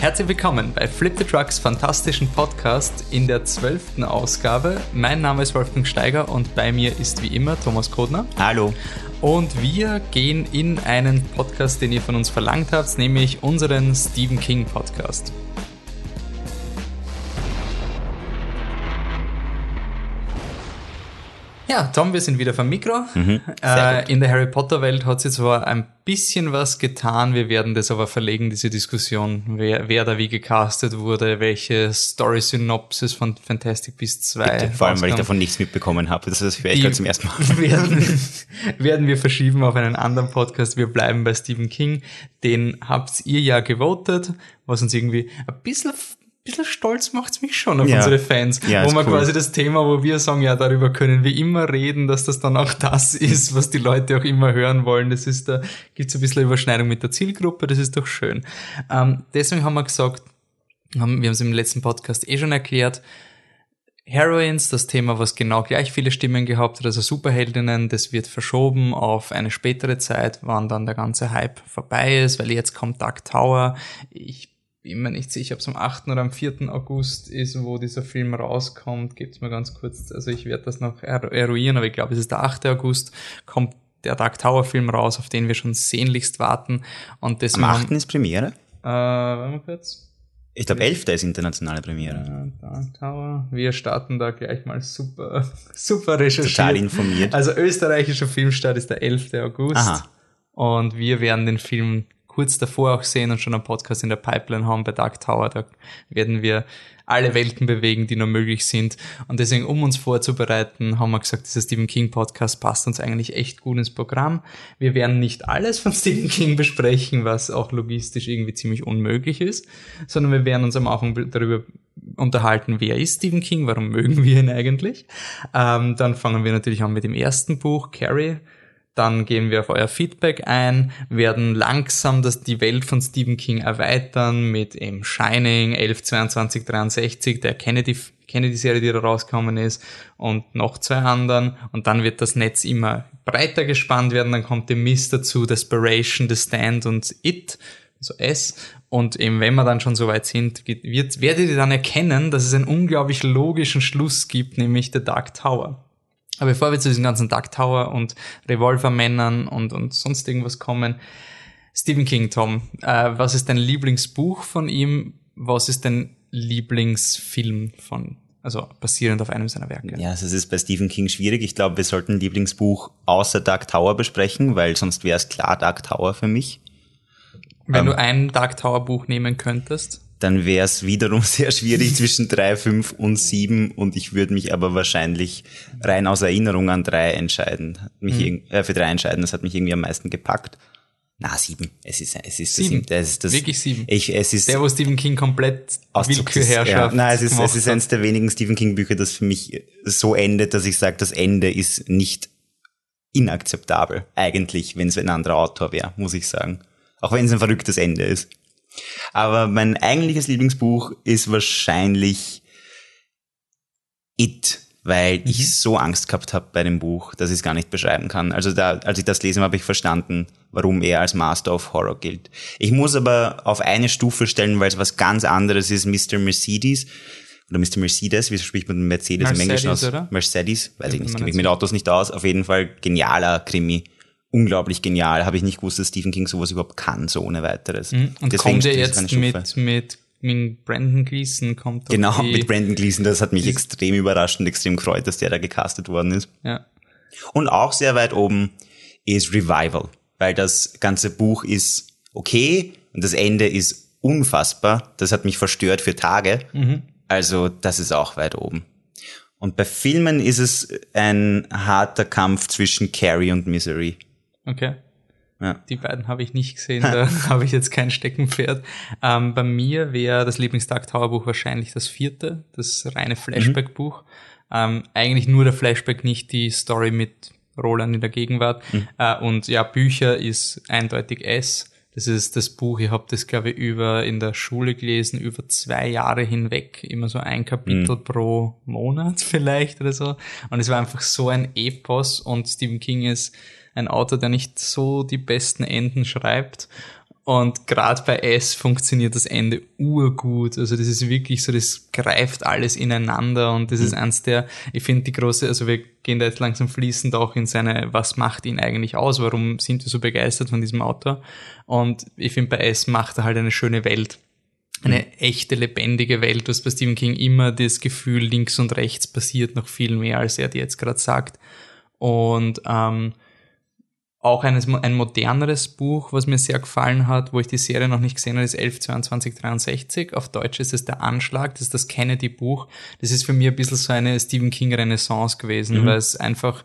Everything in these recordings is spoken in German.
Herzlich willkommen bei Flip the Trucks fantastischen Podcast in der zwölften Ausgabe. Mein Name ist Wolfgang Steiger und bei mir ist wie immer Thomas Kodner. Hallo. Und wir gehen in einen Podcast, den ihr von uns verlangt habt, nämlich unseren Stephen King Podcast. Ja, Tom, wir sind wieder vom Mikro. Mhm, äh, in der Harry Potter Welt hat sich zwar ein bisschen was getan, wir werden das aber verlegen, diese Diskussion, wer, wer da wie gecastet wurde, welche Story-Synopsis von Fantastic Beasts 2. Bitte, vor allem, weil ich davon nichts mitbekommen habe. Das ist vielleicht gerade zum ersten Mal. Werden, werden wir verschieben auf einen anderen Podcast. Wir bleiben bei Stephen King. Den habt ihr ja gewotet, was uns irgendwie ein bisschen bisschen stolz macht's mich schon auf ja. unsere Fans, ja, wo man cool. quasi das Thema, wo wir sagen, ja, darüber können wir immer reden, dass das dann auch das ist, was die Leute auch immer hören wollen. Das ist da, gibt's ein bisschen Überschneidung mit der Zielgruppe, das ist doch schön. Ähm, deswegen haben wir gesagt, haben, wir haben es im letzten Podcast eh schon erklärt, Heroines, das Thema, was genau gleich viele Stimmen gehabt hat, also Superheldinnen, das wird verschoben auf eine spätere Zeit, wann dann der ganze Hype vorbei ist, weil jetzt kommt Dark Tower. Ich bin mir nicht sicher, ob es am 8. oder am 4. August ist, wo dieser Film rauskommt. Gebt's mir ganz kurz, also ich werde das noch eruieren, aber ich glaube, es ist der 8. August, kommt der Dark Tower Film raus, auf den wir schon sehnlichst warten. Und deswegen, am 8. ist Premiere? Äh, warte mal kurz. Ich glaube, 11. ist internationale Premiere. Äh, Dark Tower. Wir starten da gleich mal super, super recherchiert. Total informiert. Also österreichischer Filmstart ist der 11. August. Aha. Und wir werden den Film kurz davor auch sehen und schon einen Podcast in der Pipeline haben bei Dark Tower. Da werden wir alle Welten bewegen, die nur möglich sind. Und deswegen, um uns vorzubereiten, haben wir gesagt, dieser Stephen King Podcast passt uns eigentlich echt gut ins Programm. Wir werden nicht alles von Stephen King besprechen, was auch logistisch irgendwie ziemlich unmöglich ist, sondern wir werden uns am Anfang darüber unterhalten, wer ist Stephen King, warum mögen wir ihn eigentlich. Ähm, dann fangen wir natürlich an mit dem ersten Buch, Carrie dann gehen wir auf euer Feedback ein, werden langsam das, die Welt von Stephen King erweitern mit eben Shining, 11, 22, 63, der Kennedy, Kennedy-Serie, die da rausgekommen ist und noch zwei anderen. Und dann wird das Netz immer breiter gespannt werden, dann kommt The Mist dazu, Desperation, The Stand und It, also S. Und eben wenn wir dann schon so weit sind, wird, werdet ihr dann erkennen, dass es einen unglaublich logischen Schluss gibt, nämlich The Dark Tower. Aber bevor wir zu diesen ganzen Dark Tower und Revolvermännern und, und sonst irgendwas kommen, Stephen King, Tom, äh, was ist dein Lieblingsbuch von ihm? Was ist dein Lieblingsfilm von, also basierend auf einem seiner Werke? Ja, also es ist bei Stephen King schwierig. Ich glaube, wir sollten ein Lieblingsbuch außer Dark Tower besprechen, weil sonst wäre es klar Dark Tower für mich. Wenn ähm, du ein Dark Tower Buch nehmen könntest? Dann wäre es wiederum sehr schwierig zwischen drei, fünf und sieben und ich würde mich aber wahrscheinlich rein aus Erinnerung an drei entscheiden. Mich mhm. äh, für drei entscheiden, das hat mich irgendwie am meisten gepackt. Na, sieben. Es ist, es ist sieben. Das, das, das, Wirklich sieben. Ich, es ist Der, wo Stephen King komplett Willkürherrschaft ja, Nein, es ist, es ist eines der wenigen Stephen King Bücher, das für mich so endet, dass ich sage, das Ende ist nicht inakzeptabel. Eigentlich, wenn es ein anderer Autor wäre, muss ich sagen. Auch wenn es ein verrücktes Ende ist. Aber mein eigentliches Lieblingsbuch ist wahrscheinlich It, weil mhm. ich so Angst gehabt habe bei dem Buch, dass ich es gar nicht beschreiben kann. Also da, als ich das lesen habe, habe ich verstanden, warum er als Master of Horror gilt. Ich muss aber auf eine Stufe stellen, weil es was ganz anderes ist, Mr. Mercedes oder Mr. Mercedes, wie spricht man Mercedes Mercedes im Englischen aus? Oder? Mercedes, weiß ich nicht, kenne mich mit Autos nicht aus. Auf jeden Fall genialer Krimi unglaublich genial. Habe ich nicht gewusst, dass Stephen King sowas überhaupt kann, so ohne weiteres. Mhm. Und Deswegen kommt er jetzt mit, mit, mit Brandon Gleason kommt Genau, mit Brandon Gleason. Das hat mich extrem überrascht und extrem gefreut, dass der da gecastet worden ist. Ja. Und auch sehr weit oben ist Revival, weil das ganze Buch ist okay und das Ende ist unfassbar. Das hat mich verstört für Tage. Mhm. Also das ist auch weit oben. Und bei Filmen ist es ein harter Kampf zwischen Carrie und Misery. Okay. Ja. Die beiden habe ich nicht gesehen, da habe ich jetzt kein Steckenpferd. Ähm, bei mir wäre das Lieblings-Dark Tower Buch wahrscheinlich das vierte, das reine Flashback-Buch. Mhm. Ähm, eigentlich nur der Flashback, nicht die Story mit Roland in der Gegenwart. Mhm. Äh, und ja, Bücher ist eindeutig S. Das ist das Buch, ich habe das, glaube ich, über in der Schule gelesen, über zwei Jahre hinweg, immer so ein Kapitel mhm. pro Monat vielleicht oder so. Und es war einfach so ein Epos und Stephen King ist ein Autor, der nicht so die besten Enden schreibt. Und gerade bei S funktioniert das Ende urgut. Also das ist wirklich so, das greift alles ineinander und das mhm. ist eins der, ich finde die große, also wir gehen da jetzt langsam fließend auch in seine, was macht ihn eigentlich aus? Warum sind wir so begeistert von diesem Autor? Und ich finde bei S macht er halt eine schöne Welt. Eine mhm. echte, lebendige Welt. Hast bei Stephen King immer das Gefühl, links und rechts passiert noch viel mehr, als er dir jetzt gerade sagt. Und ähm, auch eines, ein moderneres Buch, was mir sehr gefallen hat, wo ich die Serie noch nicht gesehen habe, ist 112263. Auf Deutsch ist es der Anschlag, das ist das Kennedy-Buch. Das ist für mich ein bisschen so eine Stephen King-Renaissance gewesen, mhm. weil es einfach,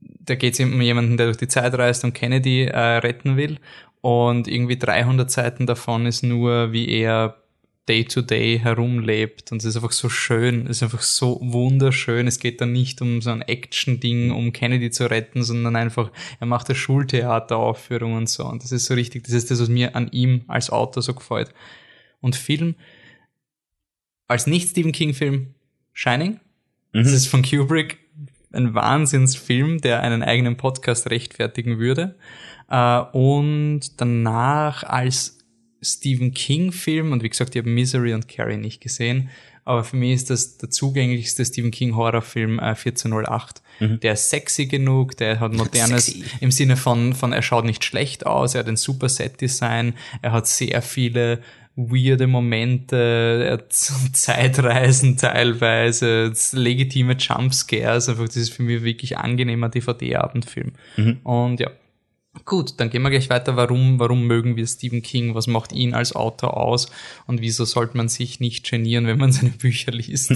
da geht es um jemanden, der durch die Zeit reist und Kennedy äh, retten will. Und irgendwie 300 Seiten davon ist nur, wie er Day-to-Day herumlebt. Und es ist einfach so schön, es ist einfach so wunderschön. Es geht dann nicht um so ein Action-Ding, um Kennedy zu retten, sondern einfach, er macht eine Schultheateraufführung und so. Und das ist so richtig, das ist das, was mir an ihm als Autor so gefällt. Und Film, als Nicht-Stephen King-Film, Shining. Mhm. Das ist von Kubrick ein Wahnsinnsfilm, der einen eigenen Podcast rechtfertigen würde. Äh, und danach als Stephen King-Film und wie gesagt, ich habe Misery und Carrie nicht gesehen, aber für mich ist das der zugänglichste Stephen King Horrorfilm äh, 1408. Mhm. Der ist sexy genug, der hat modernes sexy. im Sinne von, von er schaut nicht schlecht aus, er hat ein super Set-Design, er hat sehr viele weirde Momente, er hat Zeitreisen teilweise, legitime Jumpscares, einfach das ist für mich wirklich angenehmer DVD-Abendfilm. Mhm. Und ja, Gut, dann gehen wir gleich weiter. Warum, warum mögen wir Stephen King? Was macht ihn als Autor aus? Und wieso sollte man sich nicht genieren, wenn man seine Bücher liest?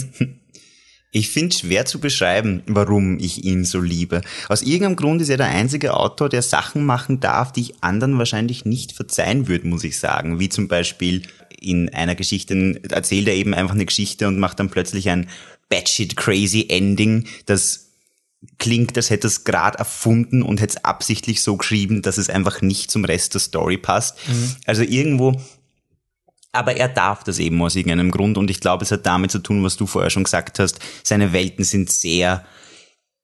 Ich finde schwer zu beschreiben, warum ich ihn so liebe. Aus irgendeinem Grund ist er der einzige Autor, der Sachen machen darf, die ich anderen wahrscheinlich nicht verzeihen würde, muss ich sagen. Wie zum Beispiel in einer Geschichte erzählt er eben einfach eine Geschichte und macht dann plötzlich ein batshit crazy Ending, das klingt, als hätte es gerade erfunden und hätte es absichtlich so geschrieben, dass es einfach nicht zum Rest der Story passt. Mhm. Also irgendwo, aber er darf das eben aus irgendeinem Grund und ich glaube, es hat damit zu tun, was du vorher schon gesagt hast. Seine Welten sind sehr,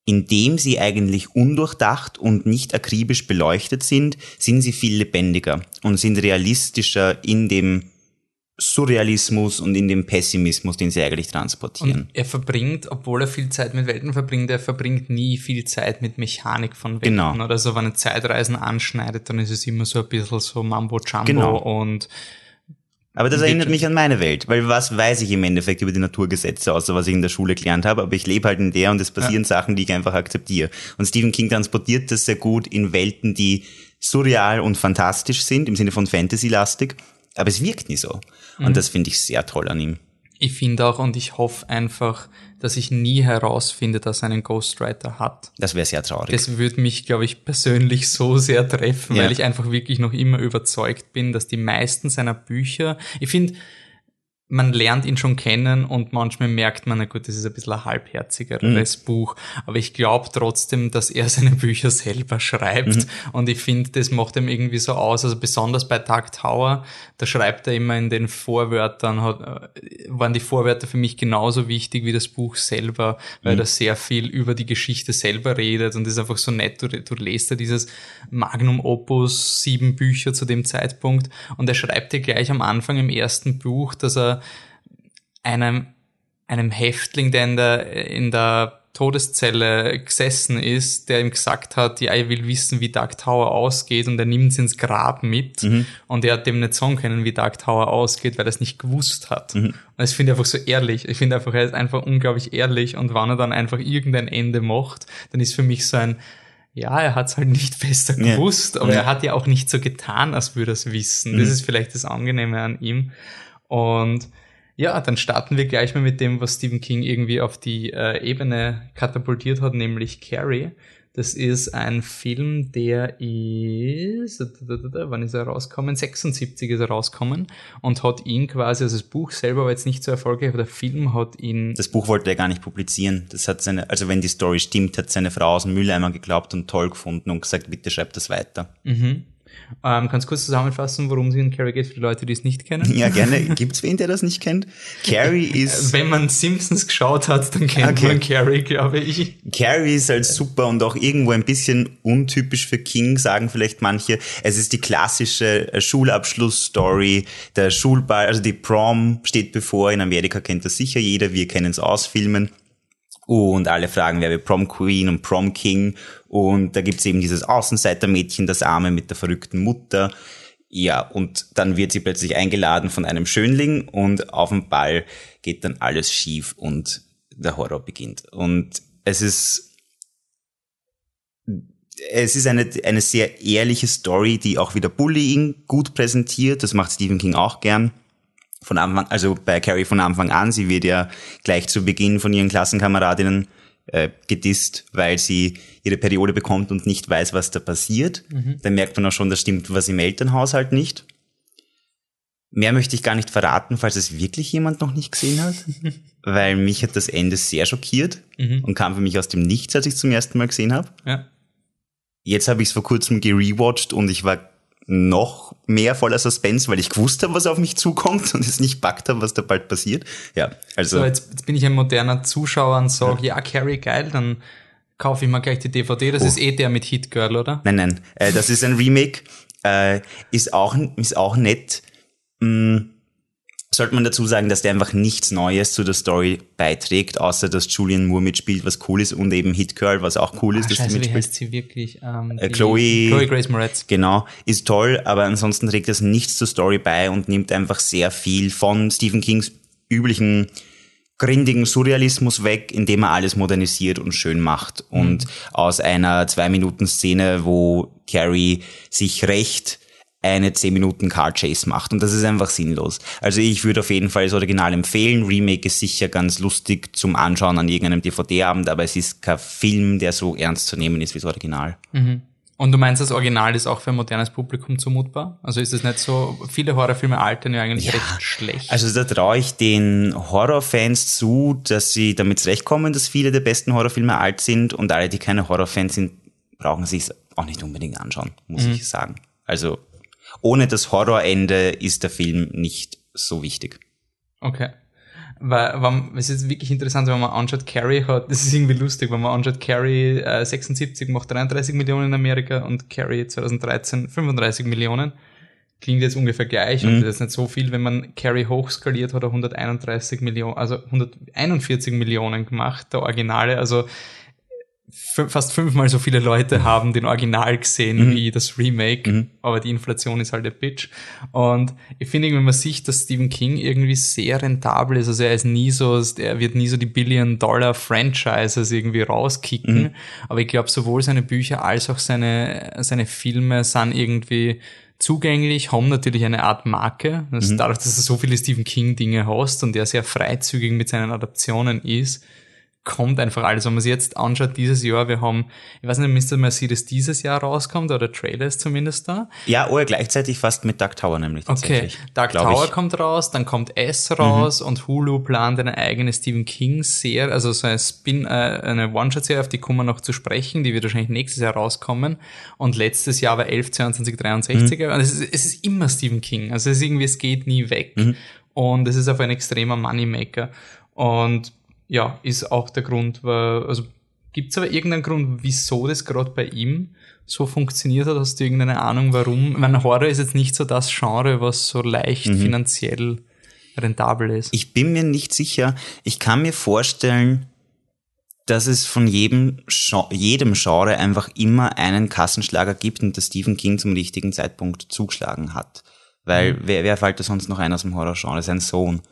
indem sie eigentlich undurchdacht und nicht akribisch beleuchtet sind, sind sie viel lebendiger und sind realistischer in dem Surrealismus und in dem Pessimismus, den sie eigentlich transportieren. Und er verbringt, obwohl er viel Zeit mit Welten verbringt, er verbringt nie viel Zeit mit Mechanik von Welten genau. oder so. Wenn er Zeitreisen anschneidet, dann ist es immer so ein bisschen so Mambo Jumbo genau. und aber das erinnert mich an meine Welt, weil was weiß ich im Endeffekt über die Naturgesetze, außer was ich in der Schule gelernt habe, aber ich lebe halt in der und es passieren ja. Sachen, die ich einfach akzeptiere. Und Stephen King transportiert das sehr gut in Welten, die surreal und fantastisch sind, im Sinne von Fantasy-lastig, aber es wirkt nie so. Und mhm. das finde ich sehr toll an ihm. Ich finde auch und ich hoffe einfach, dass ich nie herausfinde, dass er einen Ghostwriter hat. Das wäre sehr traurig. Das würde mich, glaube ich, persönlich so sehr treffen, ja. weil ich einfach wirklich noch immer überzeugt bin, dass die meisten seiner Bücher, ich finde, man lernt ihn schon kennen und manchmal merkt man, na gut, das ist ein bisschen ein halbherzigeres mhm. Buch, aber ich glaube trotzdem, dass er seine Bücher selber schreibt mhm. und ich finde, das macht ihm irgendwie so aus, also besonders bei Dark Tower, da schreibt er immer in den Vorwörtern, hat, äh, waren die Vorwörter für mich genauso wichtig wie das Buch selber, weil mhm. er sehr viel über die Geschichte selber redet und ist einfach so nett, du, du lest ja dieses Magnum Opus, sieben Bücher zu dem Zeitpunkt und er schreibt dir gleich am Anfang im ersten Buch, dass er einem, einem Häftling, der in der, in der Todeszelle gesessen ist, der ihm gesagt hat, ja, ich will wissen, wie Dark Tower ausgeht und er nimmt es ins Grab mit mhm. und er hat dem nicht sagen können, wie Dark Tower ausgeht, weil er es nicht gewusst hat. Mhm. Und das finde ich einfach so ehrlich. Ich finde einfach, er ist einfach unglaublich ehrlich und wenn er dann einfach irgendein Ende macht, dann ist für mich so ein, ja, er hat es halt nicht besser gewusst, ja. aber ja. er hat ja auch nicht so getan, als würde er es wissen. Mhm. Das ist vielleicht das Angenehme an ihm. Und ja, dann starten wir gleich mal mit dem, was Stephen King irgendwie auf die äh, Ebene katapultiert hat, nämlich Carrie. Das ist ein Film, der ist, wann ist er rausgekommen? 76 ist er rausgekommen und hat ihn quasi, also das Buch selber war jetzt nicht so erfolgreich, aber der Film hat ihn. Das Buch wollte er gar nicht publizieren. Das hat seine, also wenn die Story stimmt, hat seine Frau aus dem Mülleimer geglaubt und toll gefunden und gesagt, bitte schreib das weiter. Mhm. Ähm, kannst du kurz zusammenfassen, worum es in Carrie geht für die Leute, die es nicht kennen? Ja, gerne. Gibt's wen, der das nicht kennt? Carrie ist... Wenn man Simpsons geschaut hat, dann kennt okay. man Carrie, glaube ich. Carrie ist halt super und auch irgendwo ein bisschen untypisch für King, sagen vielleicht manche. Es ist die klassische äh, Schulabschlussstory. Der Schulball, also die Prom steht bevor. In Amerika kennt das sicher jeder. Wir kennen es aus Filmen. Und alle fragen, wer wir Prom Queen und Prom King. Und da gibt's eben dieses Außenseitermädchen, das Arme mit der verrückten Mutter. Ja, und dann wird sie plötzlich eingeladen von einem Schönling und auf dem Ball geht dann alles schief und der Horror beginnt. Und es ist, es ist eine, eine sehr ehrliche Story, die auch wieder Bullying gut präsentiert. Das macht Stephen King auch gern. Von Anfang, also bei Carrie von Anfang an. Sie wird ja gleich zu Beginn von ihren Klassenkameradinnen äh, gedisst, weil sie ihre Periode bekommt und nicht weiß, was da passiert. Mhm. Dann merkt man auch schon, da stimmt was im Elternhaushalt nicht. Mehr möchte ich gar nicht verraten, falls es wirklich jemand noch nicht gesehen hat, weil mich hat das Ende sehr schockiert mhm. und kam für mich aus dem Nichts, als ich es zum ersten Mal gesehen habe. Ja. Jetzt habe ich es vor kurzem gerewatcht und ich war noch mehr voller Suspense, weil ich gewusst habe, was auf mich zukommt und es nicht packt habe, was da bald passiert. Ja, also. So, jetzt, jetzt bin ich ein moderner Zuschauer und sage, ja. ja, Carrie, geil, dann kaufe ich mal gleich die DVD. Das oh. ist eh der mit Hit Girl, oder? Nein, nein, äh, das ist ein Remake, äh, ist auch, ist auch nett. Mh, mm, sollte man dazu sagen, dass der einfach nichts Neues zu der Story beiträgt, außer dass Julian Moore mitspielt, was cool ist, und eben Hit Girl, was auch cool ist, Ach, dass scheiße, sie mitspielt. Wie heißt sie wirklich? Ähm, äh, Chloe, Chloe Grace Moretz. Genau, ist toll, aber ansonsten trägt das nichts zur Story bei und nimmt einfach sehr viel von Stephen Kings üblichen grindigen Surrealismus weg, indem er alles modernisiert und schön macht. Mhm. Und aus einer Zwei-Minuten-Szene, wo Carrie sich recht eine 10 Minuten Car Chase macht. Und das ist einfach sinnlos. Also ich würde auf jeden Fall das Original empfehlen. Remake ist sicher ganz lustig zum Anschauen an irgendeinem DVD-Abend, aber es ist kein Film, der so ernst zu nehmen ist wie das Original. Mhm. Und du meinst, das Original ist auch für ein modernes Publikum zumutbar? Also ist es nicht so, viele Horrorfilme altern ja eigentlich ja, recht schlecht. Also da traue ich den Horrorfans zu, dass sie damit zurechtkommen, dass viele der besten Horrorfilme alt sind und alle, die keine Horrorfans sind, brauchen sich auch nicht unbedingt anschauen, muss mhm. ich sagen. Also ohne das Horrorende ist der Film nicht so wichtig. Okay. Weil, weil es ist wirklich interessant, wenn man anschaut, Carrie hat, das ist irgendwie lustig, wenn man anschaut, Carrie äh, 76 macht 33 Millionen in Amerika und Carrie 2013 35 Millionen. Klingt jetzt ungefähr gleich mhm. und das ist nicht so viel, wenn man Carrie hochskaliert, hat er 131 Millionen, also 141 Millionen gemacht, der Originale, also fast fünfmal so viele Leute mhm. haben den Original gesehen mhm. wie das Remake, mhm. aber die Inflation ist halt der Bitch. Und ich finde, wenn man sieht, dass Stephen King irgendwie sehr rentabel ist, also er ist nie so, er wird nie so die Billion-Dollar-Franchises irgendwie rauskicken, mhm. aber ich glaube, sowohl seine Bücher als auch seine, seine Filme sind irgendwie zugänglich, haben natürlich eine Art Marke. Mhm. Dadurch, dass du so viele Stephen King-Dinge hast und er sehr freizügig mit seinen Adaptionen ist, kommt einfach alles. Wenn man sich jetzt anschaut, dieses Jahr, wir haben, ich weiß nicht, Mr. Mercy, dass dieses Jahr rauskommt, oder der Trailer ist zumindest da. Ja, oder gleichzeitig fast mit Dark Tower nämlich tatsächlich. Okay, Dark Tower ich. kommt raus, dann kommt S raus mhm. und Hulu plant eine eigene Stephen King-Serie, also so eine Spin, äh, eine One-Shot-Serie, auf die kommen wir noch zu sprechen, die wird wahrscheinlich nächstes Jahr rauskommen. Und letztes Jahr war 11, 22, 63. Mhm. Und es ist, es ist immer Stephen King. Also es ist irgendwie, es geht nie weg. Mhm. Und es ist auf ein extremer Moneymaker. Und ja, ist auch der Grund, weil, also gibt es aber irgendeinen Grund, wieso das gerade bei ihm so funktioniert hat? Hast du irgendeine Ahnung, warum? Ich meine, Horror ist jetzt nicht so das Genre, was so leicht mhm. finanziell rentabel ist. Ich bin mir nicht sicher. Ich kann mir vorstellen, dass es von jedem, jedem Genre einfach immer einen Kassenschlager gibt und der Stephen King zum richtigen Zeitpunkt zugeschlagen hat. Weil mhm. wer, wer fällt da sonst noch ein aus dem Horrorgenre? Sein Sohn.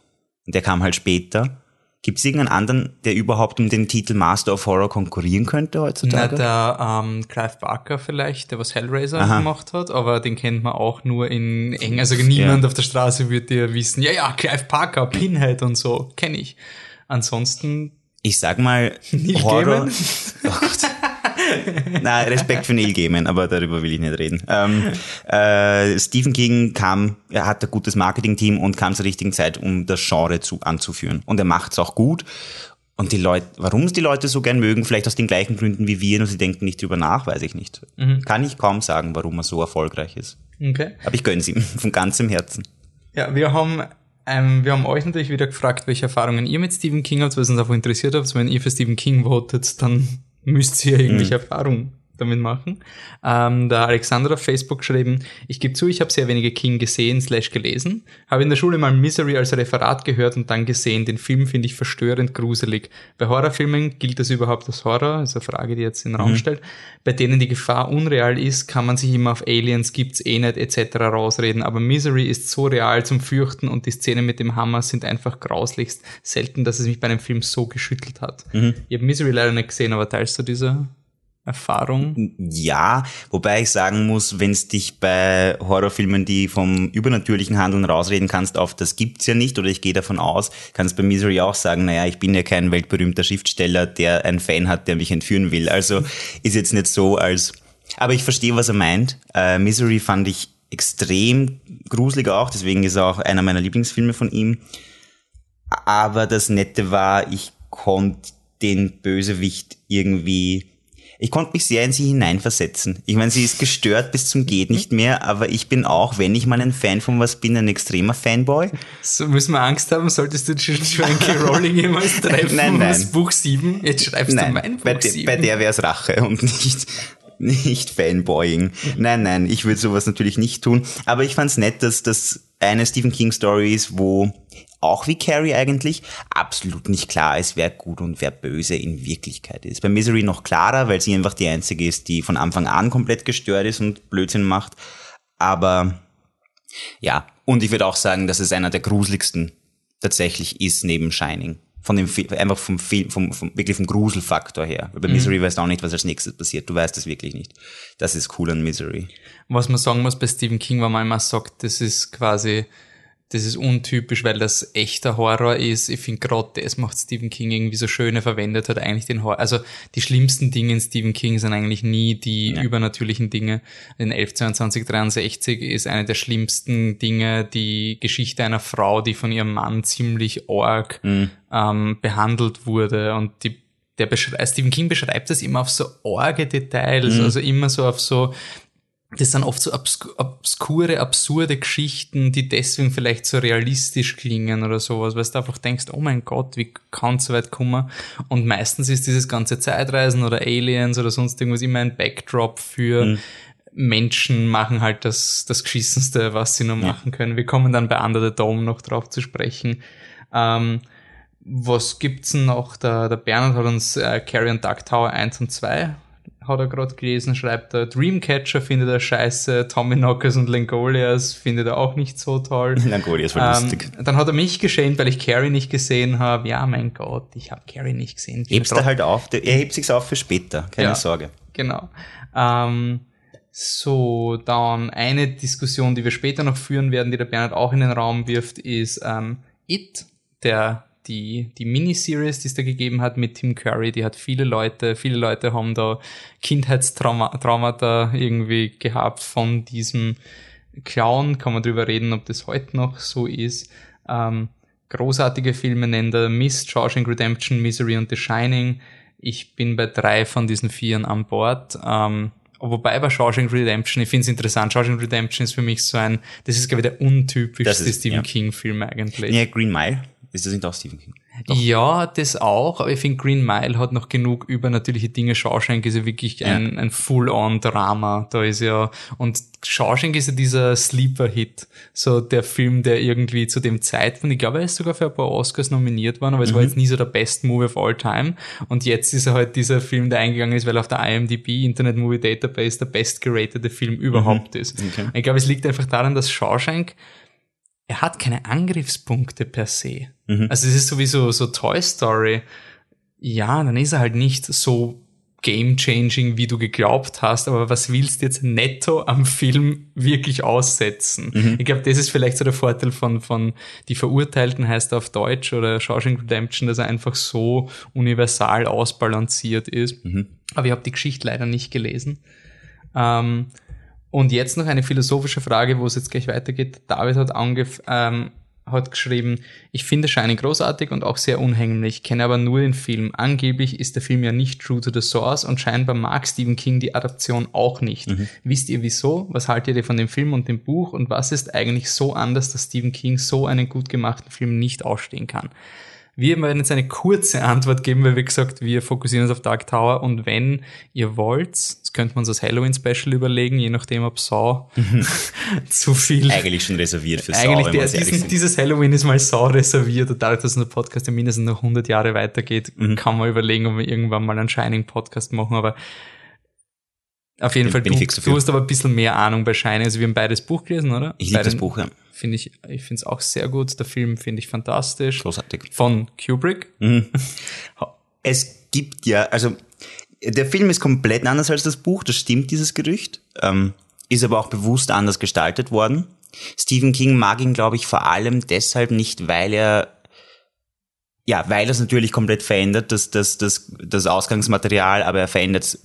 Und der kam halt später Gibt es irgendeinen anderen, der überhaupt um den Titel Master of Horror konkurrieren könnte heutzutage? Na, der ähm, Clive Barker vielleicht, der was Hellraiser Aha. gemacht hat, aber den kennt man auch nur in eng. Also niemand ja. auf der Straße würde dir wissen, ja, ja, Clive Barker, Pinhead und so, kenne ich. Ansonsten. Ich sag mal, Horror. Oh Gott. Na, Respekt für Neil Gaiman, aber darüber will ich nicht reden. Ähm, äh, Stephen King kam, er hat ein gutes Marketing-Team und kam zur richtigen Zeit, um das Genre zu, anzuführen. Und er macht es auch gut. Und die Leute, warum es die Leute so gern mögen, vielleicht aus den gleichen Gründen wie wir, nur sie denken nicht drüber nach, weiß ich nicht. Mhm. Kann ich kaum sagen, warum er so erfolgreich ist. Okay. Aber ich gönn's ihm von ganzem Herzen. Ja, wir haben ähm, wir haben euch natürlich wieder gefragt, welche Erfahrungen ihr mit Stephen King habt, was uns einfach interessiert habt. Wenn ihr für Stephen King votet, dann müsst ihr irgendwelche mhm. Erfahrungen damit machen. Ähm, der Alexander auf Facebook geschrieben, ich gebe zu, ich habe sehr wenige King gesehen, slash gelesen, habe in der Schule mal Misery als Referat gehört und dann gesehen. Den Film finde ich verstörend gruselig. Bei Horrorfilmen gilt das überhaupt als Horror? Ist eine Frage, die jetzt in den Raum mhm. stellt. Bei denen die Gefahr unreal ist, kann man sich immer auf Aliens gibt's eh nicht etc. rausreden. Aber Misery ist so real zum Fürchten und die Szenen mit dem Hammer sind einfach grauslichst. Selten, dass es mich bei einem Film so geschüttelt hat. Mhm. Ich habe Misery leider nicht gesehen, aber teilst du diese Erfahrung? Ja, wobei ich sagen muss, wenn es dich bei Horrorfilmen, die vom übernatürlichen Handeln rausreden kannst, auf das gibt's ja nicht, oder ich gehe davon aus, kannst bei Misery auch sagen, naja, ich bin ja kein weltberühmter Schriftsteller, der einen Fan hat, der mich entführen will. Also ist jetzt nicht so als, aber ich verstehe, was er meint. Äh, Misery fand ich extrem gruselig auch, deswegen ist er auch einer meiner Lieblingsfilme von ihm. Aber das Nette war, ich konnte den Bösewicht irgendwie ich konnte mich sehr in sie hineinversetzen. Ich meine, sie ist gestört bis zum geht nicht mehr, aber ich bin auch, wenn ich mal ein Fan von was bin, ein extremer Fanboy. So müssen wir Angst haben, solltest du Joanne Rowling jemals treffen? nein, nein. Das Buch 7, jetzt schreibst nein, du mein Buch bei, 7. Bei der wäre es Rache und nicht nicht Fanboying. Nein, nein, ich würde sowas natürlich nicht tun. Aber ich fand's nett, dass das eine Stephen King Story ist, wo auch wie Carrie eigentlich, absolut nicht klar ist, wer gut und wer böse in Wirklichkeit ist. Bei Misery noch klarer, weil sie einfach die einzige ist, die von Anfang an komplett gestört ist und Blödsinn macht. Aber ja, und ich würde auch sagen, dass es einer der gruseligsten tatsächlich ist neben Shining. Von dem einfach vom Film, vom, vom, wirklich vom Gruselfaktor her. Weil bei mhm. Misery weißt du auch nicht, was als nächstes passiert. Du weißt es wirklich nicht. Das ist cool an Misery. Was man sagen muss bei Stephen King, wenn man immer sagt, das ist quasi das ist untypisch, weil das echter Horror ist. Ich finde gerade das macht Stephen King irgendwie so schöne verwendet hat eigentlich den Horror. Also die schlimmsten Dinge in Stephen King sind eigentlich nie die ja. übernatürlichen Dinge. In 112263 ist eine der schlimmsten Dinge die Geschichte einer Frau, die von ihrem Mann ziemlich arg mhm. ähm, behandelt wurde und die der Stephen King beschreibt das immer auf so arge Details, mhm. also immer so auf so das sind oft so obskure, absurde Geschichten, die deswegen vielleicht so realistisch klingen oder sowas, weil du einfach denkst, oh mein Gott, wie kann es so weit kommen? Und meistens ist dieses ganze Zeitreisen oder Aliens oder sonst irgendwas immer ein Backdrop für mhm. Menschen machen halt das, das Geschissenste, was sie nur ja. machen können. Wir kommen dann bei Under the Dome noch drauf zu sprechen. Ähm, was gibt's noch? Der, der Bernhard hat uns äh, Carrie und Duck Tower 1 und 2 hat er gerade gelesen, schreibt er, Dreamcatcher findet er scheiße, Tommy Knockers und Langolias findet er auch nicht so toll. Langolias war ähm, lustig. Dann hat er mich geschämt, weil ich Carrie nicht gesehen habe. Ja, mein Gott, ich habe Carrie nicht gesehen. Hebst er halt auf, er hebt sich's auf für später, keine ja, Sorge. Genau. Ähm, so, dann eine Diskussion, die wir später noch führen werden, die der Bernhard auch in den Raum wirft, ist ähm, It, der die, die Miniseries, die es da gegeben hat mit Tim Curry, die hat viele Leute, viele Leute haben da Kindheitstraumata irgendwie gehabt von diesem Clown. Kann man drüber reden, ob das heute noch so ist. Ähm, großartige Filme nennen da Mist, Shawshank Redemption, Misery und The Shining. Ich bin bei drei von diesen vieren an Bord. Ähm, wobei bei Shawshank Redemption, ich finde es interessant, Shawshank Redemption ist für mich so ein, das ist glaube ich der untypischste Stephen ja. King Film eigentlich. Ja, Green Mile. Ist das nicht auch Stephen King? Doch. Ja, das auch, aber ich finde Green Mile hat noch genug übernatürliche Dinge. Shawshank ist ja wirklich ein, ja. ein Full-on-Drama. Da ist ja, und Shawshank ist ja dieser Sleeper-Hit. So der Film, der irgendwie zu dem Zeitpunkt, ich glaube, er ist sogar für ein paar Oscars nominiert worden, aber es mhm. war jetzt nie so der Best Movie of all time. Und jetzt ist er halt dieser Film, der eingegangen ist, weil auf der IMDb, Internet Movie Database, der best geratete Film überhaupt mhm. ist. Okay. Ich glaube, es liegt einfach daran, dass Shawshank er hat keine Angriffspunkte per se. Mhm. Also es ist sowieso so Toy Story. Ja, dann ist er halt nicht so game-changing, wie du geglaubt hast, aber was willst du jetzt netto am Film wirklich aussetzen? Mhm. Ich glaube, das ist vielleicht so der Vorteil von, von Die Verurteilten heißt er auf Deutsch oder Shawshank Redemption, dass er einfach so universal ausbalanciert ist. Mhm. Aber ich habe die Geschichte leider nicht gelesen. Ähm, und jetzt noch eine philosophische Frage, wo es jetzt gleich weitergeht. David hat, angef ähm, hat geschrieben, ich finde Shining großartig und auch sehr unheimlich, kenne aber nur den Film. Angeblich ist der Film ja nicht true to the source und scheinbar mag Stephen King die Adaption auch nicht. Mhm. Wisst ihr wieso? Was haltet ihr von dem Film und dem Buch und was ist eigentlich so anders, dass Stephen King so einen gut gemachten Film nicht ausstehen kann? Wir werden jetzt eine kurze Antwort geben, weil wie gesagt, wir fokussieren uns auf Dark Tower und wenn ihr wollt, das könnte man uns als Halloween-Special überlegen, je nachdem, ob Saw zu viel... Eigentlich schon reserviert für Saw. Eigentlich der, diesen, dieses Halloween ist mal Saw reserviert und dadurch, dass unser Podcast ja mindestens noch 100 Jahre weitergeht, mhm. kann man überlegen, ob wir irgendwann mal einen Shining-Podcast machen, aber auf jeden Fall, bin du, du hast aber ein bisschen mehr Ahnung bei Shining. Also wir haben beides Buch gelesen, oder? Ich liebe das Buch, ja finde ich, ich finde es auch sehr gut. Der Film finde ich fantastisch. Großartig. Von Kubrick. Mhm. Es gibt ja, also der Film ist komplett anders als das Buch, das stimmt, dieses Gerücht. Ähm, ist aber auch bewusst anders gestaltet worden. Stephen King mag ihn, glaube ich, vor allem deshalb nicht, weil er ja, weil er es natürlich komplett verändert, das, das, das, das Ausgangsmaterial, aber er verändert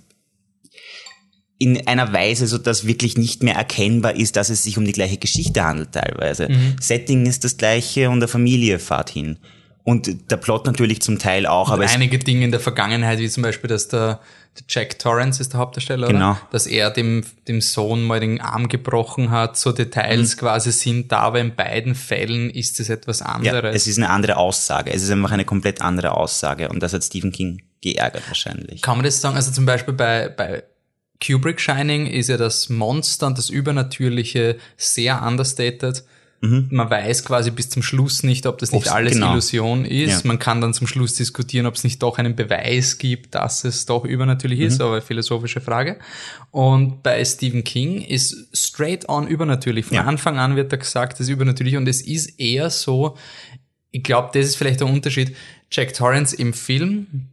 in einer Weise, so dass wirklich nicht mehr erkennbar ist, dass es sich um die gleiche Geschichte handelt teilweise. Mhm. Setting ist das gleiche und der Familie fahrt hin. Und der Plot natürlich zum Teil auch. Und aber einige Dinge in der Vergangenheit, wie zum Beispiel, dass der, der Jack Torrance ist der Hauptdarsteller, genau. oder? Dass er dem, dem Sohn mal den Arm gebrochen hat, so Details mhm. quasi sind da, aber in beiden Fällen ist es etwas anderes. Ja, es ist eine andere Aussage. Es ist einfach eine komplett andere Aussage. Und das hat Stephen King geärgert wahrscheinlich. Kann man das sagen? Also zum Beispiel bei, bei Kubrick Shining ist ja das Monster und das Übernatürliche sehr understated. Mhm. Man weiß quasi bis zum Schluss nicht, ob das nicht Ob's, alles genau. Illusion ist. Ja. Man kann dann zum Schluss diskutieren, ob es nicht doch einen Beweis gibt, dass es doch übernatürlich mhm. ist, aber philosophische Frage. Und bei Stephen King ist straight on übernatürlich. Von ja. Anfang an wird da gesagt, das ist übernatürlich und es ist eher so, ich glaube, das ist vielleicht der Unterschied. Jack Torrance im Film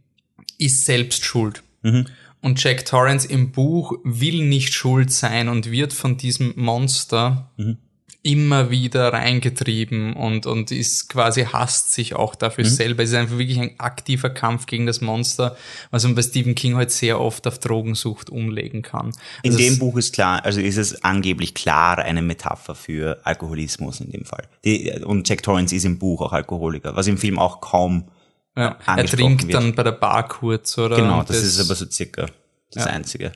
ist selbst schuld. Mhm. Und Jack Torrance im Buch will nicht schuld sein und wird von diesem Monster mhm. Immer wieder reingetrieben und, und ist quasi hasst sich auch dafür mhm. selber. Es ist einfach wirklich ein aktiver Kampf gegen das Monster, was man bei Stephen King halt sehr oft auf Drogensucht umlegen kann. In also dem Buch ist klar, also ist es angeblich klar eine Metapher für Alkoholismus in dem Fall. Die, und Jack Torrance ist im Buch auch Alkoholiker, was im Film auch kaum ja, er trinkt wird. dann bei der Bar kurz, oder? Genau, das, das ist aber so circa das ja. Einzige.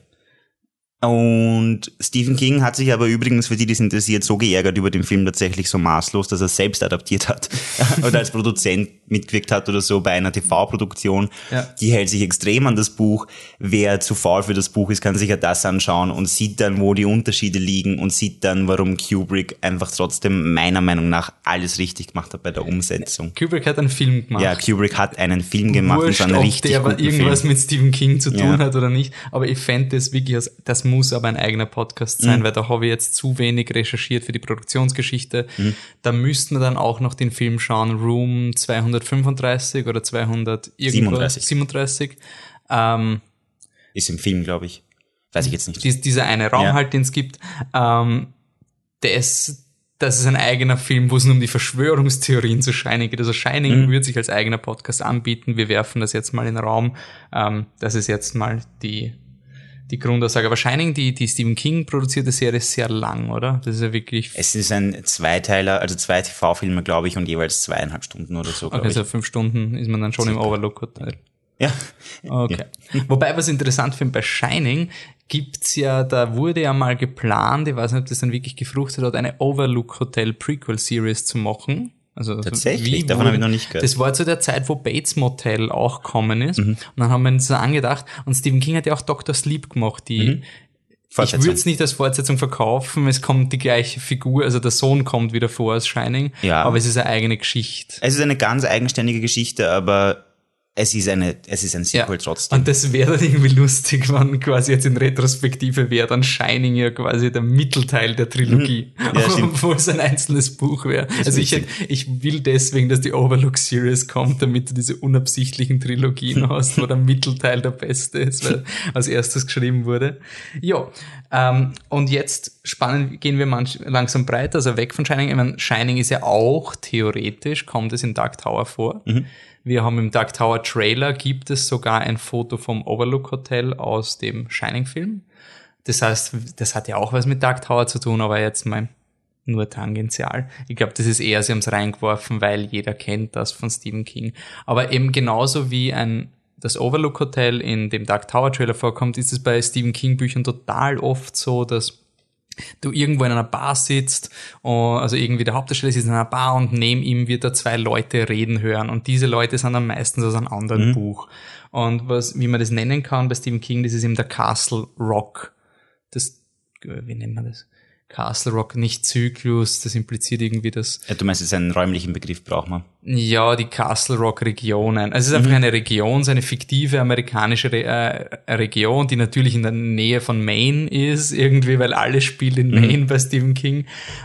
Und Stephen King hat sich aber übrigens, für die, die es interessiert, so geärgert über den Film tatsächlich so maßlos, dass er selbst adaptiert hat oder als Produzent mitgewirkt hat oder so bei einer TV-Produktion. Ja. Die hält sich extrem an das Buch. Wer zu faul für das Buch ist, kann sich ja das anschauen und sieht dann, wo die Unterschiede liegen und sieht dann, warum Kubrick einfach trotzdem meiner Meinung nach alles richtig gemacht hat bei der Umsetzung. Kubrick hat einen Film gemacht. Ja, Kubrick hat einen Film gemacht Wurscht, und zwar einen richtig ob der irgendwas Film. mit Stephen King zu tun ja. hat oder nicht. Aber ich fände das wirklich, das muss aber ein eigener Podcast sein, mhm. weil da habe ich jetzt zu wenig recherchiert für die Produktionsgeschichte. Mhm. Da müssten wir dann auch noch den Film schauen, Room 235 oder 200 37. 37. Ähm, ist im Film, glaube ich. Weiß ich jetzt nicht. Dies, dieser eine Raum ja. halt, den es gibt. Ähm, der ist, das ist ein eigener Film, wo es nur um die Verschwörungstheorien zu Shining geht. Also Shining mhm. würde sich als eigener Podcast anbieten. Wir werfen das jetzt mal in den Raum. Ähm, das ist jetzt mal die die Grundaussage. Aber Shining, die, die Stephen King produzierte Serie, ist sehr lang, oder? Das ist ja wirklich. Es ist ein Zweiteiler, also zwei TV-Filme, glaube ich, und jeweils zweieinhalb Stunden oder so. Okay, also fünf Stunden ist man dann schon Super. im Overlook-Hotel. Ja. Okay. Ja. Wobei, was interessant finde bei Shining, gibt's ja, da wurde ja mal geplant, ich weiß nicht, ob das dann wirklich gefruchtet hat, eine Overlook Hotel Prequel Series zu machen. Also Tatsächlich, davon habe ich noch nicht gehört. Das war zu der Zeit, wo Bates Motel auch gekommen ist. Mhm. Und dann haben wir uns das angedacht. Und Stephen King hat ja auch Dr. Sleep gemacht, die mhm. Ich würde es nicht als Fortsetzung verkaufen, es kommt die gleiche Figur, also der Sohn kommt wieder vor als Shining, ja. aber es ist eine eigene Geschichte. Es ist eine ganz eigenständige Geschichte, aber es ist eine, es ist ein Sequel ja. trotzdem. Und das wäre dann irgendwie lustig, wenn quasi jetzt in Retrospektive wäre dann Shining ja quasi der Mittelteil der Trilogie, mhm. ja, obwohl es ein einzelnes Buch wäre. Also ich, ich will deswegen, dass die Overlook Series kommt, damit du diese unabsichtlichen Trilogien hast, wo der Mittelteil der beste ist, weil als erstes geschrieben wurde. Ja, ähm, und jetzt spannend gehen wir manch, langsam breiter, also weg von Shining. Ich meine, Shining ist ja auch theoretisch, kommt es in Dark Tower vor. Mhm. Wir haben im Dark Tower Trailer gibt es sogar ein Foto vom Overlook Hotel aus dem Shining Film. Das heißt, das hat ja auch was mit Dark Tower zu tun, aber jetzt mal nur tangential. Ich glaube, das ist eher, sie haben es reingeworfen, weil jeder kennt das von Stephen King. Aber eben genauso wie ein das Overlook Hotel in dem Dark Tower Trailer vorkommt, ist es bei Stephen King Büchern total oft so, dass du irgendwo in einer Bar sitzt, also irgendwie der Hauptdarsteller sitzt in einer Bar und neben ihm wird da zwei Leute reden hören und diese Leute sind dann meistens aus einem anderen mhm. Buch. Und was, wie man das nennen kann bei Stephen King, das ist eben der Castle Rock. Das, wie nennt man das? Castle Rock, nicht Zyklus, das impliziert irgendwie das. Ja, du meinst, es ist einen räumlichen Begriff, braucht man? Ja, die Castle Rock Regionen. Also es ist einfach mhm. eine Region, so eine fiktive amerikanische Re äh, Region, die natürlich in der Nähe von Maine ist, irgendwie, weil alles spielt in mhm. Maine bei Stephen King.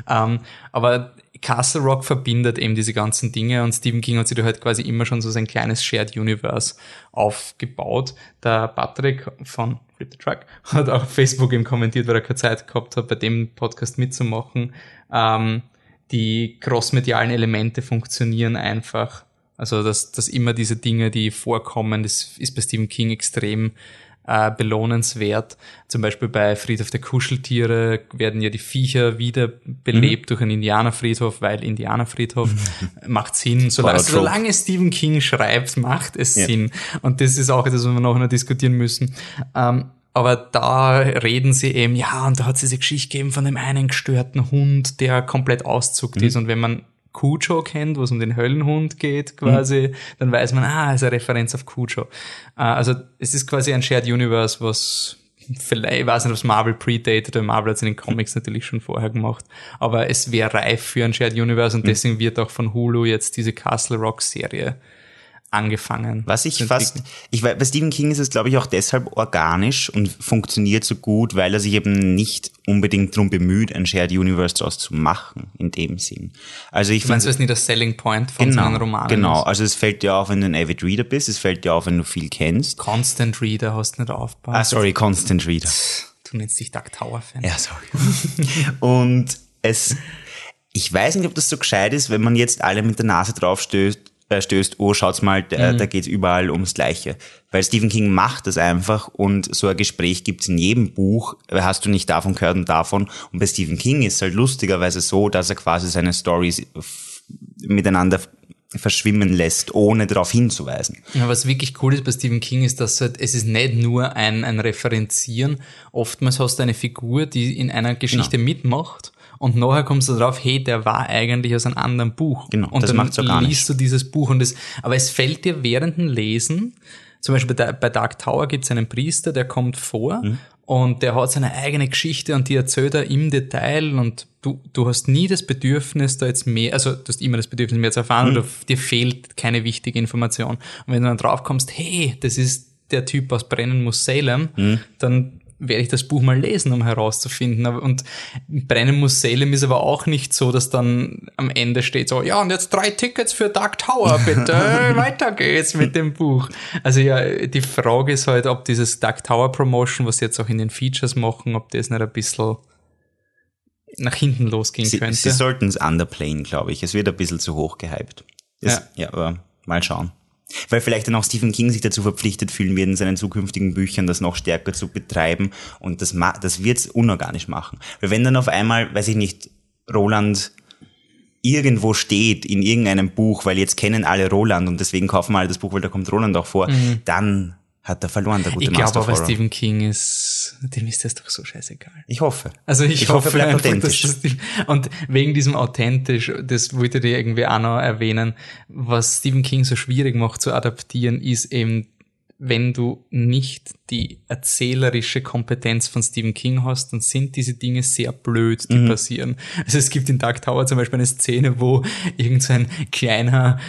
Ähm, aber Castle Rock verbindet eben diese ganzen Dinge und Stephen King hat sich da halt quasi immer schon so sein kleines Shared Universe aufgebaut. Der Patrick von Flip the Truck hat auch Facebook eben kommentiert, weil er keine Zeit gehabt hat, bei dem Podcast mitzumachen. Ähm, die crossmedialen Elemente funktionieren einfach. Also, dass, dass immer diese Dinge, die vorkommen, das ist bei Stephen King extrem äh, belohnenswert. Zum Beispiel bei Friedhof der Kuscheltiere werden ja die Viecher wieder belebt mhm. durch einen Indianerfriedhof, weil Indianerfriedhof macht Sinn. Solange, solange Stephen King schreibt, macht es ja. Sinn. Und das ist auch etwas, was wir noch diskutieren müssen. Ähm, aber da reden sie eben, ja, und da hat es diese Geschichte gegeben von dem einen gestörten Hund, der komplett auszuckt mhm. ist. Und wenn man Cujo kennt, wo es um den Höllenhund geht, quasi, mhm. dann weiß man, ah, ist eine Referenz auf Cujo. Äh, also es ist quasi ein Shared Universe, was vielleicht, ich weiß nicht, ob es Marvel predated, weil Marvel hat es in den Comics natürlich schon vorher gemacht, aber es wäre reif für ein Shared Universe und mhm. deswegen wird auch von Hulu jetzt diese Castle Rock Serie angefangen. Was ich fast, ich weiß, bei Stephen King ist es glaube ich auch deshalb organisch und funktioniert so gut, weil er sich eben nicht unbedingt darum bemüht, ein Shared Universe daraus zu machen, in dem Sinn. Also ich finde. es nicht das Selling Point von genau, seinen Romanen Genau, ist. also es fällt dir auf, wenn du ein Avid Reader bist, es fällt dir auf, wenn du viel kennst. Constant Reader hast du nicht aufgebaut. Ah, sorry, Constant Reader. Du nennst dich Dark Tower Fan. Ja, sorry. und es, ich weiß nicht, ob das so gescheit ist, wenn man jetzt alle mit der Nase drauf stößt, äh, stößt, oh, schaut's mal, da, mhm. da geht's überall ums Gleiche. Weil Stephen King macht das einfach und so ein Gespräch gibt's in jedem Buch, hast du nicht davon gehört und davon. Und bei Stephen King ist es halt lustigerweise so, dass er quasi seine Stories miteinander verschwimmen lässt, ohne darauf hinzuweisen. Ja, was wirklich cool ist bei Stephen King ist, dass halt, es ist nicht nur ein, ein Referenzieren. Oftmals hast du eine Figur, die in einer Geschichte genau. mitmacht und nachher kommst du drauf, hey, der war eigentlich aus einem anderen Buch. Genau, und das dann macht so gar liest du dieses Buch und das, aber es fällt dir während dem Lesen, zum Beispiel bei, bei Dark Tower gibt es einen Priester, der kommt vor mhm. und der hat seine eigene Geschichte und die erzählt er im Detail und du, du hast nie das Bedürfnis, da jetzt mehr, also du hast immer das Bedürfnis, mehr zu erfahren mhm. oder dir fehlt keine wichtige Information. Und wenn du dann drauf kommst, hey, das ist der Typ aus Brennen muss Salem, mhm. dann werde ich das Buch mal lesen, um herauszufinden. Und Brennen muss Salem ist aber auch nicht so, dass dann am Ende steht so, ja, und jetzt drei Tickets für Dark Tower, bitte, weiter geht's mit dem Buch. Also ja, die Frage ist halt, ob dieses Dark Tower Promotion, was sie jetzt auch in den Features machen, ob das nicht ein bisschen nach hinten losgehen sie, könnte. Sie sollten es underplayen, glaube ich. Es wird ein bisschen zu hoch gehypt. Es, ja. ja, aber mal schauen. Weil vielleicht dann auch Stephen King sich dazu verpflichtet fühlen wird, in seinen zukünftigen Büchern das noch stärker zu betreiben und das, das wird es unorganisch machen. Weil wenn dann auf einmal, weiß ich nicht, Roland irgendwo steht in irgendeinem Buch, weil jetzt kennen alle Roland und deswegen kaufen alle das Buch, weil da kommt Roland auch vor, mhm. dann hat er verloren, der gute ich glaube aber, Stephen King ist, dem ist das doch so scheißegal. Ich hoffe. Also ich, ich hoffe, hoffe einfach, authentisch. Dass das, und wegen diesem authentisch, das wollte ich irgendwie auch noch erwähnen, was Stephen King so schwierig macht zu adaptieren, ist eben, wenn du nicht die erzählerische Kompetenz von Stephen King hast, dann sind diese Dinge sehr blöd, die mhm. passieren. Also es gibt in Dark Tower zum Beispiel eine Szene, wo irgend so ein kleiner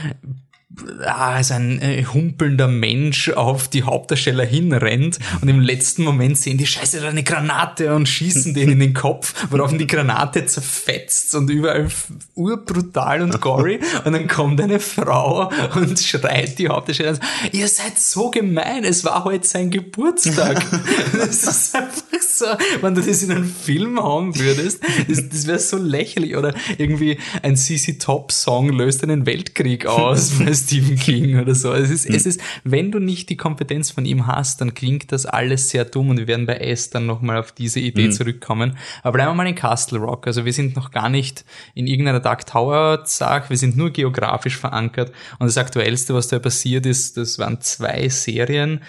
ah, also ein äh, humpelnder Mensch auf die Hauptdarsteller hinrennt und im letzten Moment sehen die Scheiße da eine Granate und schießen den in den Kopf, worauf die Granate zerfetzt und überall urbrutal und gory und dann kommt eine Frau und schreit die Hauptdarsteller, ihr seid so gemein, es war heute sein Geburtstag. das ist einfach so, wenn du das in einem Film haben würdest, das, das wäre so lächerlich. Oder irgendwie ein CC Top Song löst einen Weltkrieg aus Stephen King oder so. Es ist, es ist, wenn du nicht die Kompetenz von ihm hast, dann klingt das alles sehr dumm und wir werden bei S dann nochmal auf diese Idee mhm. zurückkommen. Aber bleiben wir mal in Castle Rock. Also wir sind noch gar nicht in irgendeiner Dark Tower Sache, wir sind nur geografisch verankert und das aktuellste, was da passiert ist, das waren zwei Serien,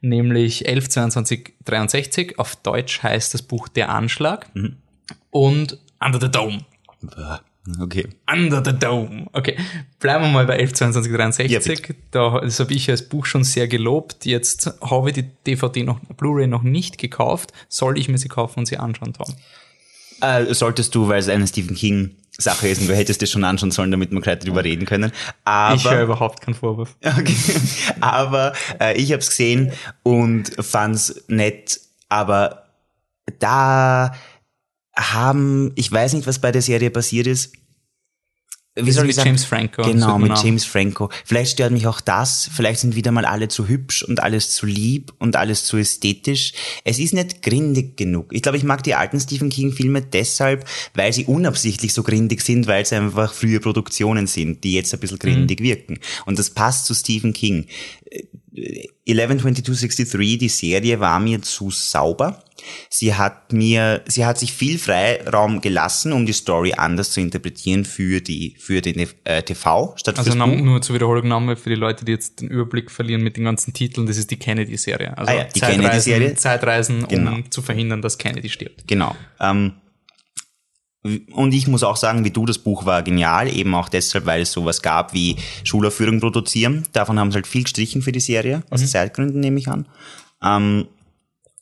nämlich 11, 22, 63. Auf Deutsch heißt das Buch Der Anschlag mhm. und Under the Dome. Okay. Under the Dome. Okay. Bleiben wir mal bei 11, 22, 63. Ja, da, das habe ich als Buch schon sehr gelobt. Jetzt habe ich die DVD noch, Blu-ray noch nicht gekauft. Soll ich mir sie kaufen und sie anschauen, Tom? Äh, solltest du, weil es eine Stephen King Sache ist und du hättest es schon anschauen sollen, damit wir gleich drüber reden können. Aber, ich höre überhaupt keinen Vorwurf. Okay. Aber äh, ich habe es gesehen und fand's nett, aber da haben, ich weiß nicht, was bei der Serie passiert ist, wie soll mit sagen? James Franco. Genau, mit James Franco. Vielleicht stört mich auch das. Vielleicht sind wieder mal alle zu hübsch und alles zu lieb und alles zu ästhetisch. Es ist nicht grindig genug. Ich glaube, ich mag die alten Stephen King Filme deshalb, weil sie unabsichtlich so grindig sind, weil es einfach frühe Produktionen sind, die jetzt ein bisschen grindig mhm. wirken. Und das passt zu Stephen King. 112263, die Serie war mir zu sauber. Sie hat mir, sie hat sich viel Freiraum gelassen, um die Story anders zu interpretieren für die, für den äh, TV statt Also nur zur Wiederholung Name für die Leute, die jetzt den Überblick verlieren mit den ganzen Titeln. Das ist die Kennedy-Serie. Also ah ja, die Kennedy-Serie. Zeitreisen, genau. um zu verhindern, dass Kennedy stirbt. Genau. Ähm, und ich muss auch sagen, wie du, das Buch war genial, eben auch deshalb, weil es sowas gab wie Schulaufführung produzieren. Davon haben sie halt viel gestrichen für die Serie, aus mhm. Zeitgründen nehme ich an. Ähm,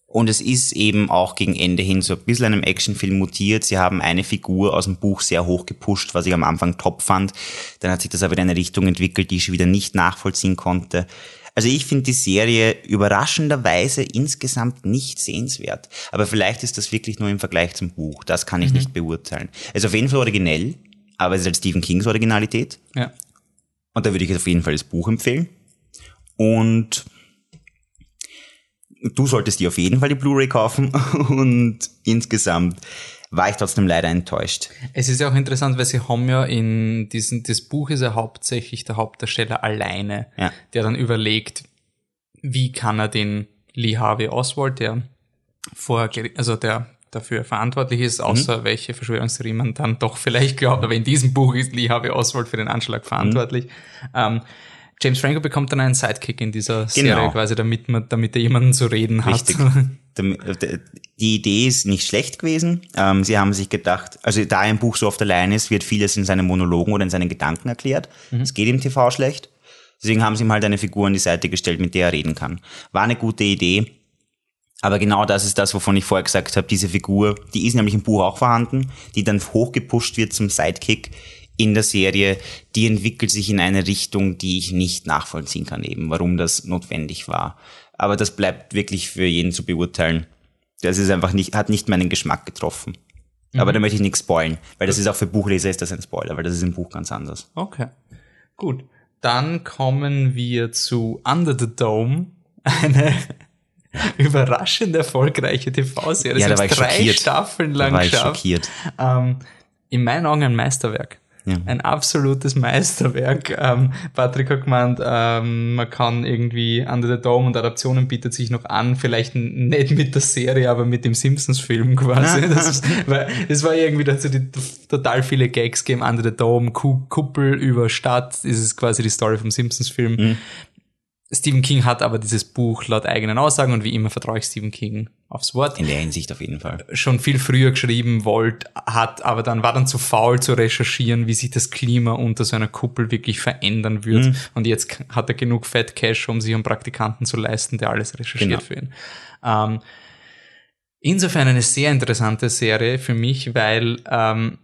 und es ist eben auch gegen Ende hin so ein bisschen einem Actionfilm mutiert. Sie haben eine Figur aus dem Buch sehr hoch gepusht, was ich am Anfang top fand. Dann hat sich das aber in eine Richtung entwickelt, die ich wieder nicht nachvollziehen konnte. Also ich finde die Serie überraschenderweise insgesamt nicht sehenswert. Aber vielleicht ist das wirklich nur im Vergleich zum Buch. Das kann ich mhm. nicht beurteilen. Also auf jeden Fall originell, aber es ist halt Stephen Kings Originalität. Ja. Und da würde ich auf jeden Fall das Buch empfehlen. Und du solltest dir auf jeden Fall die Blu-ray kaufen. Und insgesamt war ich trotzdem leider enttäuscht. Es ist ja auch interessant, weil sie haben ja in diesem, das Buch ist ja hauptsächlich der Hauptdarsteller alleine, ja. der dann überlegt, wie kann er den Lee Harvey Oswald, der vorher, also der dafür verantwortlich ist, außer mhm. welche Verschwörungstheorie man dann doch vielleicht glaubt, aber in diesem Buch ist Lee Harvey Oswald für den Anschlag verantwortlich. Mhm. Ähm, James Franco bekommt dann einen Sidekick in dieser Serie genau. quasi, damit man, damit er jemanden zu reden hat. Richtig. Die Idee ist nicht schlecht gewesen. Ähm, sie haben sich gedacht, also da ein Buch so oft allein ist, wird vieles in seinen Monologen oder in seinen Gedanken erklärt. Mhm. Es geht im TV schlecht. Deswegen haben sie ihm halt eine Figur an die Seite gestellt, mit der er reden kann. War eine gute Idee. Aber genau das ist das, wovon ich vorher gesagt habe. Diese Figur, die ist nämlich im Buch auch vorhanden, die dann hochgepusht wird zum Sidekick in der Serie, die entwickelt sich in eine Richtung, die ich nicht nachvollziehen kann, eben warum das notwendig war. Aber das bleibt wirklich für jeden zu beurteilen. Das ist einfach nicht, hat nicht meinen Geschmack getroffen. Mhm. Aber da möchte ich nichts spoilen, weil das ist auch für Buchleser ist das ein Spoiler, weil das ist im Buch ganz anders. Okay. Gut. Dann kommen wir zu Under the Dome, eine überraschend erfolgreiche TV-Serie. Ja, da war ich drei schockiert. Staffeln lang da war ich schockiert. Ähm, in meinen Augen ein Meisterwerk. Ja. Ein absolutes Meisterwerk. Ähm, Patrick hat gemeint, ähm, man kann irgendwie Under the Dome und Adaptionen bietet sich noch an, vielleicht nicht mit der Serie, aber mit dem Simpsons-Film quasi. das, ist, weil, das war irgendwie dazu die total viele Gags gegeben, Under the Dome, Kuppel über Stadt, das ist quasi die Story vom Simpsons-Film. Mhm. Stephen King hat aber dieses Buch laut eigenen Aussagen und wie immer vertraue ich Stephen King aufs Wort. In der Hinsicht auf jeden Fall. Schon viel früher geschrieben wollt, hat aber dann war dann zu faul zu recherchieren, wie sich das Klima unter so einer Kuppel wirklich verändern wird. Mhm. Und jetzt hat er genug Fat Cash, um sich einen Praktikanten zu leisten, der alles recherchiert genau. für ihn. Ähm, insofern eine sehr interessante Serie für mich, weil ähm,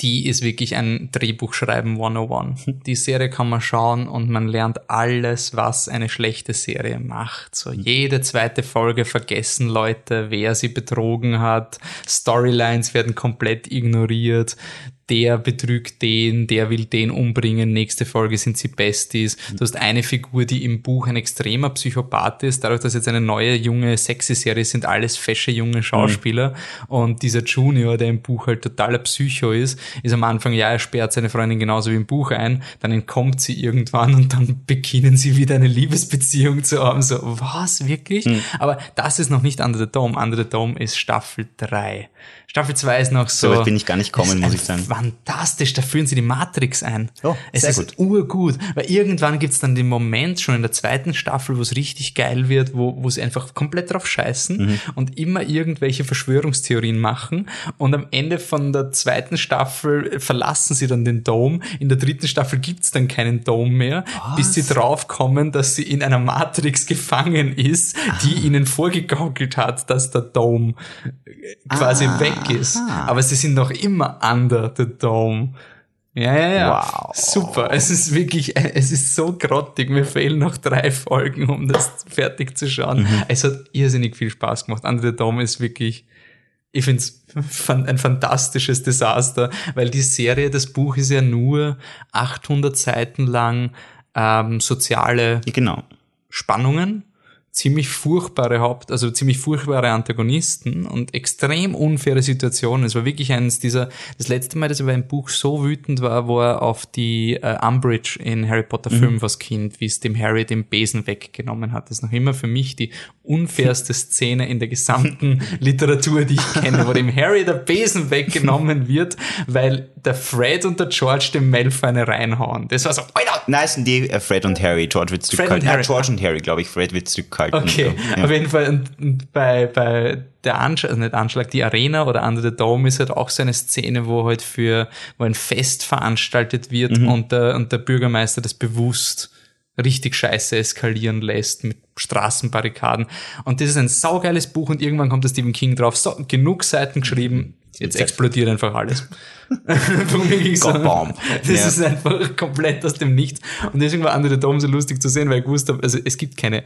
die ist wirklich ein Drehbuchschreiben 101. Die Serie kann man schauen und man lernt alles, was eine schlechte Serie macht. So jede zweite Folge vergessen Leute, wer sie betrogen hat. Storylines werden komplett ignoriert. Der betrügt den, der will den umbringen, nächste Folge sind sie Besties. Du hast eine Figur, die im Buch ein extremer Psychopath ist, dadurch, dass jetzt eine neue, junge, sexy Serie sind alles fesche junge Schauspieler mhm. und dieser Junior, der im Buch halt totaler Psycho ist, ist am Anfang, ja, er sperrt seine Freundin genauso wie im Buch ein, dann entkommt sie irgendwann und dann beginnen sie wieder eine Liebesbeziehung zu haben, so, was, wirklich? Mhm. Aber das ist noch nicht Under the Dome, Under the Dome ist Staffel 3. Staffel 2 ist noch so. So weit bin ich gar nicht kommen, muss ich sagen. Fantastisch, da führen sie die Matrix ein. Oh, es sehr ist gut. urgut, weil irgendwann gibt's dann den Moment schon in der zweiten Staffel, wo es richtig geil wird, wo, wo sie einfach komplett drauf scheißen mhm. und immer irgendwelche Verschwörungstheorien machen und am Ende von der zweiten Staffel verlassen sie dann den Dome. In der dritten Staffel gibt's dann keinen Dome mehr, Was? bis sie draufkommen, dass sie in einer Matrix gefangen ist, ah. die ihnen vorgegaukelt hat, dass der Dome quasi ah. weg ist. Aber sie sind noch immer under the dome. Ja, ja, ja. Wow. Super. Es ist wirklich, es ist so grottig. Mir fehlen noch drei Folgen, um das fertig zu schauen. Mhm. Es hat irrsinnig viel Spaß gemacht. Under the Dome ist wirklich, ich finde es ein fantastisches Desaster, weil die Serie, das Buch ist ja nur 800 Seiten lang ähm, soziale genau. Spannungen ziemlich furchtbare Haupt, also ziemlich furchtbare Antagonisten und extrem unfaire Situationen. Es war wirklich eines dieser, das letzte Mal, dass er beim Buch so wütend war, wo er auf die äh, Umbridge in Harry Potter mhm. 5 als Kind, wie es dem Harry den Besen weggenommen hat. Das ist noch immer für mich die unfairste Szene in der gesamten Literatur, die ich kenne, wo dem Harry der Besen weggenommen wird, weil der Fred und der George dem Malfoy eine reinhauen. Das war so! Nein, sind die äh, Fred und Harry. George wird zurückgehalten. Harry. George und Harry, glaube ich. Fred wird zurückgehalten. Okay, ja. auf jeden Fall. Und, und bei, bei der Anschlag, also nicht Anschlag, die Arena oder Under the Dome ist halt auch so eine Szene, wo halt für, wo ein Fest veranstaltet wird mhm. und, der, und der Bürgermeister das bewusst richtig scheiße eskalieren lässt mit Straßenbarrikaden. Und das ist ein saugeiles Buch und irgendwann kommt der Stephen King drauf. So, genug Seiten geschrieben, jetzt explodiert einfach alles. so, das ja. ist einfach komplett aus dem Nichts. Und deswegen war Under the Dome so lustig zu sehen, weil ich wusste, also es gibt keine.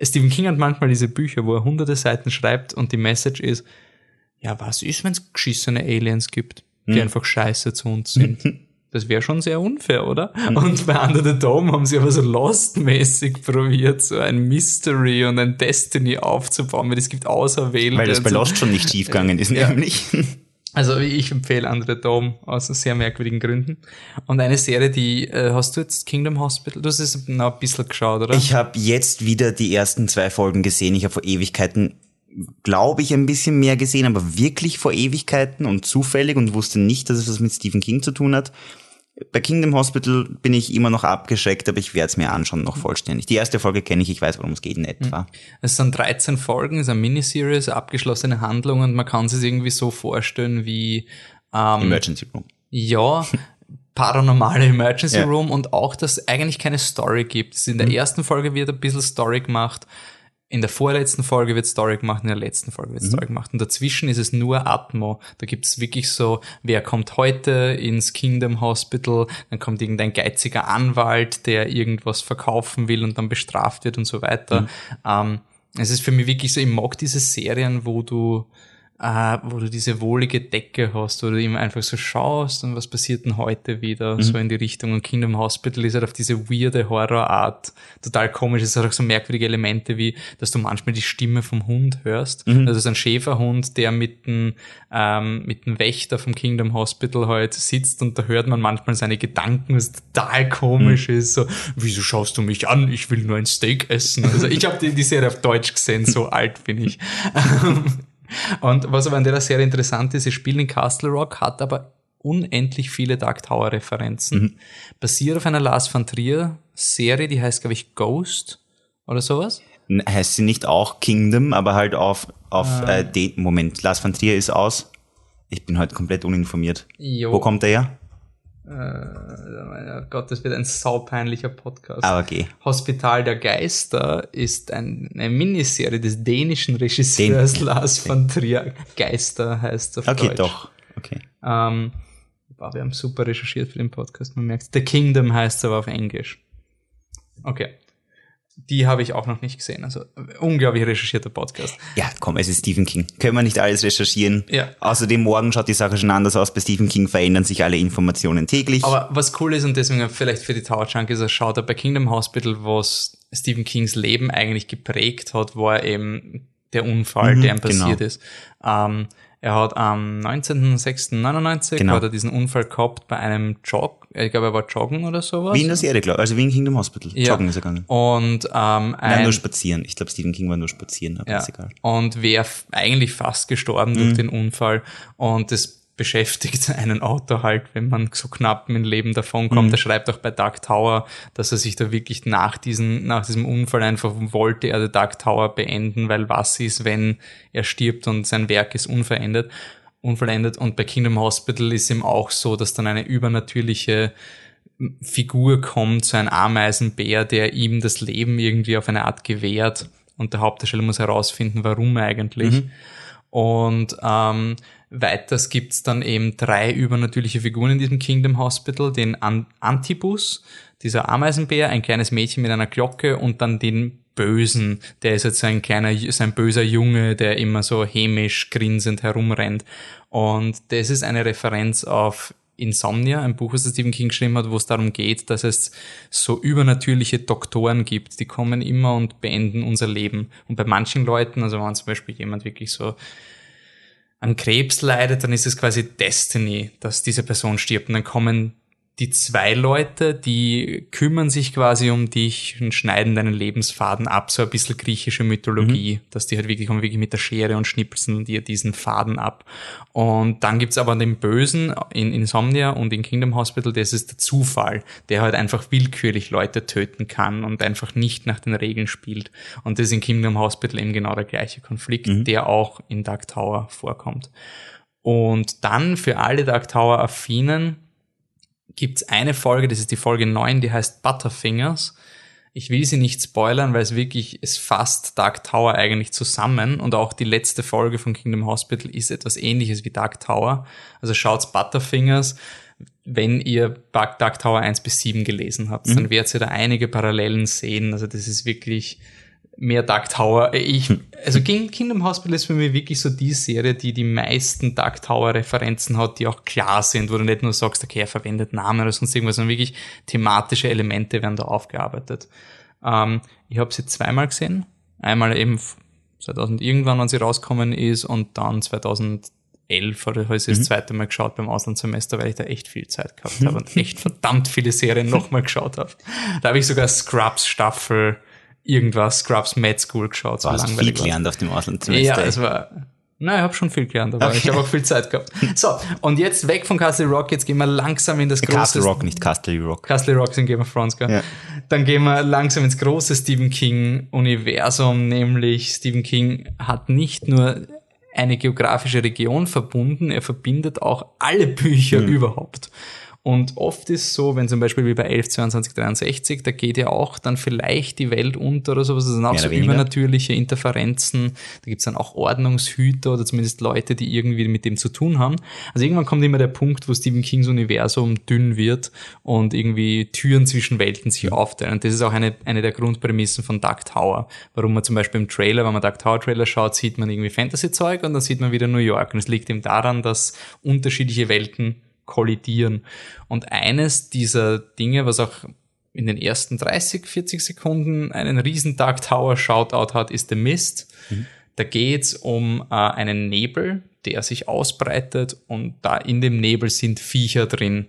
Stephen King hat manchmal diese Bücher, wo er hunderte Seiten schreibt und die Message ist, ja, was ist, wenn es geschissene Aliens gibt, die hm. einfach scheiße zu uns sind? Das wäre schon sehr unfair, oder? Mhm. Und bei Under the Dome haben sie aber so Lost-mäßig probiert, so ein Mystery und ein Destiny aufzubauen, weil es gibt Auserwählte. Weil das bei Lost schon nicht schiefgegangen ist, ja. nämlich. Also ich empfehle Under the Dome aus sehr merkwürdigen Gründen. Und eine Serie, die äh, hast du jetzt Kingdom Hospital? Du hast es noch ein bisschen geschaut, oder? Ich habe jetzt wieder die ersten zwei Folgen gesehen. Ich habe vor Ewigkeiten glaube ich, ein bisschen mehr gesehen, aber wirklich vor Ewigkeiten und zufällig und wusste nicht, dass es was mit Stephen King zu tun hat. Bei Kingdom Hospital bin ich immer noch abgeschreckt, aber ich werde es mir anschauen, noch vollständig. Die erste Folge kenne ich, ich weiß, worum es geht in etwa. Es sind 13 Folgen, es ist eine Miniseries, abgeschlossene Handlung und man kann sich irgendwie so vorstellen wie ähm, Emergency Room. Ja, paranormale Emergency ja. Room und auch, dass es eigentlich keine Story gibt. In der mhm. ersten Folge wird ein bisschen Story gemacht, in der vorletzten Folge wird Story gemacht, in der letzten Folge wird mhm. Story gemacht. Und dazwischen ist es nur Atmo. Da gibt es wirklich so, wer kommt heute ins Kingdom Hospital, dann kommt irgendein geiziger Anwalt, der irgendwas verkaufen will und dann bestraft wird und so weiter. Mhm. Ähm, es ist für mich wirklich so, ich mag diese Serien, wo du äh, wo du diese wohlige Decke hast, wo du immer einfach so schaust und was passiert denn heute wieder, mhm. so in die Richtung. Und Kingdom Hospital ist halt auf diese weirde Horrorart total komisch. Es hat auch so merkwürdige Elemente wie, dass du manchmal die Stimme vom Hund hörst. Mhm. Also so ein Schäferhund, der mit dem, ähm, mit dem Wächter vom Kingdom Hospital halt sitzt und da hört man manchmal seine Gedanken, was total komisch mhm. ist. So, wieso schaust du mich an? Ich will nur ein Steak essen. Also ich habe die, die Serie auf Deutsch gesehen, so alt bin ich. Und was aber an der Serie interessant ist, sie spielen in Castle Rock, hat aber unendlich viele Dark Tower Referenzen. Mhm. Basiert auf einer Lars van Trier Serie, die heißt, glaube ich, Ghost oder sowas. Heißt sie nicht auch Kingdom, aber halt auf, auf ah. äh, den Moment. Lars van Trier ist aus. Ich bin heute komplett uninformiert. Jo. Wo kommt er her? Äh, oh Gott, das wird ein saupeinlicher Podcast. Ah, okay. Hospital der Geister ist ein, eine Miniserie des dänischen Regisseurs Den, Lars von Trier. Geister heißt es auf okay, Deutsch. doch. Okay. Ähm, wir haben super recherchiert für den Podcast, man merkt. The Kingdom heißt es aber auf Englisch. Okay. Die habe ich auch noch nicht gesehen. Also unglaublich recherchierter Podcast. Ja, komm, es ist Stephen King. Können wir nicht alles recherchieren? Ja. Außerdem morgen schaut die Sache schon anders aus. Bei Stephen King verändern sich alle Informationen täglich. Aber was cool ist und deswegen vielleicht für die Tower Junkies, er schaut er bei Kingdom Hospital, was Stephen Kings Leben eigentlich geprägt hat, war eben der Unfall, mhm, der ihm passiert genau. ist. Ähm, er hat am 19.06.99 genau. hat er diesen Unfall gehabt bei einem Jog. Ich glaube, er war joggen oder sowas. Wie in der Serie, glaube Also wie in Kingdom Hospital. Ja. Joggen ist er gegangen. Und ähm, ein, Nein, nur spazieren. Ich glaube, Stephen King war nur spazieren, aber ja. ist egal. Und wäre eigentlich fast gestorben mhm. durch den Unfall. Und das beschäftigt einen Autor halt, wenn man so knapp mit dem Leben davonkommt. Mhm. Er schreibt auch bei Dark Tower, dass er sich da wirklich nach, diesen, nach diesem Unfall einfach wollte er Dark Tower beenden, weil was ist, wenn er stirbt und sein Werk ist unverändert, unvollendet. Und bei Kingdom Hospital ist ihm auch so, dass dann eine übernatürliche Figur kommt, so ein Ameisenbär, der ihm das Leben irgendwie auf eine Art gewährt. Und der Hauptdarsteller muss herausfinden, warum eigentlich. Mhm. Und ähm, Weiters gibt's dann eben drei übernatürliche Figuren in diesem Kingdom Hospital, den Antibus, dieser Ameisenbär, ein kleines Mädchen mit einer Glocke und dann den Bösen, der ist jetzt ein kleiner, so ein böser Junge, der immer so hämisch grinsend herumrennt. Und das ist eine Referenz auf Insomnia, ein Buch, das Stephen King geschrieben hat, wo es darum geht, dass es so übernatürliche Doktoren gibt, die kommen immer und beenden unser Leben. Und bei manchen Leuten, also wenn zum Beispiel jemand wirklich so an Krebs leidet, dann ist es quasi Destiny, dass diese Person stirbt. Und dann kommen die zwei Leute, die kümmern sich quasi um dich und schneiden deinen Lebensfaden ab, so ein bisschen griechische Mythologie, mhm. dass die halt wirklich kommen wirklich mit der Schere und schnippeln dir diesen Faden ab. Und dann gibt's aber den Bösen in Insomnia und in Kingdom Hospital, das ist der Zufall, der halt einfach willkürlich Leute töten kann und einfach nicht nach den Regeln spielt. Und das ist in Kingdom Hospital eben genau der gleiche Konflikt, mhm. der auch in Dark Tower vorkommt. Und dann für alle Dark Tower Affinen gibt's eine Folge, das ist die Folge 9, die heißt Butterfingers. Ich will sie nicht spoilern, weil es wirklich, es fasst Dark Tower eigentlich zusammen und auch die letzte Folge von Kingdom Hospital ist etwas ähnliches wie Dark Tower. Also schaut's Butterfingers, wenn ihr Dark Tower 1 bis 7 gelesen habt, mhm. dann werdet ihr da einige Parallelen sehen. Also das ist wirklich, mehr Dark Tower. Ich, also Kingdom Hospital ist für mich wirklich so die Serie, die die meisten Dark Tower Referenzen hat, die auch klar sind, wo du nicht nur sagst, okay, er verwendet Namen oder sonst irgendwas, sondern wirklich thematische Elemente werden da aufgearbeitet. Ähm, ich habe sie zweimal gesehen. Einmal eben 2000 irgendwann, wann sie rauskommen ist und dann 2011 oder habe ich sie mhm. das zweite Mal geschaut beim Auslandssemester, weil ich da echt viel Zeit gehabt habe und echt verdammt viele Serien nochmal geschaut habe. Da habe ich sogar Scrubs Staffel irgendwas Scrubs Med School geschaut. So hast viel gelernt auf dem Auslandssemester. Ja, es war, na, ich habe schon viel gelernt, aber okay. ich habe auch viel Zeit gehabt. So, und jetzt weg von Castle Rock, jetzt gehen wir langsam in das große... Castle Rock, nicht Castle Rock. Castle Rock sind Game of Thrones, gell? Ja. Dann gehen wir langsam ins große Stephen King-Universum, nämlich Stephen King hat nicht nur eine geografische Region verbunden, er verbindet auch alle Bücher mhm. überhaupt. Und oft ist so, wenn zum Beispiel wie bei 11, 22, 63, da geht ja auch dann vielleicht die Welt unter oder sowas. Das sind auch so übernatürliche Interferenzen. Da gibt's dann auch Ordnungshüter oder zumindest Leute, die irgendwie mit dem zu tun haben. Also irgendwann kommt immer der Punkt, wo Stephen Kings Universum dünn wird und irgendwie Türen zwischen Welten sich mhm. aufteilen. Und das ist auch eine, eine der Grundprämissen von Dark Tower. Warum man zum Beispiel im Trailer, wenn man Dark Tower Trailer schaut, sieht man irgendwie Fantasy-Zeug und dann sieht man wieder New York. Und es liegt eben daran, dass unterschiedliche Welten kollidieren. Und eines dieser Dinge, was auch in den ersten 30, 40 Sekunden einen riesen Dark Tower Shoutout hat, ist The Mist. Mhm. Da geht's um äh, einen Nebel, der sich ausbreitet und da in dem Nebel sind Viecher drin.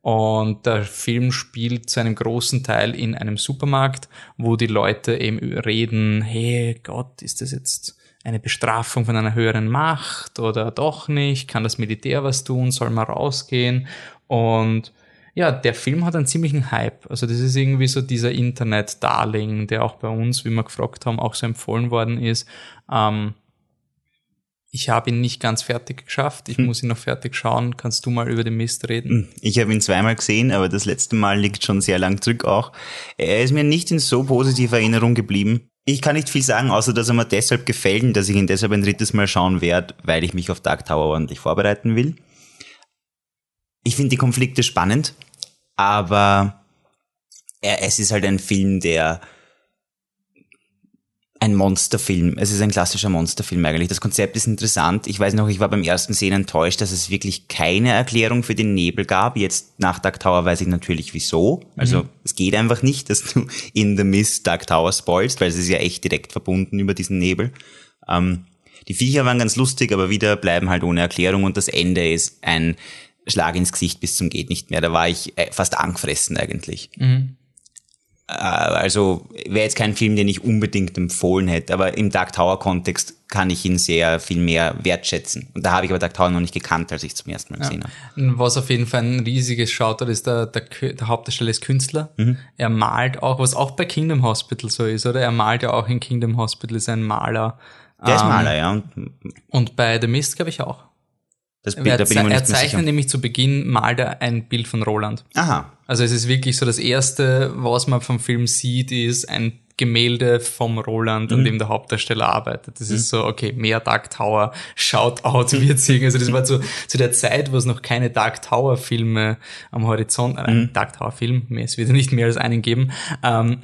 Und der Film spielt zu einem großen Teil in einem Supermarkt, wo die Leute eben reden, hey Gott, ist das jetzt eine Bestrafung von einer höheren Macht oder doch nicht? Kann das Militär was tun? Soll man rausgehen? Und ja, der Film hat einen ziemlichen Hype. Also das ist irgendwie so dieser Internet-Darling, der auch bei uns, wie wir gefragt haben, auch so empfohlen worden ist. Ähm, ich habe ihn nicht ganz fertig geschafft. Ich hm. muss ihn noch fertig schauen. Kannst du mal über den Mist reden? Hm, ich habe ihn zweimal gesehen, aber das letzte Mal liegt schon sehr lang zurück auch. Er ist mir nicht in so positiver Erinnerung geblieben. Ich kann nicht viel sagen, außer dass er mir deshalb gefällt und dass ich ihn deshalb ein drittes Mal schauen werde, weil ich mich auf Dark Tower ordentlich vorbereiten will. Ich finde die Konflikte spannend, aber er, es ist halt ein Film, der ein Monsterfilm. Es ist ein klassischer Monsterfilm eigentlich. Das Konzept ist interessant. Ich weiß noch, ich war beim ersten Sehen enttäuscht, dass es wirklich keine Erklärung für den Nebel gab. Jetzt nach Dark Tower weiß ich natürlich wieso. Also mhm. es geht einfach nicht, dass du in The Mist Dark Tower spoilst, weil es ist ja echt direkt verbunden über diesen Nebel. Ähm, die Viecher waren ganz lustig, aber wieder bleiben halt ohne Erklärung und das Ende ist ein Schlag ins Gesicht bis zum geht nicht mehr. Da war ich äh, fast angefressen eigentlich. Mhm. Äh, also wäre jetzt kein Film, den ich unbedingt empfohlen hätte, aber im Dark Tower Kontext kann ich ihn sehr viel mehr wertschätzen. Und da habe ich aber Dark Tower noch nicht gekannt, als ich zum ersten Mal gesehen habe. Was auf jeden Fall ein riesiges Shoutout ist, der, der, der Hauptdarsteller ist Künstler. Mhm. Er malt auch, was auch bei Kingdom Hospital so ist, oder? Er malt ja auch in Kingdom Hospital, ist ein Maler. Der ähm, ist Maler, ja. Und bei The Mist, glaube ich, auch. Das Bild, er, da bin ich er zeichnet nämlich zu Beginn, malt er ein Bild von Roland. Aha. Also es ist wirklich so, das Erste, was man vom Film sieht, ist ein Gemälde vom Roland, an mhm. dem der Hauptdarsteller arbeitet. Das mhm. ist so, okay, mehr Dark Tower, Shoutout wird singen. Also das war zu, zu der Zeit, wo es noch keine Dark Tower Filme am Horizont, äh, mhm. Dark Tower Film, es wird nicht mehr als einen geben, ähm,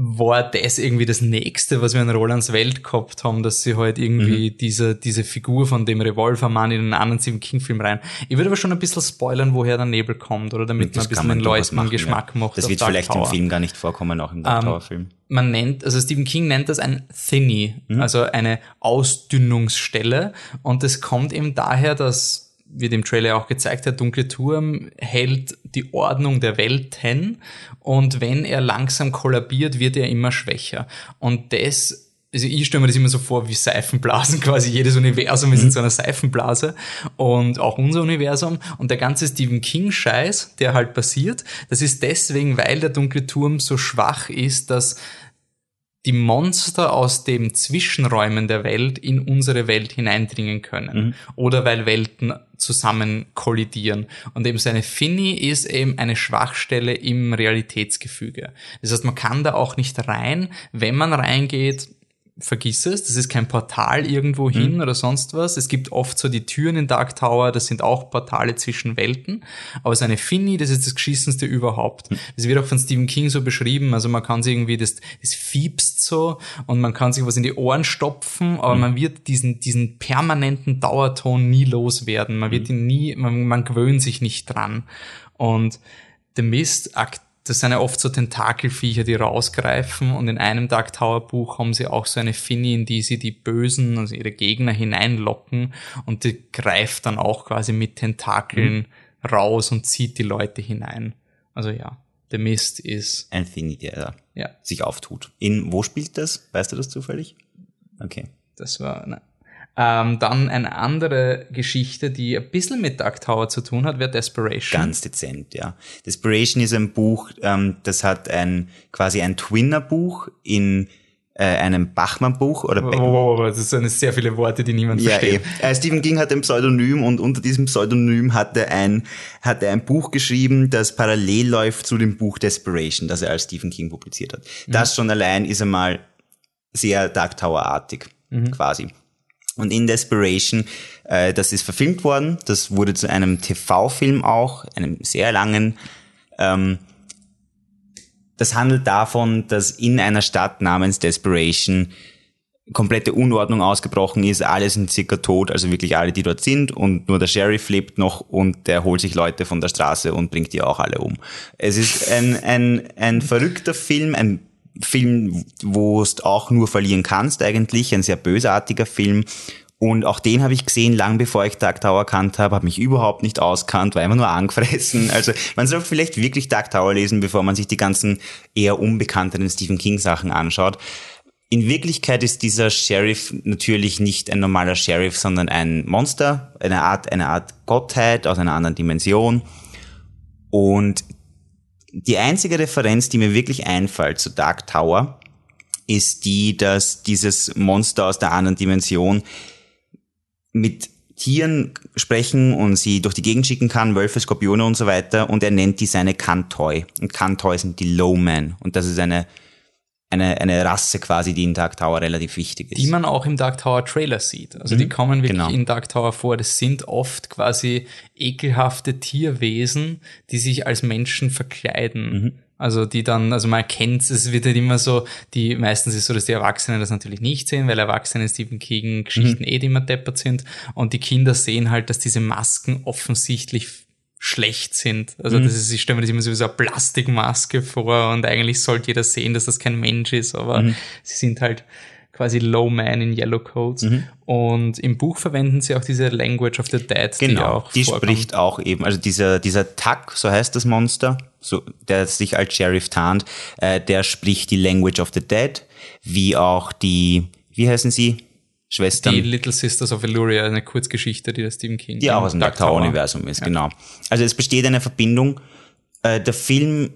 war das irgendwie das nächste, was wir in Rolands Welt gehabt haben, dass sie halt irgendwie mhm. diese, diese Figur von dem Revolvermann in einen anderen Stephen King Film rein. Ich würde aber schon ein bisschen spoilern, woher der Nebel kommt, oder damit man ein bisschen den Leuten machen, Geschmack ja. macht. Das wird vielleicht Tower. im Film gar nicht vorkommen, auch im Dark um, ähm, Tower Film. Man nennt, also Stephen King nennt das ein Thinny, mhm. also eine Ausdünnungsstelle. Und das kommt eben daher, dass wie dem Trailer auch gezeigt hat, Dunkle Turm hält die Ordnung der Welten und wenn er langsam kollabiert, wird er immer schwächer. Und das also ich stelle mir das immer so vor wie Seifenblasen, quasi jedes Universum ist in mhm. so einer Seifenblase und auch unser Universum und der ganze Stephen King Scheiß, der halt passiert, das ist deswegen, weil der dunkle Turm so schwach ist, dass die Monster aus den Zwischenräumen der Welt in unsere Welt hineindringen können. Mhm. Oder weil Welten zusammen kollidieren. Und eben seine Finny ist eben eine Schwachstelle im Realitätsgefüge. Das heißt, man kann da auch nicht rein. Wenn man reingeht, vergiss es, das ist kein Portal irgendwo hin mhm. oder sonst was. Es gibt oft so die Türen in Dark Tower, das sind auch Portale zwischen Welten. Aber so eine Finny, das ist das Geschissenste überhaupt. Mhm. Das wird auch von Stephen King so beschrieben. Also man kann sich irgendwie, das, das fiebst so und man kann sich was in die Ohren stopfen, aber mhm. man wird diesen, diesen permanenten Dauerton nie loswerden. Man wird mhm. ihn nie, man, man gewöhnt sich nicht dran. Und The Mist akt das sind ja oft so Tentakelviecher, die rausgreifen und in einem Dark Tower Buch haben sie auch so eine Finny, in die sie die Bösen, also ihre Gegner hineinlocken und die greift dann auch quasi mit Tentakeln mhm. raus und zieht die Leute hinein. Also ja, der Mist ist. Ein Finny, der ja. sich auftut. In, wo spielt das? Weißt du das zufällig? Okay. Das war, ne, ähm, dann eine andere Geschichte, die ein bisschen mit Dark Tower zu tun hat, wäre Desperation. Ganz dezent, ja. Desperation ist ein Buch, ähm, das hat ein quasi ein Twinner-Buch in äh, einem Bachmann-Buch oder oh, oh, oh, das sind sehr viele Worte, die niemand ja, versteht. Eh. Äh, Stephen King hat ein Pseudonym und unter diesem Pseudonym hat er ein hat er ein Buch geschrieben, das parallel läuft zu dem Buch Desperation, das er als Stephen King publiziert hat. Mhm. Das schon allein ist einmal sehr Dark Tower-artig, mhm. quasi. Und in Desperation, äh, das ist verfilmt worden, das wurde zu einem TV-Film auch, einem sehr langen. Ähm, das handelt davon, dass in einer Stadt namens Desperation komplette Unordnung ausgebrochen ist, alle sind circa tot, also wirklich alle, die dort sind und nur der Sheriff lebt noch und der holt sich Leute von der Straße und bringt die auch alle um. Es ist ein, ein, ein verrückter Film, ein Film, wo du auch nur verlieren kannst eigentlich, ein sehr bösartiger Film. Und auch den habe ich gesehen, lang bevor ich Dark Tower kannt habe, habe mich überhaupt nicht auskannt, war immer nur angefressen. Also man soll vielleicht wirklich Dark Tower lesen, bevor man sich die ganzen eher unbekannteren Stephen King Sachen anschaut. In Wirklichkeit ist dieser Sheriff natürlich nicht ein normaler Sheriff, sondern ein Monster, eine Art, eine Art Gottheit aus einer anderen Dimension. Und die einzige Referenz, die mir wirklich einfällt zu Dark Tower, ist die, dass dieses Monster aus der anderen Dimension mit Tieren sprechen und sie durch die Gegend schicken kann, Wölfe, Skorpione und so weiter, und er nennt die seine Kantoi. Und Kantoi sind die Lowmen. Und das ist eine eine, eine Rasse quasi, die in Dark Tower relativ wichtig ist. Die man auch im Dark Tower Trailer sieht. Also mhm, die kommen wirklich genau. in Dark Tower vor. Das sind oft quasi ekelhafte Tierwesen, die sich als Menschen verkleiden. Mhm. Also die dann, also man erkennt, es wird halt immer so, die meistens ist so, dass die Erwachsenen das natürlich nicht sehen, weil Erwachsene Stephen King Geschichten mhm. eh immer deppert sind und die Kinder sehen halt, dass diese Masken offensichtlich schlecht sind. Also mhm. das ist, ich stelle mir das immer so wie so eine Plastikmaske vor und eigentlich sollte jeder sehen, dass das kein Mensch ist, aber mhm. sie sind halt quasi Low Man in Yellow Coats. Mhm. Und im Buch verwenden sie auch diese Language of the Dead, genau, die auch die vorkommt. spricht auch eben, also dieser, dieser Tuck, so heißt das Monster, so, der sich als Sheriff tarnt, äh, der spricht die Language of the Dead, wie auch die, wie heißen sie? Schwestern. Die Little Sisters of Illyria, eine Kurzgeschichte, die der Stephen King. Die auch aus dem Dark Tower-Universum ist, ja. genau. Also es besteht eine Verbindung. Äh, der Film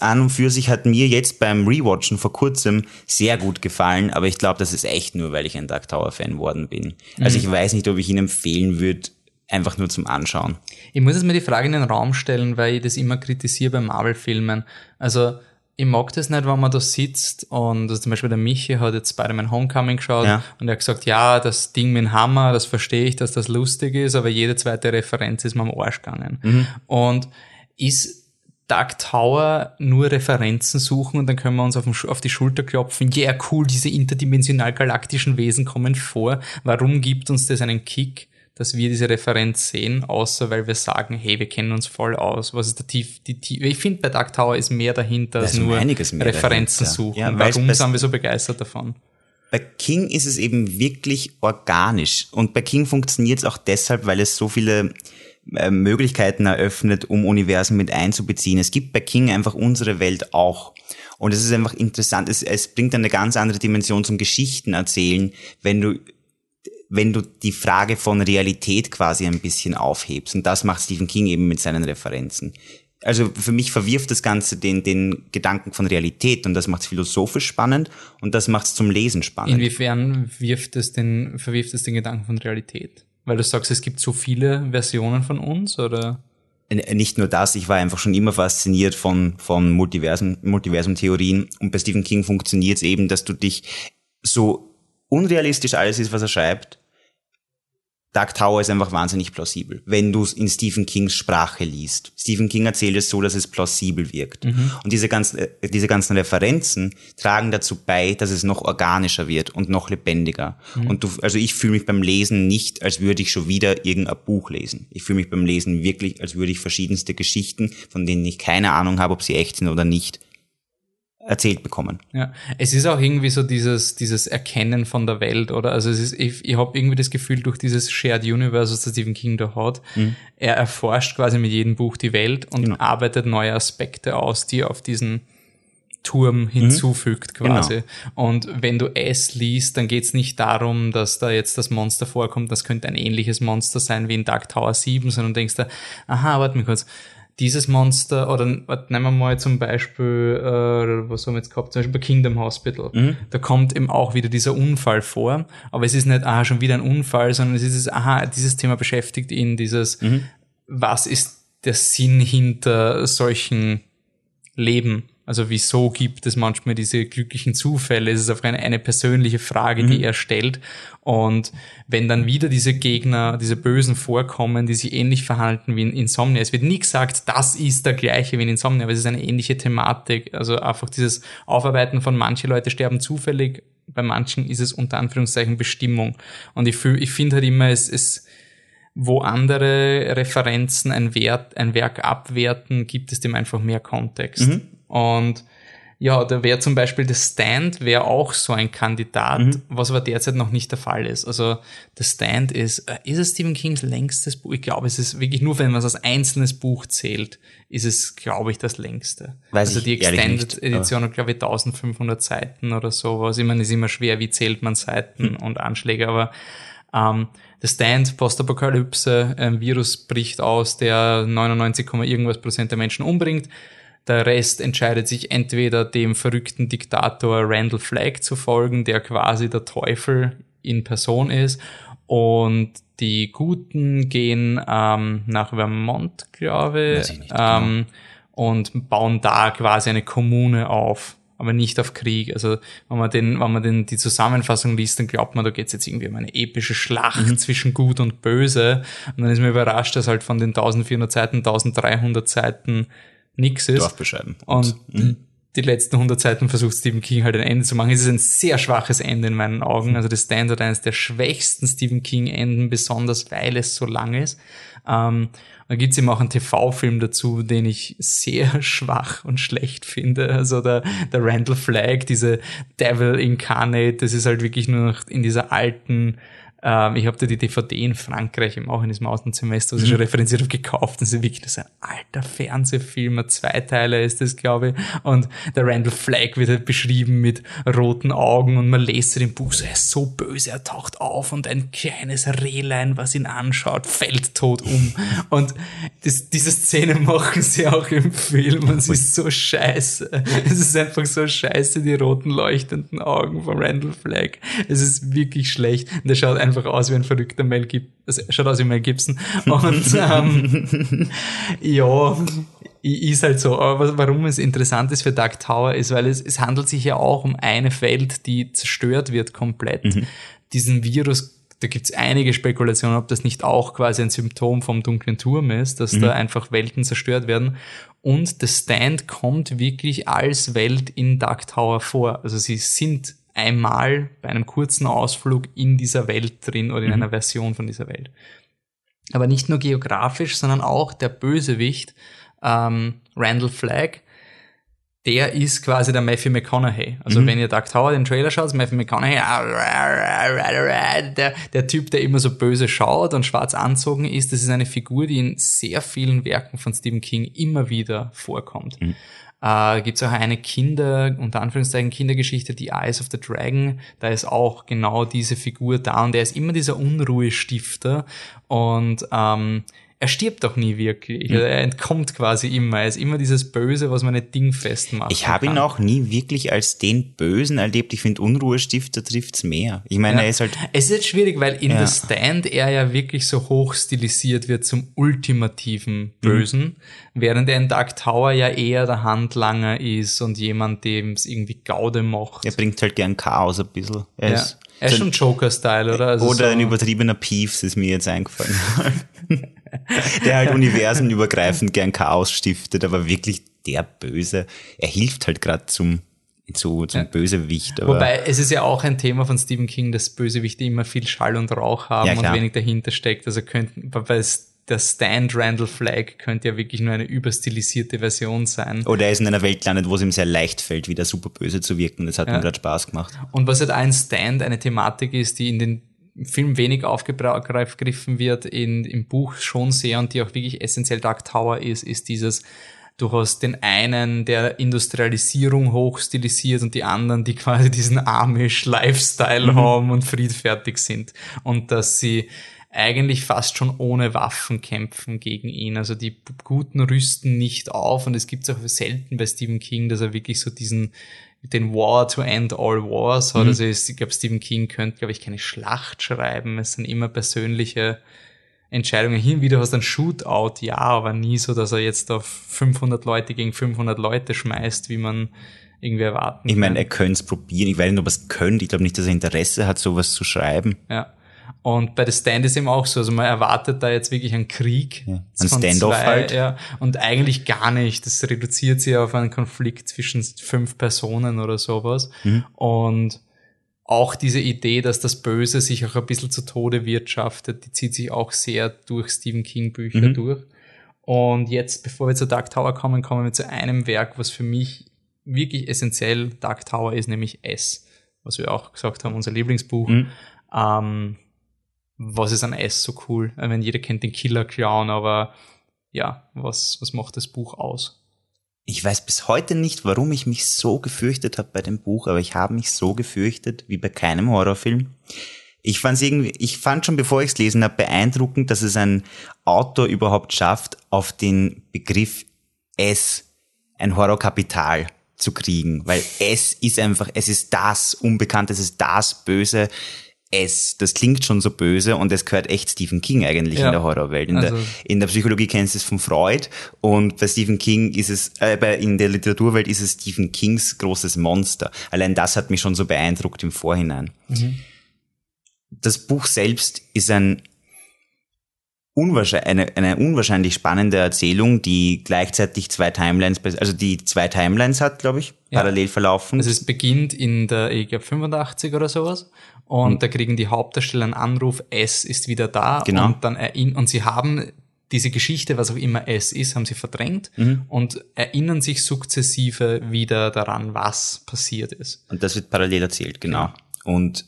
an und für sich hat mir jetzt beim Rewatchen vor kurzem sehr gut gefallen, aber ich glaube, das ist echt nur, weil ich ein Dark Tower Fan worden bin. Also mhm. ich weiß nicht, ob ich ihn empfehlen würde, einfach nur zum Anschauen. Ich muss jetzt mal die Frage in den Raum stellen, weil ich das immer kritisiere bei Marvel-Filmen. Also ich mag das nicht, wenn man da sitzt und also zum Beispiel der Michi hat jetzt Spider-Man Homecoming geschaut ja. und er hat gesagt, ja, das Ding mit dem Hammer, das verstehe ich, dass das lustig ist, aber jede zweite Referenz ist mir am Arsch gegangen. Mhm. Und ist Dark Tower nur Referenzen suchen und dann können wir uns auf, auf die Schulter klopfen. Ja, yeah, cool, diese interdimensional galaktischen Wesen kommen vor. Warum gibt uns das einen Kick, dass wir diese Referenz sehen, außer weil wir sagen, hey, wir kennen uns voll aus. Was ist der tief, die tief, ich finde bei Dark Tower ist mehr dahinter als nur Referenzen dahinter. suchen. Ja, Warum sind wir so begeistert davon? Bei King ist es eben wirklich organisch und bei King funktioniert es auch deshalb, weil es so viele äh, Möglichkeiten eröffnet, um Universen mit einzubeziehen. Es gibt bei King einfach unsere Welt auch. Und es ist einfach interessant, es, es bringt eine ganz andere Dimension zum Geschichten erzählen, wenn du wenn du die Frage von Realität quasi ein bisschen aufhebst. Und das macht Stephen King eben mit seinen Referenzen. Also für mich verwirft das Ganze den, den Gedanken von Realität und das macht es philosophisch spannend und das macht es zum Lesen spannend. Inwiefern wirft es den, verwirft es den Gedanken von Realität? Weil du sagst, es gibt so viele Versionen von uns, oder? Nicht nur das, ich war einfach schon immer fasziniert von, von Multiversum, Multiversum-Theorien. Und bei Stephen King funktioniert es eben, dass du dich so unrealistisch alles ist, was er schreibt, Dark Tower ist einfach wahnsinnig plausibel, wenn du es in Stephen Kings Sprache liest. Stephen King erzählt es so, dass es plausibel wirkt. Mhm. Und diese ganzen, äh, diese ganzen Referenzen tragen dazu bei, dass es noch organischer wird und noch lebendiger. Mhm. Und du, also ich fühle mich beim Lesen nicht, als würde ich schon wieder irgendein Buch lesen. Ich fühle mich beim Lesen wirklich, als würde ich verschiedenste Geschichten, von denen ich keine Ahnung habe, ob sie echt sind oder nicht, erzählt bekommen. Ja, es ist auch irgendwie so dieses dieses Erkennen von der Welt, oder? Also es ist, ich, ich habe irgendwie das Gefühl durch dieses Shared Universe, was der Stephen King da hat, mhm. er erforscht quasi mit jedem Buch die Welt und genau. arbeitet neue Aspekte aus, die er auf diesen Turm mhm. hinzufügt mhm. quasi. Genau. Und wenn du es liest, dann geht's nicht darum, dass da jetzt das Monster vorkommt, das könnte ein ähnliches Monster sein wie in Dark Tower 7, sondern denkst da, aha, warte mal kurz, dieses Monster, oder nehmen wir mal zum Beispiel, äh, was haben wir jetzt gehabt, zum Beispiel bei Kingdom Hospital. Mhm. Da kommt eben auch wieder dieser Unfall vor, aber es ist nicht, aha, schon wieder ein Unfall, sondern es ist, aha, dieses Thema beschäftigt ihn, dieses, mhm. was ist der Sinn hinter solchen Leben? Also wieso gibt es manchmal diese glücklichen Zufälle? Es ist einfach eine, eine persönliche Frage, mhm. die er stellt. Und wenn dann wieder diese Gegner, diese Bösen vorkommen, die sich ähnlich verhalten wie in Insomnia, es wird nie gesagt, das ist der gleiche wie in Insomnia, aber es ist eine ähnliche Thematik. Also einfach dieses Aufarbeiten von manche Leute sterben zufällig, bei manchen ist es unter Anführungszeichen Bestimmung. Und ich, ich finde halt immer, es, es wo andere Referenzen ein, Wert, ein Werk abwerten, gibt es dem einfach mehr Kontext. Mhm. Und ja, da wäre zum Beispiel The Stand wäre auch so ein Kandidat, mhm. was aber derzeit noch nicht der Fall ist. Also The Stand ist, äh, ist es Stephen Kings längstes Buch? Ich glaube, es ist wirklich nur, wenn man es als einzelnes Buch zählt, ist es, glaube ich, das längste. Weiß also die Extended Edition hat, glaube ich, 1500 Seiten oder sowas. Ich meine, ist immer schwer, wie zählt man Seiten mhm. und Anschläge, aber ähm, The Stand, Postapokalypse, ein Virus bricht aus, der 99, irgendwas Prozent der Menschen umbringt der Rest entscheidet sich entweder dem verrückten Diktator Randall Flagg zu folgen, der quasi der Teufel in Person ist. Und die Guten gehen ähm, nach Vermont, glaube ich, nicht, ähm, genau. und bauen da quasi eine Kommune auf aber nicht auf Krieg. Also wenn man den, wenn man den, die Zusammenfassung liest, dann glaubt man, da geht es jetzt irgendwie um eine epische Schlacht mhm. zwischen Gut und Böse. Und dann ist man überrascht, dass halt von den 1400 Seiten 1300 Seiten nix ist. Dorf beschreiben. Und mhm. die letzten 100 Seiten versucht Stephen King halt ein Ende zu machen. Es ist ein sehr schwaches Ende in meinen Augen. Also das Stand hat eines der schwächsten Stephen King Enden, besonders weil es so lang ist. Ähm, dann gibt's eben auch einen TV-Film dazu, den ich sehr schwach und schlecht finde. Also der, der Randall Flagg, diese Devil Incarnate, das ist halt wirklich nur noch in dieser alten ähm, ich habe da die DVD in Frankreich eben auch in diesem Außensemester, was ich schon mhm. referenziert habe, gekauft. Das ist wirklich das ist ein alter Fernsehfilm, ein Zweiteiler ist das, glaube ich. Und der Randall Flagg wird halt beschrieben mit roten Augen und man lässt im Buch so, er ist so böse, er taucht auf und ein kleines Rehlein, was ihn anschaut, fällt tot um. Und das, diese Szene machen sie auch im Film und sie ist so scheiße. Es ist einfach so scheiße, die roten leuchtenden Augen von Randall Flagg. Es ist wirklich schlecht. Und er schaut einfach einfach aus wie ein verrückter Mel Gibson. Also, schaut aus wie Mel Gibson. Und ähm, ja, ist halt so. Aber warum es interessant ist für Dark Tower ist, weil es, es handelt sich ja auch um eine Welt, die zerstört wird komplett. Mhm. Diesen Virus da gibt's einige Spekulationen, ob das nicht auch quasi ein Symptom vom dunklen Turm ist, dass mhm. da einfach Welten zerstört werden. Und The Stand kommt wirklich als Welt in Dark Tower vor. Also sie sind einmal bei einem kurzen Ausflug in dieser Welt drin oder in mhm. einer Version von dieser Welt. Aber nicht nur geografisch, sondern auch der Bösewicht, ähm, Randall Flagg, der ist quasi der Matthew McConaughey. Also mhm. wenn ihr Dark Tower den Trailer schaut, Matthew McConaughey, der, der Typ, der immer so böse schaut und schwarz anzogen ist, das ist eine Figur, die in sehr vielen Werken von Stephen King immer wieder vorkommt. Mhm. Äh, Gibt es auch eine Kinder, unter Anführungszeichen Kindergeschichte, die Eyes of the Dragon. Da ist auch genau diese Figur da und er ist immer dieser Unruhestifter und ähm, er stirbt doch nie wirklich. Mhm. Er entkommt quasi immer. Er ist immer dieses Böse, was man nicht dingfest macht. Ich habe ihn auch nie wirklich als den Bösen erlebt. Ich finde, Unruhestifter trifft's mehr. Ich meine, ja. er ist halt. Es ist jetzt schwierig, weil in ja. The Stand er ja wirklich so hoch stilisiert wird zum ultimativen Bösen, mhm. während er in Dark Tower ja eher der Handlanger ist und jemand, dem es irgendwie Gaude macht. Er bringt halt gern Chaos ein bisschen. Er ja. ist er ist schon Joker-Style, oder? Also oder so ein übertriebener Peeves ist mir jetzt eingefallen. der halt universenübergreifend gern Chaos stiftet, aber wirklich der Böse. Er hilft halt gerade zum zu, zum ja. Bösewicht. Wobei es ist ja auch ein Thema von Stephen King, dass Bösewichte immer viel Schall und Rauch haben ja, und wenig dahinter steckt. Also könnten, weil der Stand Randall Flagg könnte ja wirklich nur eine überstilisierte Version sein. Oder er ist in einer Welt gelandet, wo es ihm sehr leicht fällt, wieder super böse zu wirken. Das hat ja. mir gerade Spaß gemacht. Und was halt ein Stand eine Thematik ist, die in den Film wenig aufgegriffen wird, in, im Buch schon sehr und die auch wirklich essentiell Dark Tower ist, ist dieses, du hast den einen, der Industrialisierung hochstilisiert und die anderen, die quasi diesen Amish-Lifestyle mhm. haben und friedfertig sind. Und dass sie eigentlich fast schon ohne Waffen kämpfen gegen ihn. Also die Guten rüsten nicht auf und es gibt es auch selten bei Stephen King, dass er wirklich so diesen den War to End All Wars hat. Mhm. Also ich glaube, Stephen King könnte, glaube ich, keine Schlacht schreiben. Es sind immer persönliche Entscheidungen. Hin und wieder hast du ein Shootout, ja, aber nie so, dass er jetzt auf 500 Leute gegen 500 Leute schmeißt, wie man irgendwie erwarten Ich meine, er könnte es probieren. Ich weiß nicht, ob er es könnte. Ich glaube nicht, dass er Interesse hat, sowas zu schreiben. Ja. Und bei The Stand ist eben auch so, also man erwartet da jetzt wirklich einen Krieg. Ja, ein Standoff zwei, halt. Ja, und eigentlich gar nicht. Das reduziert sich auf einen Konflikt zwischen fünf Personen oder sowas. Mhm. Und auch diese Idee, dass das Böse sich auch ein bisschen zu Tode wirtschaftet, die zieht sich auch sehr durch Stephen King Bücher mhm. durch. Und jetzt, bevor wir zu Dark Tower kommen, kommen wir zu einem Werk, was für mich wirklich essentiell Dark Tower ist, nämlich S, was wir auch gesagt haben, unser Lieblingsbuch. Mhm. Ähm, was ist an S so cool? Ich meine, jeder kennt den Killer Clown, aber ja, was, was macht das Buch aus? Ich weiß bis heute nicht, warum ich mich so gefürchtet habe bei dem Buch, aber ich habe mich so gefürchtet wie bei keinem Horrorfilm. Ich fand irgendwie, ich fand schon bevor ich es gelesen habe beeindruckend, dass es ein Autor überhaupt schafft, auf den Begriff S ein Horrorkapital zu kriegen, weil es ist einfach, es ist das Unbekannte, es ist das Böse, S, das klingt schon so böse und es gehört echt Stephen King eigentlich ja. in der Horrorwelt. In, also. der, in der Psychologie kennst du es von Freud und bei Stephen King ist es, äh, bei, in der Literaturwelt ist es Stephen Kings großes Monster. Allein das hat mich schon so beeindruckt im Vorhinein. Mhm. Das Buch selbst ist ein unwahrscheinlich, eine, eine unwahrscheinlich spannende Erzählung, die gleichzeitig zwei Timelines, also die zwei Timelines hat, glaube ich, ja. parallel verlaufen. Also es beginnt in der, ich glaube, 85 oder sowas. Und hm. da kriegen die Hauptdarsteller einen Anruf, S ist wieder da. Genau. Und dann und sie haben diese Geschichte, was auch immer es ist, haben sie verdrängt mhm. und erinnern sich sukzessive wieder daran, was passiert ist. Und das wird parallel erzählt, genau. genau. Und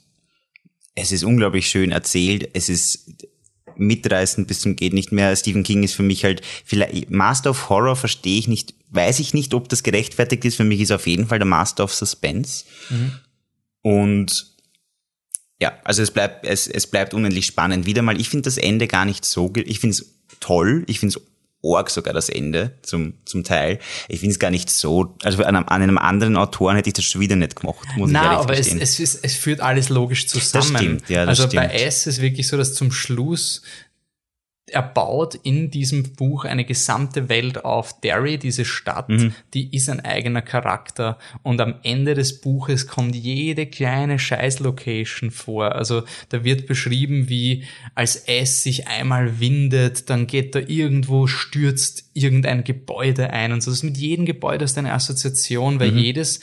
es ist unglaublich schön erzählt. Es ist mitreißend bis zum geht nicht mehr. Stephen King ist für mich halt vielleicht Master of Horror verstehe ich nicht, weiß ich nicht, ob das gerechtfertigt ist. Für mich ist auf jeden Fall der Master of Suspense. Mhm. Und ja, also es bleibt es, es bleibt unendlich spannend. Wieder mal, ich finde das Ende gar nicht so, ich finde es toll, ich finde es org sogar das Ende zum, zum Teil. Ich finde es gar nicht so, also an einem, an einem anderen Autoren hätte ich das schon wieder nicht gemacht, muss Na, ich ehrlich aber es, es, ist, es führt alles logisch zusammen. Das stimmt, ja, das also stimmt. bei S ist wirklich so, dass zum Schluss er baut in diesem Buch eine gesamte Welt auf. Derry, diese Stadt, mhm. die ist ein eigener Charakter. Und am Ende des Buches kommt jede kleine Scheißlocation vor. Also da wird beschrieben, wie als es sich einmal windet, dann geht da irgendwo, stürzt irgendein Gebäude ein. Und so das ist mit jedem Gebäude ist eine Assoziation, weil mhm. jedes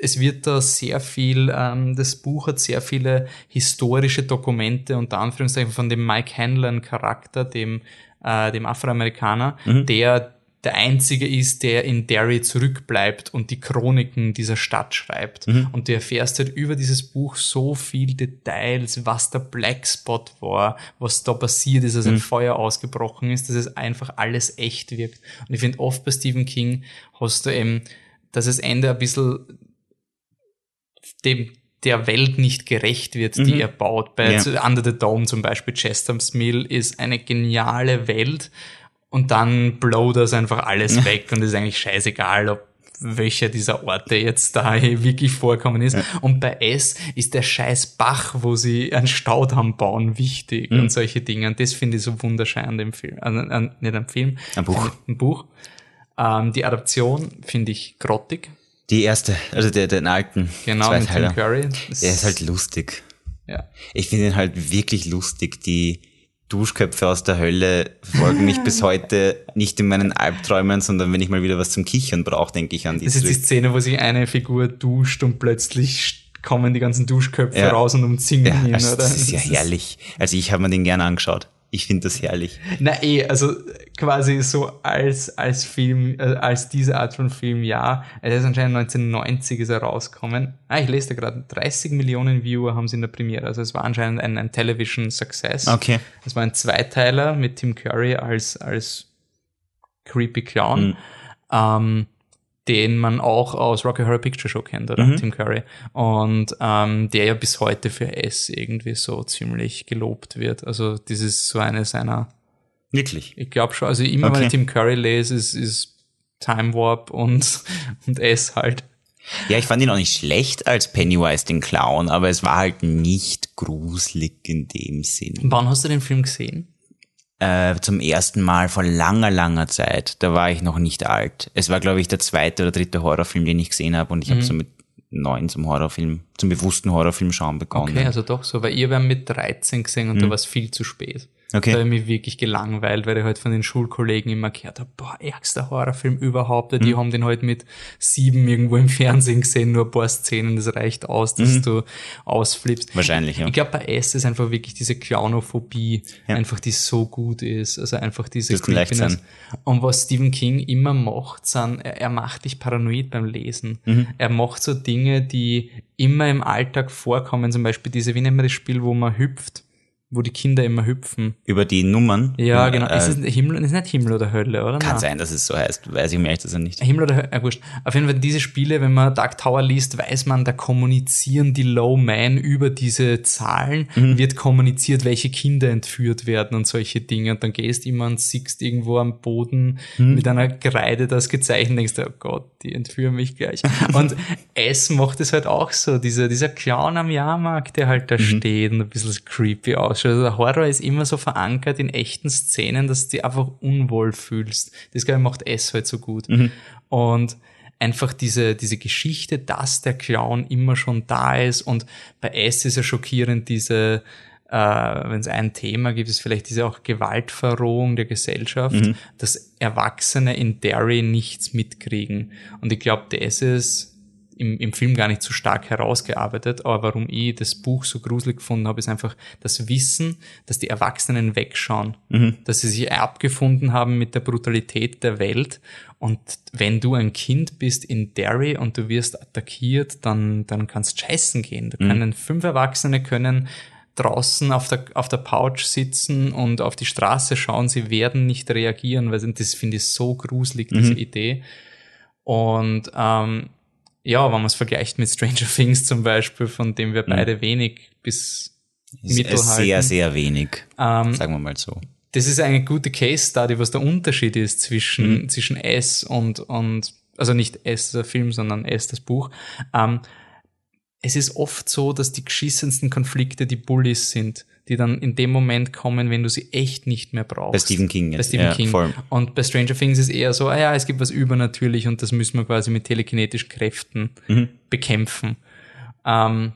es wird da sehr viel, ähm, das Buch hat sehr viele historische Dokumente, unter Anführungszeichen von dem Mike Hanlon Charakter, dem, äh, dem Afroamerikaner, mhm. der der einzige ist, der in Derry zurückbleibt und die Chroniken dieser Stadt schreibt. Mhm. Und du erfährst halt über dieses Buch so viel Details, was der Black Spot war, was da passiert ist, als ein mhm. Feuer ausgebrochen ist, dass es einfach alles echt wirkt. Und ich finde oft bei Stephen King hast du eben, dass das Ende ein bisschen dem der Welt nicht gerecht wird, die mhm. er baut. Bei ja. Under the Dome zum Beispiel, Chester's Mill ist eine geniale Welt und dann blow das einfach alles weg und ist eigentlich scheißegal, ob welcher dieser Orte jetzt da wirklich vorkommen ist. Ja. Und bei S ist der scheiß Bach, wo sie einen Staudamm bauen, wichtig mhm. und solche Dinge. Und das finde ich so wunderschön an dem Film. An, an, nicht am Film. Ein Buch. Ein Buch. Ähm, die Adaption finde ich grottig. Die erste, also der, den alten. Genau, mit Tim Curry. Der ist halt lustig. Ja. Ich finde ihn halt wirklich lustig. Die Duschköpfe aus der Hölle folgen mich bis heute nicht in meinen Albträumen, sondern wenn ich mal wieder was zum Kichern brauche, denke ich an die. Das ist die Szene, wo sich eine Figur duscht und plötzlich kommen die ganzen Duschköpfe ja. raus und umzingeln ja, ihn, also oder? Das ist ja herrlich. Also ich habe mir den gerne angeschaut. Ich finde das herrlich. Na eh, also quasi so als, als Film, äh, als diese Art von Film, ja. Er ist anscheinend 1990 ist er rausgekommen. Ah, ich lese da gerade, 30 Millionen Viewer haben sie in der Premiere. Also es war anscheinend ein, ein Television Success. Okay. Es war ein Zweiteiler mit Tim Curry als, als creepy Clown. Mhm. Ähm, den man auch aus Rocky Horror Picture Show kennt, oder? Mhm. Tim Curry. Und ähm, der ja bis heute für S irgendwie so ziemlich gelobt wird. Also das ist so eine seiner. Wirklich? Ich glaube schon. Also immer, okay. wenn ich Tim Curry lese, ist, ist Time Warp und, und S halt. Ja, ich fand ihn auch nicht schlecht als Pennywise den Clown, aber es war halt nicht gruselig in dem Sinn. Wann hast du den Film gesehen? Äh, zum ersten Mal vor langer, langer Zeit. Da war ich noch nicht alt. Es war, glaube ich, der zweite oder dritte Horrorfilm, den ich gesehen habe und ich mhm. habe so mit neun zum Horrorfilm, zum bewussten Horrorfilm schauen begonnen. Okay, also doch so, weil ihr wären mit 13 gesehen und mhm. da war es viel zu spät. Okay. Da habe ich mich wirklich gelangweilt, weil ich halt von den Schulkollegen immer gehört habe, boah, ärgster Horrorfilm überhaupt. Die mhm. haben den halt mit sieben irgendwo im Fernsehen gesehen, nur ein paar Szenen, das reicht aus, dass mhm. du ausflippst. Wahrscheinlich, ja. Ich glaube, bei S ist einfach wirklich diese Clownophobie, ja. einfach die so gut ist. Also einfach diese Creepiness. Und was Stephen King immer macht, sind, er, er macht dich paranoid beim Lesen. Mhm. Er macht so Dinge, die immer im Alltag vorkommen, zum Beispiel diese, wie nennen wir das Spiel, wo man hüpft? Wo die Kinder immer hüpfen. Über die Nummern? Ja, genau. Äh, ist es Himmel, ist nicht Himmel oder Hölle, oder? Kann Na. sein, dass es so heißt. Weiß ich mir echt das nicht. Himmel oder Hölle, ja, wurscht. Auf jeden Fall diese Spiele, wenn man Dark Tower liest, weiß man, da kommunizieren die Low Man über diese Zahlen, mhm. wird kommuniziert, welche Kinder entführt werden und solche Dinge. Und dann gehst immer und siehst irgendwo am Boden mhm. mit einer Kreide das gezeichnet, denkst du, oh Gott, die entführen mich gleich. und es macht es halt auch so, dieser, dieser Clown am Jahrmarkt, der halt da mhm. steht und ein bisschen creepy ausschaut ausschaut. Also der Horror ist immer so verankert in echten Szenen, dass du dich einfach unwohl fühlst. Das, glaube ich, macht es halt so gut. Mhm. Und einfach diese, diese Geschichte, dass der Clown immer schon da ist und bei S ist ja schockierend diese, äh, wenn es ein Thema gibt, ist vielleicht diese auch Gewaltverrohung der Gesellschaft, mhm. dass Erwachsene in Derry nichts mitkriegen. Und ich glaube, das ist im, im Film gar nicht so stark herausgearbeitet, aber warum ich das Buch so gruselig gefunden habe, ist einfach das Wissen, dass die Erwachsenen wegschauen, mhm. dass sie sich abgefunden haben mit der Brutalität der Welt und wenn du ein Kind bist in Derry und du wirst attackiert, dann, dann kannst scheißen gehen. Da mhm. können fünf Erwachsene können draußen auf der, auf der Pouch sitzen und auf die Straße schauen, sie werden nicht reagieren, weil das finde ich so gruselig, diese mhm. Idee. Und ähm, ja, wenn man es vergleicht mit Stranger Things zum Beispiel, von dem wir mhm. beide mhm. wenig bis mittel halten. Sehr, sehr wenig, ähm, sagen wir mal so. Das ist eine gute Case Study, was der Unterschied ist zwischen, mhm. zwischen S und, und, also nicht S der Film, sondern S das Buch. Ähm, es ist oft so, dass die geschissensten Konflikte die Bullies sind die dann in dem Moment kommen, wenn du sie echt nicht mehr brauchst. Bei Stephen King. Bei Stephen ja, King. Voll. Und bei Stranger Things ist eher so, ah ja, es gibt was übernatürlich und das müssen wir quasi mit telekinetischen Kräften mhm. bekämpfen. Ähm,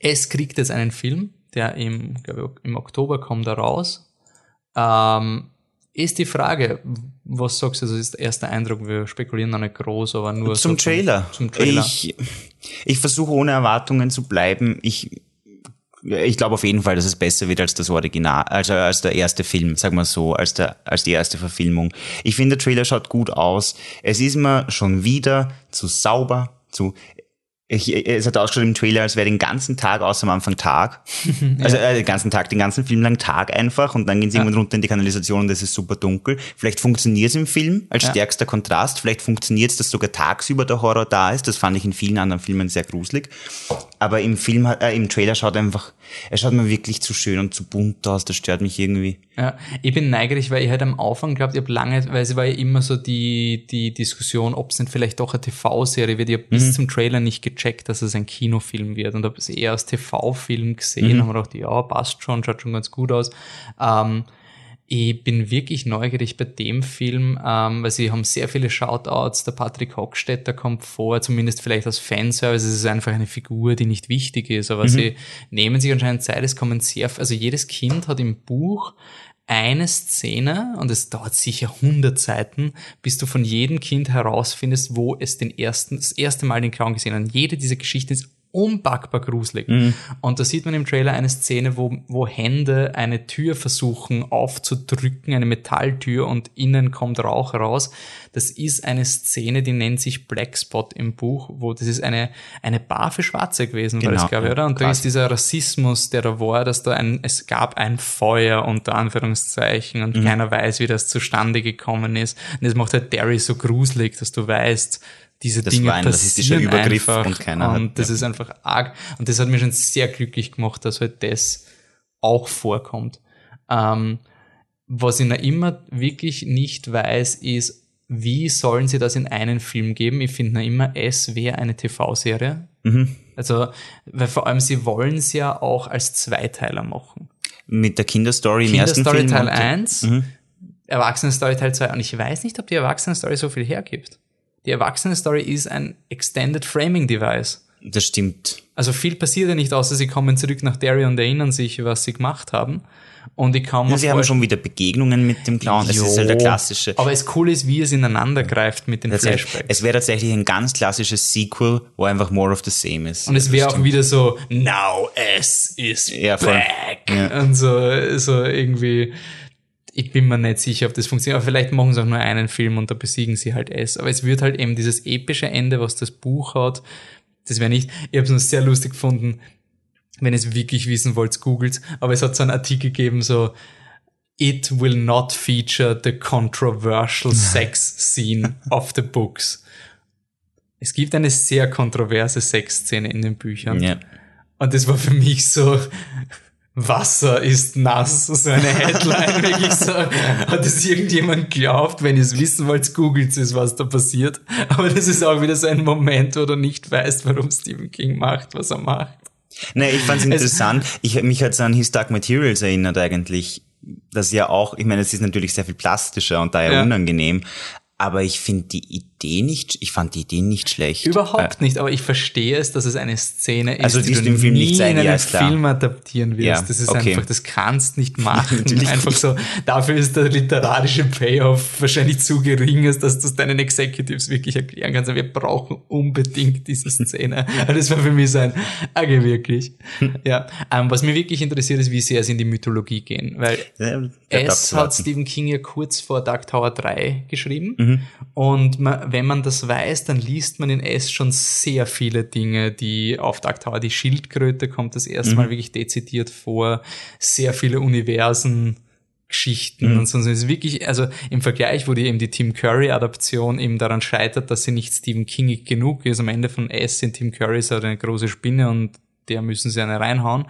es kriegt jetzt einen Film, der im, glaube ich, im Oktober kommt er raus. Ähm, ist die Frage, was sagst du, das ist der erste Eindruck, wir spekulieren noch nicht groß, aber nur zum, so Trailer. Zum, zum Trailer. Ich, ich versuche ohne Erwartungen zu bleiben. Ich ich glaube auf jeden Fall, dass es besser wird als das Original, also als der erste Film, sagen wir so, als der, als die erste Verfilmung. Ich finde, der Trailer schaut gut aus. Es ist mir schon wieder zu sauber, zu, ich, es hat ausgeschaut im Trailer, als wäre den ganzen Tag, außer am Anfang Tag. Also äh, den ganzen Tag, den ganzen Film lang Tag einfach und dann gehen sie ja. irgendwann runter in die Kanalisation und es ist super dunkel. Vielleicht funktioniert es im Film als ja. stärkster Kontrast, vielleicht funktioniert es, dass sogar tagsüber der Horror da ist. Das fand ich in vielen anderen Filmen sehr gruselig. Aber im Film, äh, im Trailer schaut einfach, er schaut mir wirklich zu schön und zu bunt aus, das stört mich irgendwie. Ja, ich bin neugierig, weil ich halt am Anfang glaubt, ich habe lange, weil es war ja immer so die, die Diskussion, ob es denn vielleicht doch eine TV-Serie wird. Ich habe mhm. bis zum Trailer nicht gecheckt, dass es ein Kinofilm wird und habe es eher als TV-Film gesehen mhm. und habe gedacht, ja, passt schon, schaut schon ganz gut aus. Ähm, ich bin wirklich neugierig bei dem Film, ähm, weil sie haben sehr viele Shoutouts. Der Patrick Hockstetter kommt vor, zumindest vielleicht als Fanservice. Es ist einfach eine Figur, die nicht wichtig ist, aber mhm. sie nehmen sich anscheinend Zeit. Es kommen sehr, also jedes Kind hat im Buch eine Szene, und es dauert sicher 100 Seiten, bis du von jedem Kind herausfindest, wo es den ersten, das erste Mal den Clown gesehen hat. Jede dieser Geschichten ist unpackbar gruselig. Mhm. Und da sieht man im Trailer eine Szene, wo, wo Hände eine Tür versuchen aufzudrücken, eine Metalltür und innen kommt Rauch raus. Das ist eine Szene, die nennt sich Black Spot im Buch, wo das ist eine, eine Bar für Schwarze gewesen, genau, war das, glaube ich, oder? Und krass. da ist dieser Rassismus, der da war, dass da ein, es gab ein Feuer unter Anführungszeichen und mhm. keiner weiß, wie das zustande gekommen ist. Und das macht halt Derry so gruselig, dass du weißt, diese das Dinge war ein passieren Übergriff einfach und keiner und hat, das ja. ist einfach arg und das hat mich schon sehr glücklich gemacht, dass halt das auch vorkommt. Ähm, was ich noch immer wirklich nicht weiß, ist, wie sollen sie das in einen Film geben? Ich finde noch immer, es wäre eine TV-Serie. Mhm. Also, weil vor allem sie wollen es ja auch als Zweiteiler machen. Mit der Kinderstory im ersten Film. Teil 1, mhm. Erwachsenen-Story Teil 2. Und ich weiß nicht, ob die Erwachsenen-Story so viel hergibt. Die Erwachsene-Story ist ein Extended Framing Device. Das stimmt. Also viel passiert ja nicht, außer sie kommen zurück nach Derry und erinnern sich, was sie gemacht haben. Und ich kann ja, Sie haben schon wieder Begegnungen mit dem Clown. Das ist halt der klassische. Aber es cool ist, wie es ineinander greift mit den Flashbacks. Es wäre tatsächlich ein ganz klassisches Sequel, wo einfach more of the same ist. Und es wäre auch wieder so, now S is ja, back. Ja. Und so, so irgendwie, ich bin mir nicht sicher, ob das funktioniert, aber vielleicht machen sie auch nur einen Film und da besiegen sie halt es. Aber es wird halt eben dieses epische Ende, was das Buch hat, das wäre nicht, ich habe es nur sehr lustig gefunden, wenn ihr es wirklich wissen wollt, googelt, aber es hat so einen Artikel gegeben, so, it will not feature the controversial sex scene of the books. Es gibt eine sehr kontroverse Sexszene in den Büchern. Ja. Und das war für mich so, Wasser ist nass, so eine Headline, wirklich so, hat es irgendjemand glaubt, wenn ihr es wissen wollt, googelt es, was da passiert. Aber das ist auch wieder so ein Moment, wo du nicht weißt, warum Stephen King macht, was er macht. Nee, ich fand es interessant. Ich, mich hat es an His Dark Materials erinnert eigentlich. Das ja auch, ich meine, es ist natürlich sehr viel plastischer und daher ja. unangenehm. Aber ich finde die Idee nicht, ich fand die Idee nicht schlecht. Überhaupt äh, nicht, aber ich verstehe es, dass es eine Szene ist, also die, die du im Film nicht zeigen, in ja, einem Film adaptieren wirst. Ja, das ist okay. einfach, das kannst nicht machen. einfach so, dafür ist der literarische Payoff wahrscheinlich zu gering, als dass du es deinen Executives wirklich erklären kannst. Wir brauchen unbedingt diese Szene. das war für mich so ein, okay, wirklich. Ja. Ähm, was mich wirklich interessiert ist, wie sehr sie in die Mythologie gehen, weil Ja, es hat. Stephen King ja kurz vor Dark Tower 3 geschrieben. Mhm. Und man, wenn man das weiß, dann liest man in S schon sehr viele Dinge, die auf Dark Tower, die Schildkröte kommt das erste Mhm. Mal wirklich dezidiert vor, sehr viele Universen, Geschichten Mhm. und so. Es ist wirklich, also im Vergleich, wo die eben die Tim Curry Adaption eben daran scheitert, dass sie nicht Stephen Kingig genug ist. Am Ende von S sind Tim Curry so eine große Spinne und der müssen sie eine reinhauen.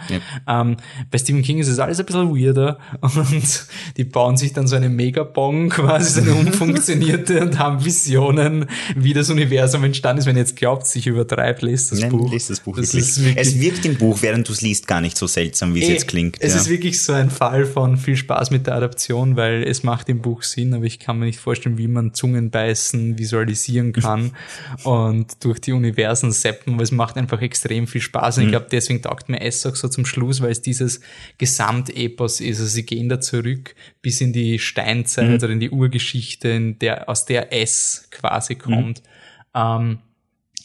Ähm, bei Stephen King ist es alles ein bisschen weirder und die bauen sich dann so eine Megabong quasi, so eine umfunktionierte und haben Visionen, wie das Universum entstanden ist. Wenn ihr jetzt glaubt, ich übertreibe, lest das Nein, Buch. lies das Buch Das wirklich. wirklich Es wirkt im Buch, während du es liest, gar nicht so seltsam, wie es Eh, jetzt klingt. Es ja. ist wirklich so ein Fall von viel Spaß mit der Adaption, weil es macht im Buch Sinn, aber ich kann mir nicht vorstellen, wie man Zungenbeißen visualisieren kann und durch die Universen seppen, weil es macht einfach extrem viel Spaß. Und ich glaube, deswegen taugt mir es auch so zum Schluss, weil es dieses Gesamtepos ist. Also sie gehen da zurück bis in die Steinzeit oder in die Urgeschichte, in der, aus der S quasi kommt. Ähm,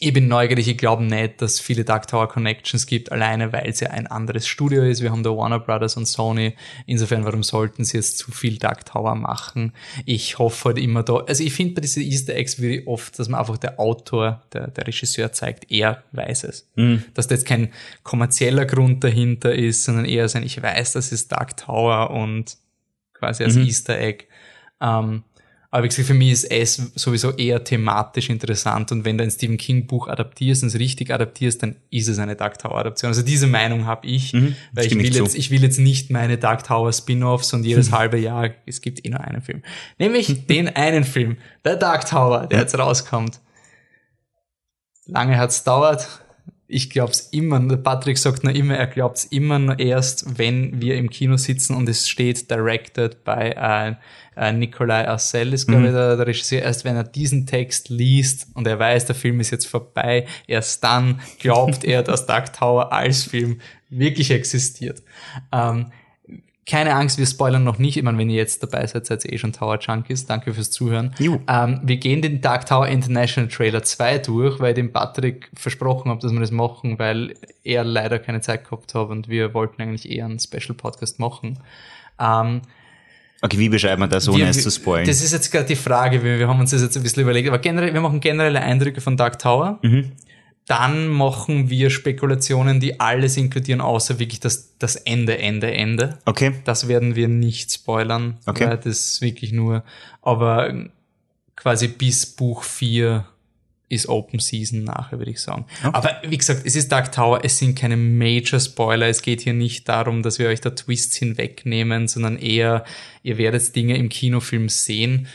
ich bin neugierig, ich glaube nicht, dass viele Dark Tower Connections gibt, alleine weil es ja ein anderes Studio ist. Wir haben da Warner Brothers und Sony. Insofern, warum sollten sie jetzt zu viel Dark Tower machen? Ich hoffe halt immer da, also ich finde bei diesen Easter Eggs wie oft, dass man einfach der Autor, der, der Regisseur zeigt, er weiß es. Dass da jetzt kein kommerzieller Grund dahinter ist, sondern eher so ein, ich weiß, das ist Dark Tower und quasi als Easter Egg. Ähm, aber wie gesagt, für mich ist es sowieso eher thematisch interessant und wenn du ein Stephen King Buch adaptierst und es richtig adaptierst, dann ist es eine Dark Tower Adaption. Also diese Meinung habe ich, weil ich will, jetzt, ich will jetzt nicht meine Dark Tower Spin-offs und jedes halbe Jahr, es gibt eh nur einen Film. Nämlich den einen Film, der Dark Tower, der jetzt rauskommt. Lange hat's dauert. Ich glaub's immer. Patrick sagt noch immer, er glaubt's immer nur erst, wenn wir im Kino sitzen und es steht directed by äh, äh, Nikolai Arcel, ist glaube ich der, der Regisseur. Erst wenn er diesen Text liest und er weiß, der Film ist jetzt vorbei, erst dann glaubt er, dass Dark Tower als Film wirklich existiert. Ähm, keine Angst, wir spoilern noch nicht. Ich meine, wenn ihr jetzt dabei seid, seid ihr eh schon Tower Junkies. Danke fürs Zuhören. Ähm, wir gehen den Dark Tower International Trailer 2 durch, weil ich dem Patrick versprochen habe, dass wir das machen, weil er leider keine Zeit gehabt hat und wir wollten eigentlich eher einen Special Podcast machen. Ähm, Okay, wie beschreibt man das, ohne wir- es zu spoilen? Das ist jetzt gerade die Frage, wir, wir haben uns das jetzt ein bisschen überlegt, aber generell, wir machen generelle Eindrücke von Dark Tower. Mhm. Dann machen wir Spekulationen, die alles inkludieren, außer wirklich das, das Ende, Ende, Ende. okay. Das werden wir nicht spoilern, Okay. weil das ist wirklich nur, aber quasi bis Buch 4 ist Open Season nachher, würde ich sagen. Aber wie gesagt, es ist Dark Tower, es sind keine Major Spoiler, es geht hier nicht darum, dass wir euch da Twists hinwegnehmen, sondern eher, ihr werdet Dinge im Kinofilm sehen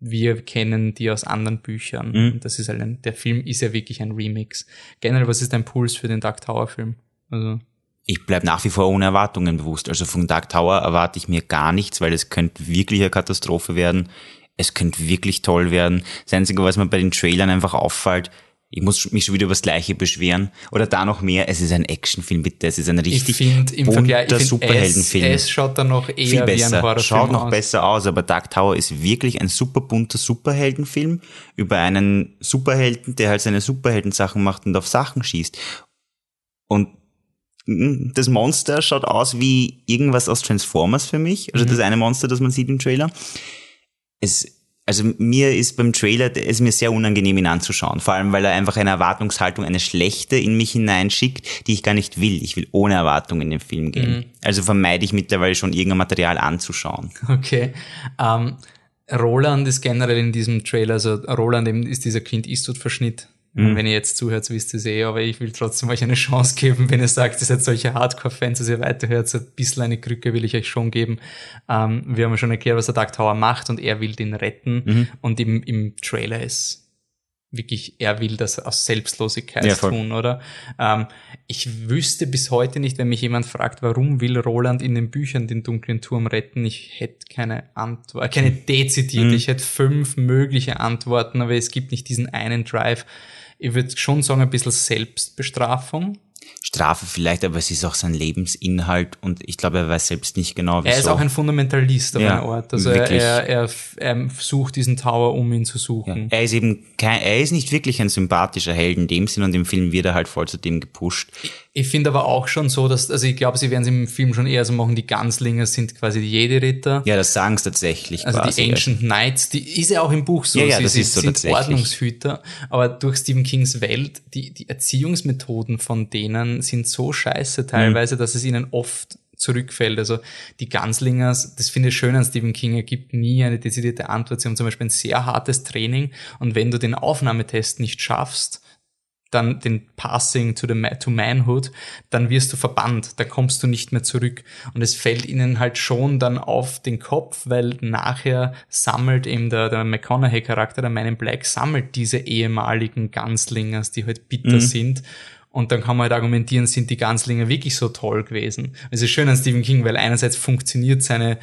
wir kennen die aus anderen Büchern. Und das ist halt ein, der Film ist ja wirklich ein Remix. Generell, was ist dein Puls für den Dark Tower Film? Also, Ich bleib nach wie vor ohne Erwartungen bewusst. Also von Dark Tower erwarte ich mir gar nichts, weil es könnte wirklich eine Katastrophe werden. Es könnte wirklich toll werden. Das Einzige, was mir bei den Trailern einfach auffällt, ich muss mich schon wieder über das Gleiche beschweren. Oder da noch mehr, es ist ein Actionfilm, bitte. Es ist ein ich richtig finde im bunter ich find, Superheldenfilm. Es, es schaut dann noch viel eher wie ein besser. Horrorfilm Schaut noch aus. besser aus, aber Dark Tower ist wirklich ein super bunter Superheldenfilm über einen Superhelden, der halt seine Superheldensachen macht und auf Sachen schießt. Und mm, das Monster schaut aus wie irgendwas aus Transformers für mich. Also das eine Monster, das man sieht im Trailer. Es, also mir ist beim Trailer, es ist mir sehr unangenehm, ihn anzuschauen. Vor allem, weil er einfach eine Erwartungshaltung, eine schlechte in mich hineinschickt, die ich gar nicht will. Ich will ohne Erwartung in den Film gehen. Also vermeide ich mittlerweile schon irgendein Material anzuschauen. Okay. Ähm, Roland ist generell in diesem Trailer, also Roland eben ist dieser Clint Eastwood-Verschnitt. Mhm. Wenn ihr jetzt zuhört, wisst ihr es eh, aber ich will trotzdem euch eine Chance geben, wenn ihr sagt, ihr seid solche Hardcore-Fans, dass ihr weiterhört, so ein bisschen eine Krücke will ich euch schon geben. Ähm, wir haben ja schon erklärt, was der Dark Tower macht und er will den retten Mhm. und im, im Trailer ist wirklich, er will das aus Selbstlosigkeit ja, tun, oder? Ähm, ich wüsste bis heute nicht, wenn mich jemand fragt, warum will Roland in den Büchern den dunklen Turm retten, ich hätte keine Antwort, keine dezidierte, mhm. ich hätte fünf mögliche Antworten, aber es gibt nicht diesen einen Drive. Ich würde schon sagen, ein bisschen Selbstbestrafung. Strafe vielleicht, aber es ist auch sein Lebensinhalt und ich glaube, er weiß selbst nicht genau, wieso. Er ist auch ein Fundamentalist auf ja, einer Art. Also er, er, er, sucht diesen Tower, um ihn zu suchen. Ja, er ist eben kein, er ist nicht wirklich ein sympathischer Held in dem Sinn und im Film wird er halt voll zu dem gepusht. Ich finde aber auch schon so, dass, also ich glaube, sie werden es im Film schon eher so machen, die Ganzlinger sind quasi die Jedi-Ritter. Ja, das sagen sie tatsächlich Also quasi, die Ancient. Knights, die ist ja auch im Buch so. Ja, ja, sie das ist so sind Ordnungshüter, aber durch Stephen Kings Welt, die, die Erziehungsmethoden von denen sind so scheiße teilweise, mhm. dass es ihnen oft zurückfällt. Also die Ganzlingers, das finde ich schön an Stephen King, er gibt nie eine dezidierte Antwort. Sie haben zum Beispiel ein sehr hartes Training und wenn du den Aufnahmetest nicht schaffst, dann den Passing to, the, to Manhood, dann wirst du verbannt, da kommst du nicht mehr zurück. Und es fällt ihnen halt schon dann auf den Kopf, weil nachher sammelt eben der, der McConaughey-Charakter, der Man in Black, sammelt diese ehemaligen Ganzlingers, die halt bitter mhm. sind und dann kann man halt argumentieren, sind die Ganzlinger wirklich so toll gewesen? Es ist schön an Stephen King, weil einerseits funktioniert seine,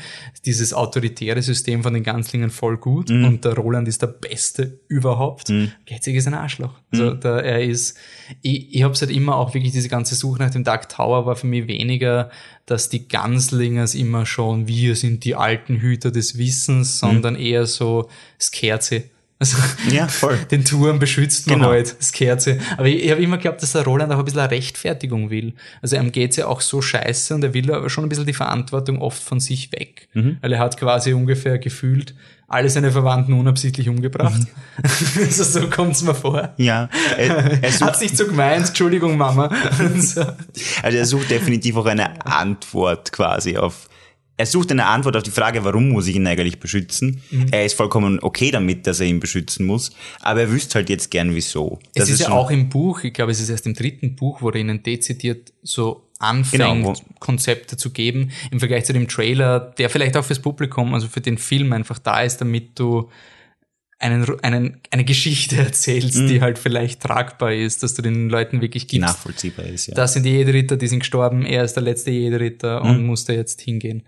dieses autoritäre System von den Ganzlingern voll gut mhm. und der Roland ist der Beste überhaupt. Mhm. Gleichzeitig ist ein Arschloch. Also mhm. da, er ist, ich, ich habe halt immer auch wirklich diese ganze Suche nach dem Dark Tower war für mich weniger, dass die Ganzlingers immer schon, wir sind die alten Hüter des Wissens, sondern mhm. eher so Skerze also ja, voll. den Turm beschützt man genau. halt, das Kerze. Aber ich, ich habe immer geglaubt, dass der Roland auch ein bisschen eine Rechtfertigung will. Also ihm geht's ja auch so scheiße und er will aber schon ein bisschen die Verantwortung oft von sich weg. Mhm. Weil er hat quasi ungefähr gefühlt alle seine Verwandten unabsichtlich umgebracht. Mhm. also so kommt's mir vor. Ja. Er, er sucht, hat sich so gemeint, Entschuldigung Mama. so. Also er sucht definitiv auch eine Antwort quasi auf er sucht eine Antwort auf die Frage, warum muss ich ihn eigentlich beschützen. Mhm. Er ist vollkommen okay damit, dass er ihn beschützen muss, aber er wüsste halt jetzt gern wieso. Das es ist, ist ja auch im Buch, ich glaube, es ist erst im dritten Buch, wo er ihnen dezidiert so anfängt, genau, Konzepte zu geben, im Vergleich zu dem Trailer, der vielleicht auch fürs Publikum, also für den Film einfach da ist, damit du einen, einen, eine Geschichte erzählst, mhm. die halt vielleicht tragbar ist, dass du den Leuten wirklich gibst. Nachvollziehbar ist, ja. Das sind die Jedi-Ritter, die sind gestorben, er ist der letzte Jedi-Ritter mhm. und muss da jetzt hingehen.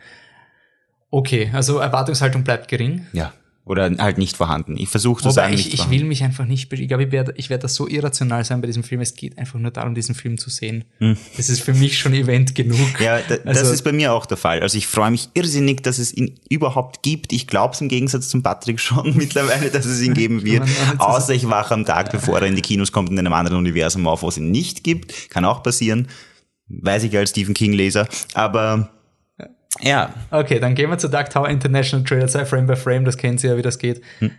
Okay, also Erwartungshaltung bleibt gering. Ja. Oder halt nicht vorhanden. Ich versuche zu sagen, ich, ich will mich einfach nicht, ich glaube, ich werde ich werd da so irrational sein bei diesem Film. Es geht einfach nur darum, diesen Film zu sehen. Hm. Das ist für mich schon Event genug. Ja, da, also, das ist bei mir auch der Fall. Also ich freue mich irrsinnig, dass es ihn überhaupt gibt. Ich glaube es im Gegensatz zum Patrick schon mittlerweile, dass es ihn geben wird. Außer ich wache am Tag, bevor er in die Kinos kommt, in einem anderen Universum auf, wo es ihn nicht gibt. Kann auch passieren. Weiß ich als Stephen King-Leser. Aber ja. Okay, dann gehen wir zu Dark Tower International Trailer 2 Frame by Frame, das kennt ihr ja, wie das geht. Hm.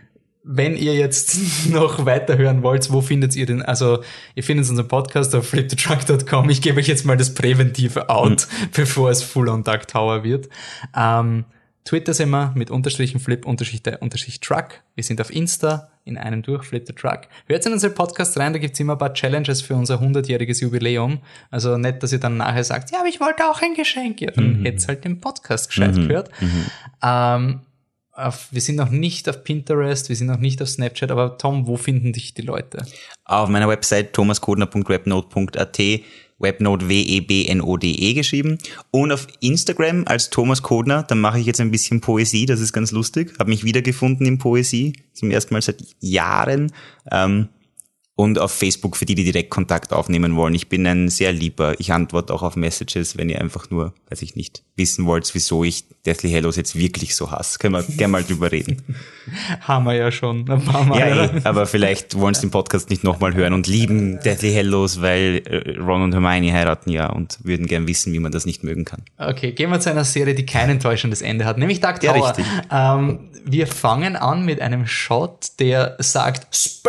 Wenn ihr jetzt noch weiterhören wollt, wo findet ihr den? Also, ihr findet unseren Podcast auf flipthetruck.com. Ich gebe euch jetzt mal das präventive Out, hm. bevor es full on Dark Tower wird. Ähm, Twitter sind wir mit Unterstrichen Flip, Unterstrich, Unterstrich Truck. Wir sind auf Insta in einem durch, Flip the Truck. Hört in unseren Podcast rein, da gibt's immer ein paar Challenges für unser 100-jähriges Jubiläum. Also nicht, dass ihr dann nachher sagt, ja, aber ich wollte auch ein Geschenk. Ja, dann mhm. hätt's halt den Podcast gescheit mhm. gehört. Mhm. Ähm, auf, wir sind noch nicht auf Pinterest, wir sind noch nicht auf Snapchat, aber Tom, wo finden dich die Leute? Auf meiner Website thomaskodner.webnote.at Webnode W-E-B-N-O-D-E geschrieben. Und auf Instagram als Thomas Kodner, da mache ich jetzt ein bisschen Poesie, das ist ganz lustig. Habe mich wiedergefunden in Poesie, zum ersten Mal seit Jahren. Ähm, und auf Facebook für die, die direkt Kontakt aufnehmen wollen. Ich bin ein sehr lieber. Ich antworte auch auf Messages, wenn ihr einfach nur, weiß ich nicht, wissen wollt, wieso ich Deathly Hellos jetzt wirklich so hasse. Können wir gerne mal drüber reden. Haben wir ja schon ein paar Mal. Ja, eh, aber vielleicht wollen sie den Podcast nicht nochmal hören und lieben Deathly Hellos, weil äh, Ron und Hermione heiraten ja und würden gern wissen, wie man das nicht mögen kann. Okay, gehen wir zu einer Serie, die kein enttäuschendes Ende hat, nämlich Dark Tower. Ja, richtig. Ähm, wir fangen an mit einem Shot, der sagt Space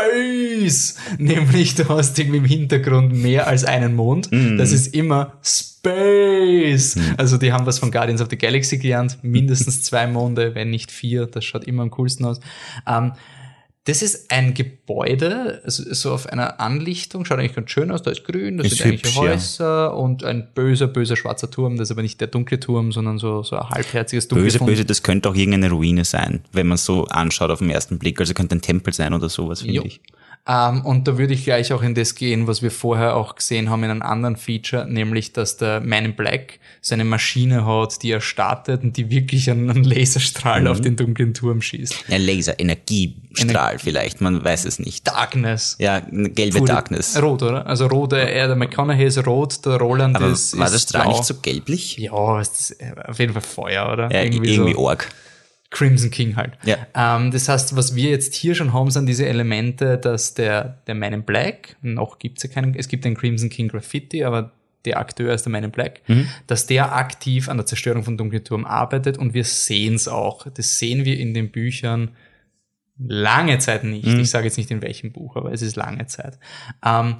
Nämlich, du hast irgendwie im Hintergrund mehr als einen Mond. Mm. Das ist immer Space. Mm. Also die haben was von Guardians of the Galaxy gelernt. Mindestens zwei Monde, wenn nicht vier. Das schaut immer am coolsten aus. Ähm, das ist ein Gebäude, also so auf einer Anlichtung, schaut eigentlich ganz schön aus, da ist grün, da ist sind hübsch, eigentlich Häuser ja. und ein böser, böser schwarzer Turm, das ist aber nicht der dunkle Turm, sondern so, so ein halbherziges dunkles Böse, böse, das könnte auch irgendeine Ruine sein, wenn man es so anschaut auf den ersten Blick, also könnte ein Tempel sein oder sowas, finde ich. Ähm, und da würde ich gleich auch in das gehen, was wir vorher auch gesehen haben in einem anderen Feature, nämlich, dass der Man in Black seine Maschine hat, die er startet und die wirklich einen Laserstrahl mhm. auf den dunklen Turm schießt. Ein Laser, Energiestrahl Ener vielleicht, man weiß es nicht. Darkness. Ja, gelbe Pure, Darkness. Rot, oder? Also rot, er, der McConaughey ist rot, der Roland Aber ist War der Strahl blau. nicht so gelblich? Ja, ist auf jeden Fall Feuer, oder? Ja, irgendwie, irgendwie so. Org. Crimson King halt. Ja. Ähm, das heißt, was wir jetzt hier schon haben, sind diese Elemente, dass der, der Man in Black, noch gibt's ja keinen, es gibt den Crimson King Graffiti, aber der Akteur ist der Man in Black, mhm. dass der aktiv an der Zerstörung von Dunklen Turm arbeitet und wir sehen es auch. Das sehen wir in den Büchern lange Zeit nicht. Mhm. Ich sage jetzt nicht in welchem Buch, aber es ist lange Zeit. Ähm,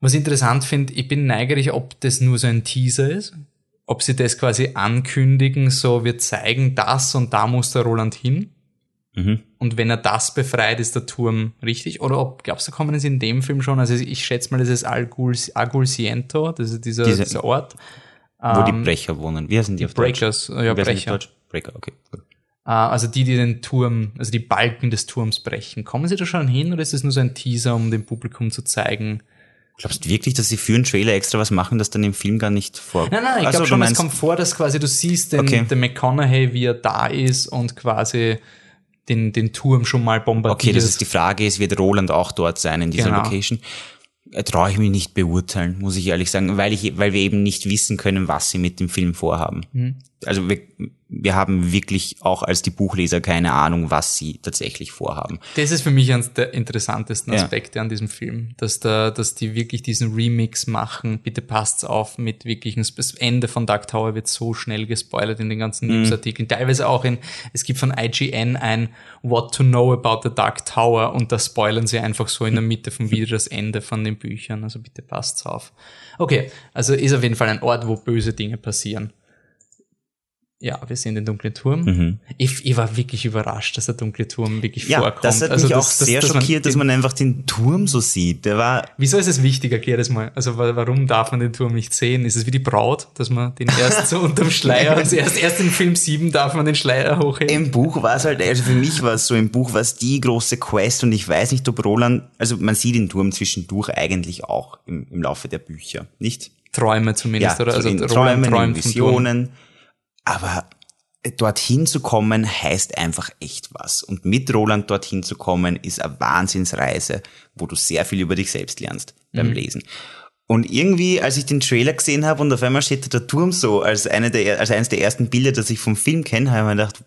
was ich interessant finde, ich bin neugierig, ob das nur so ein Teaser ist ob sie das quasi ankündigen, so wir zeigen das und da muss der Roland hin. Mhm. Und wenn er das befreit, ist der Turm richtig. Oder ob, glaubst du, kommen sie in dem Film schon? Also ich schätze mal, das ist Algul, Algulciento, das ist dieser, Diese, dieser Ort. Wo ähm, die Brecher wohnen. Wie heißen die auf Breakers, Deutsch? ja, Brecher. Breaker, okay. Äh, also die, die den Turm, also die Balken des Turms brechen. Kommen sie da schon hin oder ist es nur so ein Teaser, um dem Publikum zu zeigen, Glaubst du wirklich, dass sie für einen Trailer extra was machen, das dann im Film gar nicht vorkommt? Nein, nein, ich also, glaube schon, es kommt vor, dass quasi du siehst den, okay. den McConaughey, wie er da ist und quasi den, den Turm schon mal bombardiert. Okay, das ist die Frage ist, wird Roland auch dort sein in dieser genau. Location? Äh, traue ich mich nicht beurteilen, muss ich ehrlich sagen, weil ich, weil wir eben nicht wissen können, was sie mit dem Film vorhaben. Mhm. Also wir, wir haben wirklich auch als die Buchleser keine Ahnung, was sie tatsächlich vorhaben. Das ist für mich eines der interessantesten Aspekte ja. an diesem Film, dass da, dass die wirklich diesen Remix machen. Bitte passt's auf mit wirklichen, das Ende von Dark Tower wird so schnell gespoilert in den ganzen mhm. Newsartikeln. Teilweise auch in, es gibt von IGN ein What to Know About the Dark Tower und da spoilern sie einfach so in der Mitte vom Video das Ende von den Büchern. Also bitte passt's auf. Okay, also ist auf jeden Fall ein Ort, wo böse Dinge passieren. Ja, wir sehen den dunklen Turm. Mhm. Ich, ich, war wirklich überrascht, dass der dunkle Turm wirklich ja, vorkommt. Das hat also mich das, auch sehr dass schockiert, man dass man einfach den Turm so sieht. Der war. Wieso ist es wichtig? Erklär das mal. Also warum darf man den Turm nicht sehen? Ist es wie die Braut, dass man den erst so unterm Schleier, also erst, erst in Film 7 darf man den Schleier hochheben? Im Buch war es halt, also für mich war es so, im Buch war es die große Quest und ich weiß nicht, ob Roland, also man sieht den Turm zwischendurch eigentlich auch im, im Laufe der Bücher, nicht? Träume zumindest, ja, oder? Also Träume, Visionen. Aber dorthin zu kommen heißt einfach echt was. Und mit Roland dorthin zu kommen ist eine Wahnsinnsreise, wo du sehr viel über dich selbst lernst beim mhm. Lesen. Und irgendwie, als ich den Trailer gesehen habe und auf einmal steht der Turm so als eine der, als eines der ersten Bilder, das ich vom Film kenne, habe ich mir gedacht,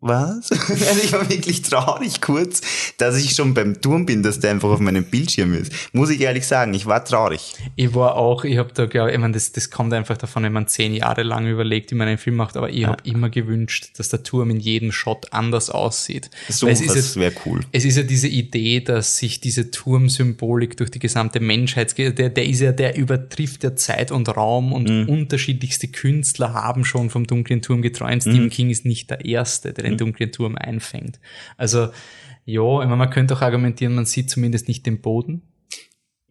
was? Also ich war wirklich traurig kurz, dass ich schon beim Turm bin, dass der einfach auf meinem Bildschirm ist. Muss ich ehrlich sagen, ich war traurig. Ich war auch, ich habe da, glaube ich, meine, das, das kommt einfach davon, wenn man zehn Jahre lang überlegt, wie man einen Film macht, aber ich ja. habe immer gewünscht, dass der Turm in jedem Shot anders aussieht. So, Weil das wäre cool. Es ist ja diese Idee, dass sich diese Turmsymbolik durch die gesamte Menschheit, der, der ist ja, der übertrifft ja Zeit und Raum und mhm. unterschiedlichste Künstler haben schon vom dunklen Turm geträumt. Mhm. Stephen King ist nicht der Erste, der den dunklen Turm einfängt. Also ja, ich meine, man könnte auch argumentieren, man sieht zumindest nicht den Boden.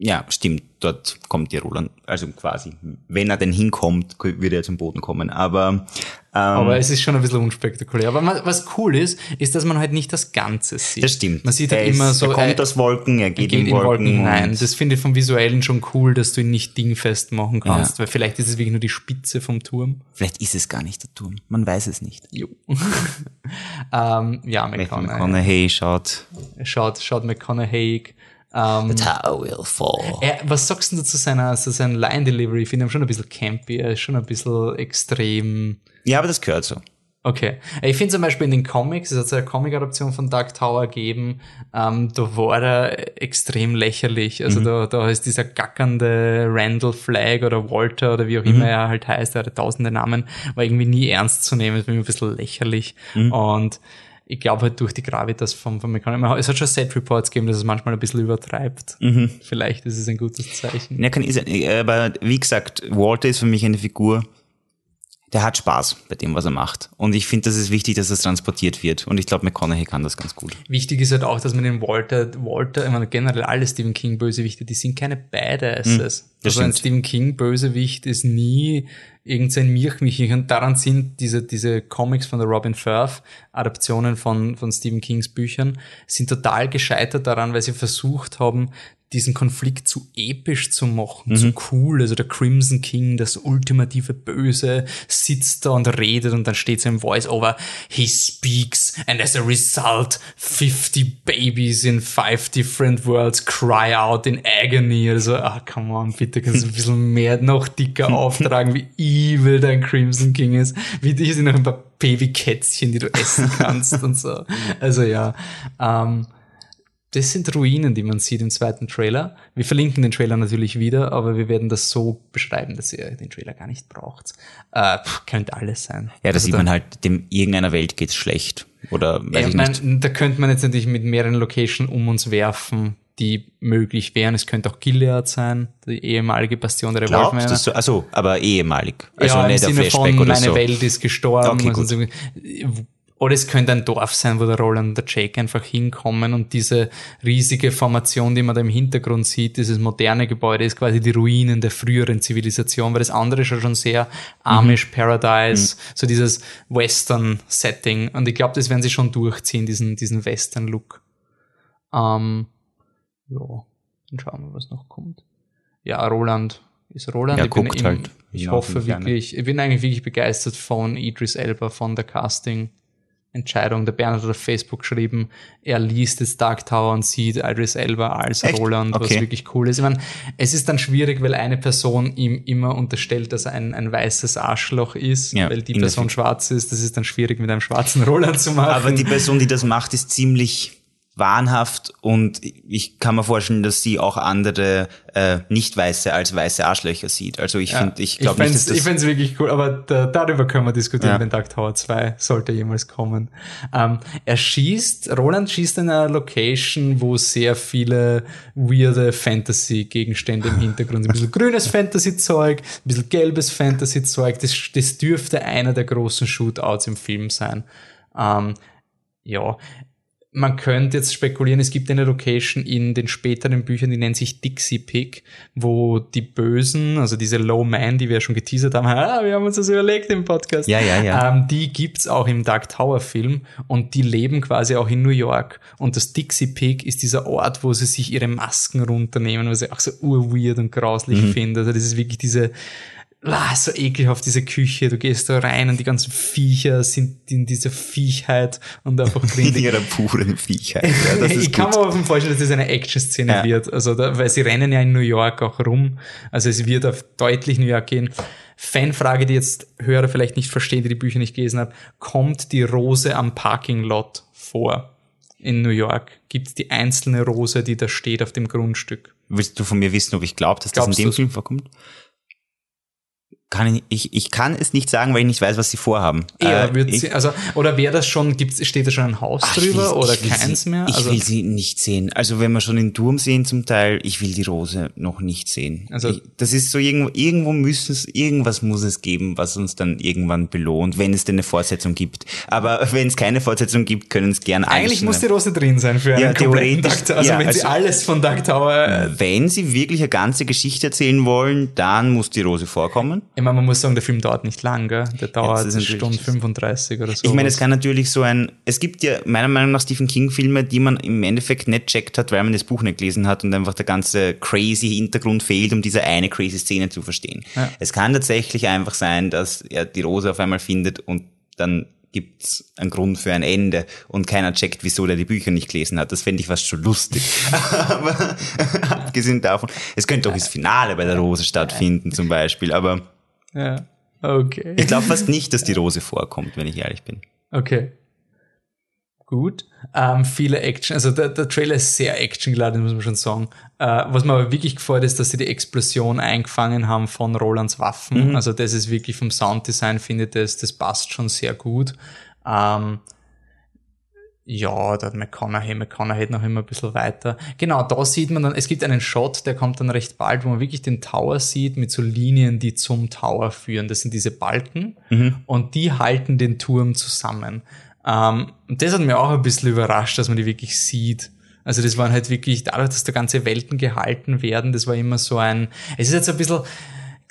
Ja, stimmt. Dort kommt die Roland, also quasi, wenn er denn hinkommt, würde er zum Boden kommen. Aber ähm, aber es ist schon ein bisschen unspektakulär. Aber was cool ist, ist, dass man halt nicht das Ganze sieht. Das stimmt. Man sieht halt er immer so. Er kommt aus Wolken, er geht, geht in, Wolken, Wolken hinein. Das finde ich vom Visuellen schon cool, dass du ihn nicht dingfest machen kannst, ja. weil vielleicht ist es wirklich nur die Spitze vom Turm. Vielleicht ist es gar nicht der Turm. Man weiß es nicht. Jo. ähm, ja, McConaughey. McConaughey schaut. Schaut, schaut McConaughey um, The tower will fall. Er, was sagst du zu seiner, zu seiner Line Delivery? Ich finde ihn schon ein bisschen campy, er ist schon ein bisschen extrem. Ja, aber das gehört so. Okay. Ich finde zum Beispiel in den Comics, es hat so eine Comic-Adaption von Dark Tower gegeben, ähm, da war er extrem lächerlich. Also mhm. da, da ist dieser gackernde Randall Flagg oder Walter oder wie auch mhm. immer er halt heißt, er hatte tausende Namen, war irgendwie nie ernst zu nehmen, ist mir ein bisschen lächerlich. Mhm. Und ich glaube halt durch die Gravitas vom, vom Mechanismus. Es hat schon Set-Reports gegeben, dass es manchmal ein bisschen übertreibt. Mhm. Vielleicht ist es ein gutes Zeichen. Ja, kann ich sagen. Aber wie gesagt, Walter ist für mich eine Figur, der hat Spaß bei dem, was er macht. Und ich finde, das ist wichtig, dass das transportiert wird. Und ich glaube, McConaughey kann das ganz gut. Wichtig ist halt auch, dass man den Walter, Walter, ich meine, generell alle Stephen King Bösewichte, die sind keine Badasses. Mhm. Das also ein Stephen King Bösewicht ist nie irgendein Milchmichi und daran sind diese, diese Comics von der Robin Firth, Adaptionen von, von Stephen Kings Büchern, sind total gescheitert daran, weil sie versucht haben, diesen Konflikt zu episch zu machen, mhm. zu cool. Also der Crimson King, das ultimative Böse, sitzt da und redet und dann steht so im Voice-Over, he speaks and as a result 50 babies in five different worlds cry out in agony. Also, ah, come on, bitte kannst du ein bisschen mehr, noch dicker auftragen, wie evil dein Crimson King ist. Wie die sind noch ein paar Babykätzchen, die du essen kannst und so. Also ja, ähm, das sind Ruinen, die man sieht im zweiten Trailer. Wir verlinken den Trailer natürlich wieder, aber wir werden das so beschreiben, dass ihr den Trailer gar nicht braucht. Äh, pff, könnte alles sein. Ja, da also sieht man halt, dem irgendeiner Welt geht's schlecht. Oder weiß ja, ich nicht. Mein, da könnte man jetzt natürlich mit mehreren Locations um uns werfen, die möglich wären. Es könnte auch Gilead sein, die ehemalige Bastion der Revolvermänner. So, also, aber ehemalig. Also ja, nicht im Sinne von, oder meine so. Welt ist gestorben. Okay, also, oder es könnte ein Dorf sein, wo der Roland und der Jake einfach hinkommen und diese riesige Formation, die man da im Hintergrund sieht, dieses moderne Gebäude, ist quasi die Ruinen der früheren Zivilisation, weil das andere ist ja schon sehr Amish mhm. Paradise, mhm. so dieses Western-Setting. Und ich glaube, das werden sie schon durchziehen, diesen, diesen Western-Look. Ähm, ja, dann schauen wir, was noch kommt. Ja, Roland ist Roland. Ja, ich guckt im, halt. Ich hoffe wirklich, ich bin eigentlich wirklich begeistert von Idris Elba, von der Casting. Entscheidung. Der Bernhard hat auf Facebook geschrieben, er liest jetzt Dark Tower und sieht Idris Elba als Echt? Roland, okay. was wirklich cool ist. Ich meine, es ist dann schwierig, weil eine Person ihm immer unterstellt, dass er ein, ein weißes Arschloch ist, ja, weil die Person schwarz ist. Das ist dann schwierig mit einem schwarzen Roland zu machen. Aber die Person, die das macht, ist ziemlich wahnhaft und ich kann mir vorstellen, dass sie auch andere äh, nicht weiße als weiße Arschlöcher sieht. Also ich ja, finde, ich glaube nicht, dass das Ich finde es wirklich cool, aber da, darüber können wir diskutieren, ja. wenn Dark Tower 2 sollte jemals kommen. Ähm, er schießt, Roland schießt in einer Location, wo sehr viele weirde Fantasy-Gegenstände im Hintergrund sind. Ein bisschen grünes Fantasy-Zeug, ein bisschen gelbes Fantasy-Zeug. Das, das dürfte einer der großen Shootouts im Film sein. Ähm, ja, man könnte jetzt spekulieren, es gibt eine Location in den späteren Büchern, die nennt sich Dixie Pig, wo die Bösen, also diese Low Man, die wir ja schon geteasert haben, ah, wir haben uns das überlegt im Podcast, ja, ja, ja. Ähm, die gibt's auch im Dark Tower Film und die leben quasi auch in New York. Und das Dixie Pig ist dieser Ort, wo sie sich ihre Masken runternehmen, was ich auch so urweird und grauslich mhm. finde. Also das ist wirklich diese ah, so ekelhaft, diese Küche. Du gehst da rein und die ganzen Viecher sind in dieser Viechheit und einfach drin. In ihrer puren Viechheit. Ja, ich gut. kann mir aber vorstellen, dass das eine Action-Szene ja. wird. Also, da, weil sie rennen ja in New York auch rum. Also es wird auf deutlich New York gehen. Fanfrage, die jetzt Hörer vielleicht nicht verstehen, die die Bücher nicht gelesen haben. Kommt die Rose am Parking Lot vor? in New York gibt es die einzelne Rose, die da steht auf dem Grundstück. Willst du von mir wissen, ob ich glaube, dass das Glaubst in dem Film vorkommt? Kann ich, ich, ich kann es nicht sagen, weil ich nicht weiß, was sie vorhaben. Ja, äh, wird sie, also, oder wäre das schon, gibt's, steht da schon ein Haus ach, drüber will, oder keins sie, mehr? Also, ich will sie nicht sehen. Also wenn wir schon den Turm sehen zum Teil, ich will die Rose noch nicht sehen. Also, ich, das ist so irgendwo, irgendwo müssen es, irgendwas muss es geben, was uns dann irgendwann belohnt, wenn es denn eine Fortsetzung gibt. Aber wenn es keine Fortsetzung gibt, können es gern alles. Eigentlich muss die Rose drin sein für einen ja, kompletten Duck Also ja, wenn also, sie alles von Duck Tower. Wenn sie wirklich eine ganze Geschichte erzählen wollen, dann muss die Rose vorkommen. Ich meine, man muss sagen, der Film dauert nicht lang, gell? Der dauert eine Stunde 35 oder so. Ich meine, es kann natürlich so ein, es gibt ja meiner Meinung nach Stephen King Filme, die man im Endeffekt nicht checkt hat, weil man das Buch nicht gelesen hat und einfach der ganze crazy Hintergrund fehlt, um diese eine crazy Szene zu verstehen. Ja. Es kann tatsächlich einfach sein, dass er die Rose auf einmal findet und dann gibt's einen Grund für ein Ende und keiner checkt, wieso der die Bücher nicht gelesen hat. Das fände ich fast schon lustig. aber abgesehen davon, es könnte auch das Finale bei der Rose stattfinden zum Beispiel, aber ja, okay. Ich glaube fast nicht, dass die Rose vorkommt, wenn ich ehrlich bin. Okay. Gut. Ähm, viele Action, also der, der Trailer ist sehr actiongeladen, muss man schon sagen. Äh, was mir aber wirklich gefällt, ist, dass sie die Explosion eingefangen haben von Rolands Waffen. Mhm. Also das ist wirklich vom Sounddesign, finde ich, das, das passt schon sehr gut. Ähm, ja, der McConaughey, McConaughey noch immer ein bisschen weiter. Genau, da sieht man dann, es gibt einen Shot, der kommt dann recht bald, wo man wirklich den Tower sieht mit so Linien, die zum Tower führen. Das sind diese Balken mhm. und die halten den Turm zusammen. Ähm, und das hat mir auch ein bisschen überrascht, dass man die wirklich sieht. Also das waren halt wirklich, dadurch, dass da ganze Welten gehalten werden, das war immer so ein, es ist jetzt ein bisschen,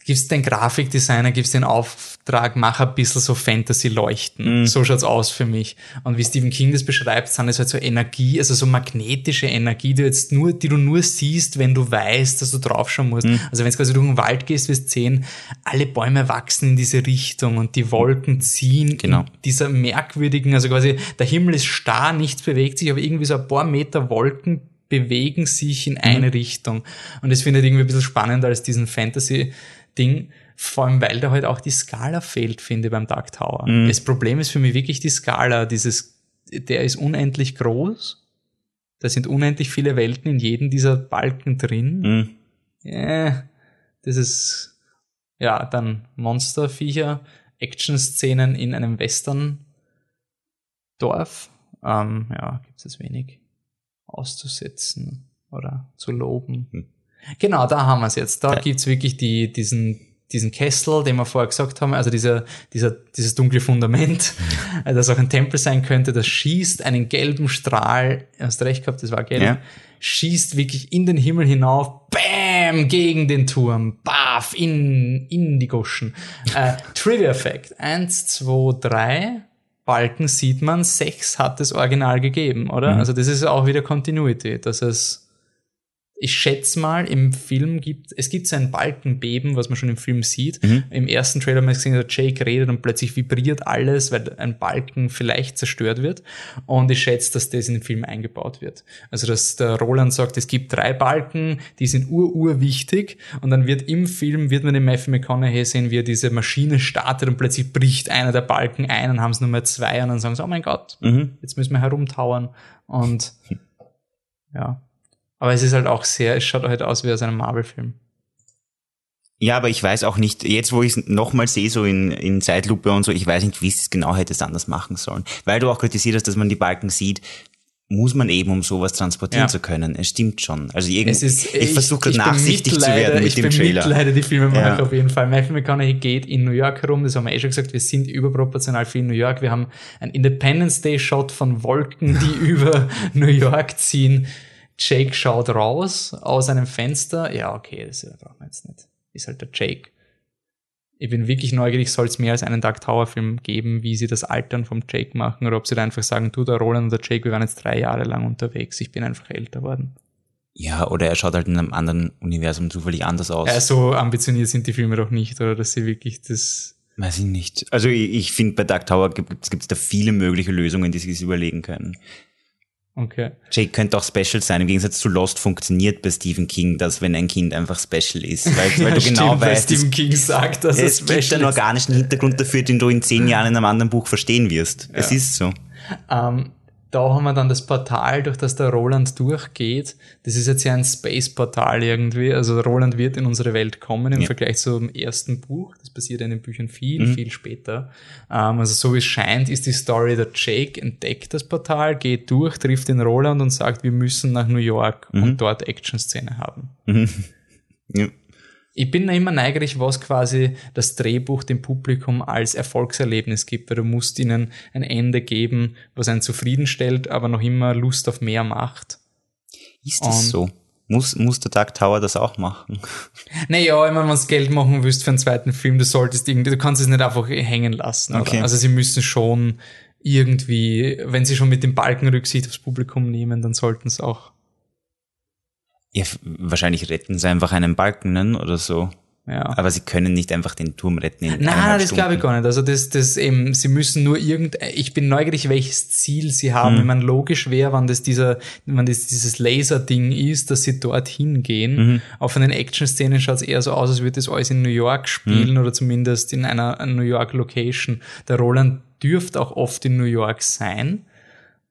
gibst den Grafikdesigner, gibst den Auftrag, mach ein bisschen so Fantasy-Leuchten. Mm. So schaut's aus für mich. Und wie Stephen King das beschreibt, sind es halt so Energie, also so magnetische Energie, die du jetzt nur, die du nur siehst, wenn du weißt, dass du draufschauen musst. Mm. Also wenn du quasi durch den Wald gehst, wirst du sehen, alle Bäume wachsen in diese Richtung und die Wolken ziehen genau. dieser merkwürdigen, also quasi der Himmel ist starr, nichts bewegt sich, aber irgendwie so ein paar Meter Wolken bewegen sich in eine mhm. Richtung. Und das finde ich irgendwie ein bisschen spannender als diesen Fantasy- Ding, vor allem weil da halt auch die Skala fehlt, finde ich, beim Dark Tower. Mhm. Das Problem ist für mich wirklich die Skala, dieses, der ist unendlich groß. Da sind unendlich viele Welten in jedem dieser Balken drin. Mhm. Yeah, das ist, ja, dann Monsterviecher, Action-Szenen in einem Western-Dorf. Ähm, ja, gibt es wenig auszusetzen oder zu loben. Mhm. Genau, da haben wir es jetzt. Da ja. gibt's wirklich die, diesen, diesen Kessel, den wir vorher gesagt haben, also dieser, dieser, dieses dunkle Fundament, mhm. das auch ein Tempel sein könnte, das schießt einen gelben Strahl, hast recht gehabt, das war gelb, ja. schießt wirklich in den Himmel hinauf, bam, gegen den Turm, baf, in, in die Goschen. Äh, Trivia Fact, eins, zwei, drei, Balken sieht man, sechs hat das Original gegeben, oder? Mhm. Also das ist auch wieder Continuity, dass es ich schätze mal, im Film gibt es gibt so ein Balkenbeben, was man schon im Film sieht. Mhm. Im ersten Trailer haben wir gesehen, dass Jake redet und plötzlich vibriert alles, weil ein Balken vielleicht zerstört wird. Und ich schätze, dass das in den Film eingebaut wird. Also, dass der Roland sagt, es gibt drei Balken, die sind ur wichtig. Und dann wird im Film, wird man den Matthew McConaughey sehen, wie er diese Maschine startet und plötzlich bricht einer der Balken ein und haben es nur mehr zwei und dann sagen sie, oh mein Gott, mhm. jetzt müssen wir herumtauern. Und ja, aber es ist halt auch sehr, es schaut halt aus wie aus einem Marvel-Film. Ja, aber ich weiß auch nicht, jetzt wo ich es nochmal sehe, so in, in Zeitlupe und so, ich weiß nicht, wie es genau hätte es anders machen sollen. Weil du auch kritisiert hast, dass man die Balken sieht, muss man eben, um sowas transportieren ja. zu können. Es stimmt schon. Also irgendwie, ist, ich, ich versuche nachsichtig zu werden mit dem Trailer. Ich leider die Filme ja. auf jeden Fall. Matthew McConaughey geht in New York herum, das haben wir eh schon gesagt, wir sind überproportional viel in New York. Wir haben einen Independence Day Shot von Wolken, die über New York ziehen. Jake schaut raus aus einem Fenster. Ja, okay, das brauchen wir jetzt nicht. Ist halt der Jake. Ich bin wirklich neugierig, soll es mehr als einen Dark Tower Film geben, wie sie das Altern vom Jake machen oder ob sie da einfach sagen, du, der Roland und der Jake, wir waren jetzt drei Jahre lang unterwegs, ich bin einfach älter worden. Ja, oder er schaut halt in einem anderen Universum zufällig anders aus. Ja, so ambitioniert sind die Filme doch nicht, oder dass sie wirklich das Weiß ich nicht. Also ich, ich finde, bei Dark Tower gibt es da viele mögliche Lösungen, die sie sich überlegen können. Okay. Jake könnte auch special sein. Im Gegensatz zu Lost funktioniert bei Stephen King das, wenn ein Kind einfach special ist. Weil, weil ja, du genau stimmt, weißt, Stephen King sagt, dass es, es gibt einen organischen Hintergrund dafür, den du in zehn Jahren in einem anderen Buch verstehen wirst. Ja. Es ist so. Ähm, da haben wir dann das Portal, durch das der Roland durchgeht. Das ist jetzt ja ein Space-Portal irgendwie. Also Roland wird in unsere Welt kommen im ja. Vergleich zum ersten Buch. Das passiert in den Büchern viel, mhm. viel später. Ähm, also so wie es scheint, ist die Story, der Jake entdeckt das Portal, geht durch, trifft den Roland und sagt, wir müssen nach New York mhm. und dort Action-Szene haben. Mhm. Ja ich bin immer neugierig, was quasi das Drehbuch dem Publikum als Erfolgserlebnis gibt, weil du musst ihnen ein Ende geben, was einen zufriedenstellt, aber noch immer Lust auf mehr macht. Ist das Und so? Muss, muss der Dark Tower das auch machen? Naja, wenn man Geld machen willst für einen zweiten Film, du solltest irgendwie, du kannst es nicht einfach hängen lassen. Okay. Oder? Also sie müssen schon irgendwie, wenn sie schon mit dem Balken Rücksicht aufs Publikum nehmen, dann sollten es auch ja, wahrscheinlich retten sie einfach einen Balken oder so. Ja. Aber sie können nicht einfach den Turm retten. In Nein, das glaube ich gar nicht. Also das, das eben, sie müssen nur irgend, ich bin neugierig, welches Ziel sie haben. Mhm. Ich meine, logisch wäre, wenn das dieser, wenn das dieses Laser-Ding ist, dass sie dorthin gehen. Mhm. Auch von den Action-Szenen schaut es eher so aus, als würde das alles in New York spielen mhm. oder zumindest in einer New York Location. Der Roland dürfte auch oft in New York sein.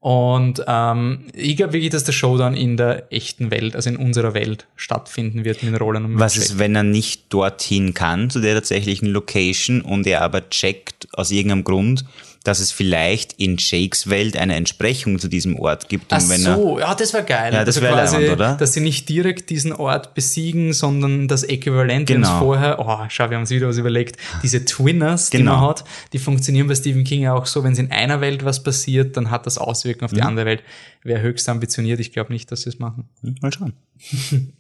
Und ähm, ich glaube wirklich, dass der Showdown in der echten Welt, also in unserer Welt, stattfinden wird mit Roland und mit Was ist, wenn er nicht dorthin kann, zu der tatsächlichen Location, und er aber checkt aus irgendeinem Grund, dass es vielleicht in Jakes Welt eine Entsprechung zu diesem Ort gibt. Ach so, ja, das war geil. Ja, das also wäre quasi, oder? Dass sie nicht direkt diesen Ort besiegen, sondern das Äquivalent, Genau. haben vorher, oh, schau, wir haben uns wieder was überlegt, diese Twinners, die Genau. man hat, die funktionieren bei Stephen King ja auch so, wenn es in einer Welt was passiert, dann hat das Auswirkungen auf die Mhm. andere Welt. Wäre höchst ambitioniert, ich glaube nicht, dass sie es machen. Hm, Mal schauen.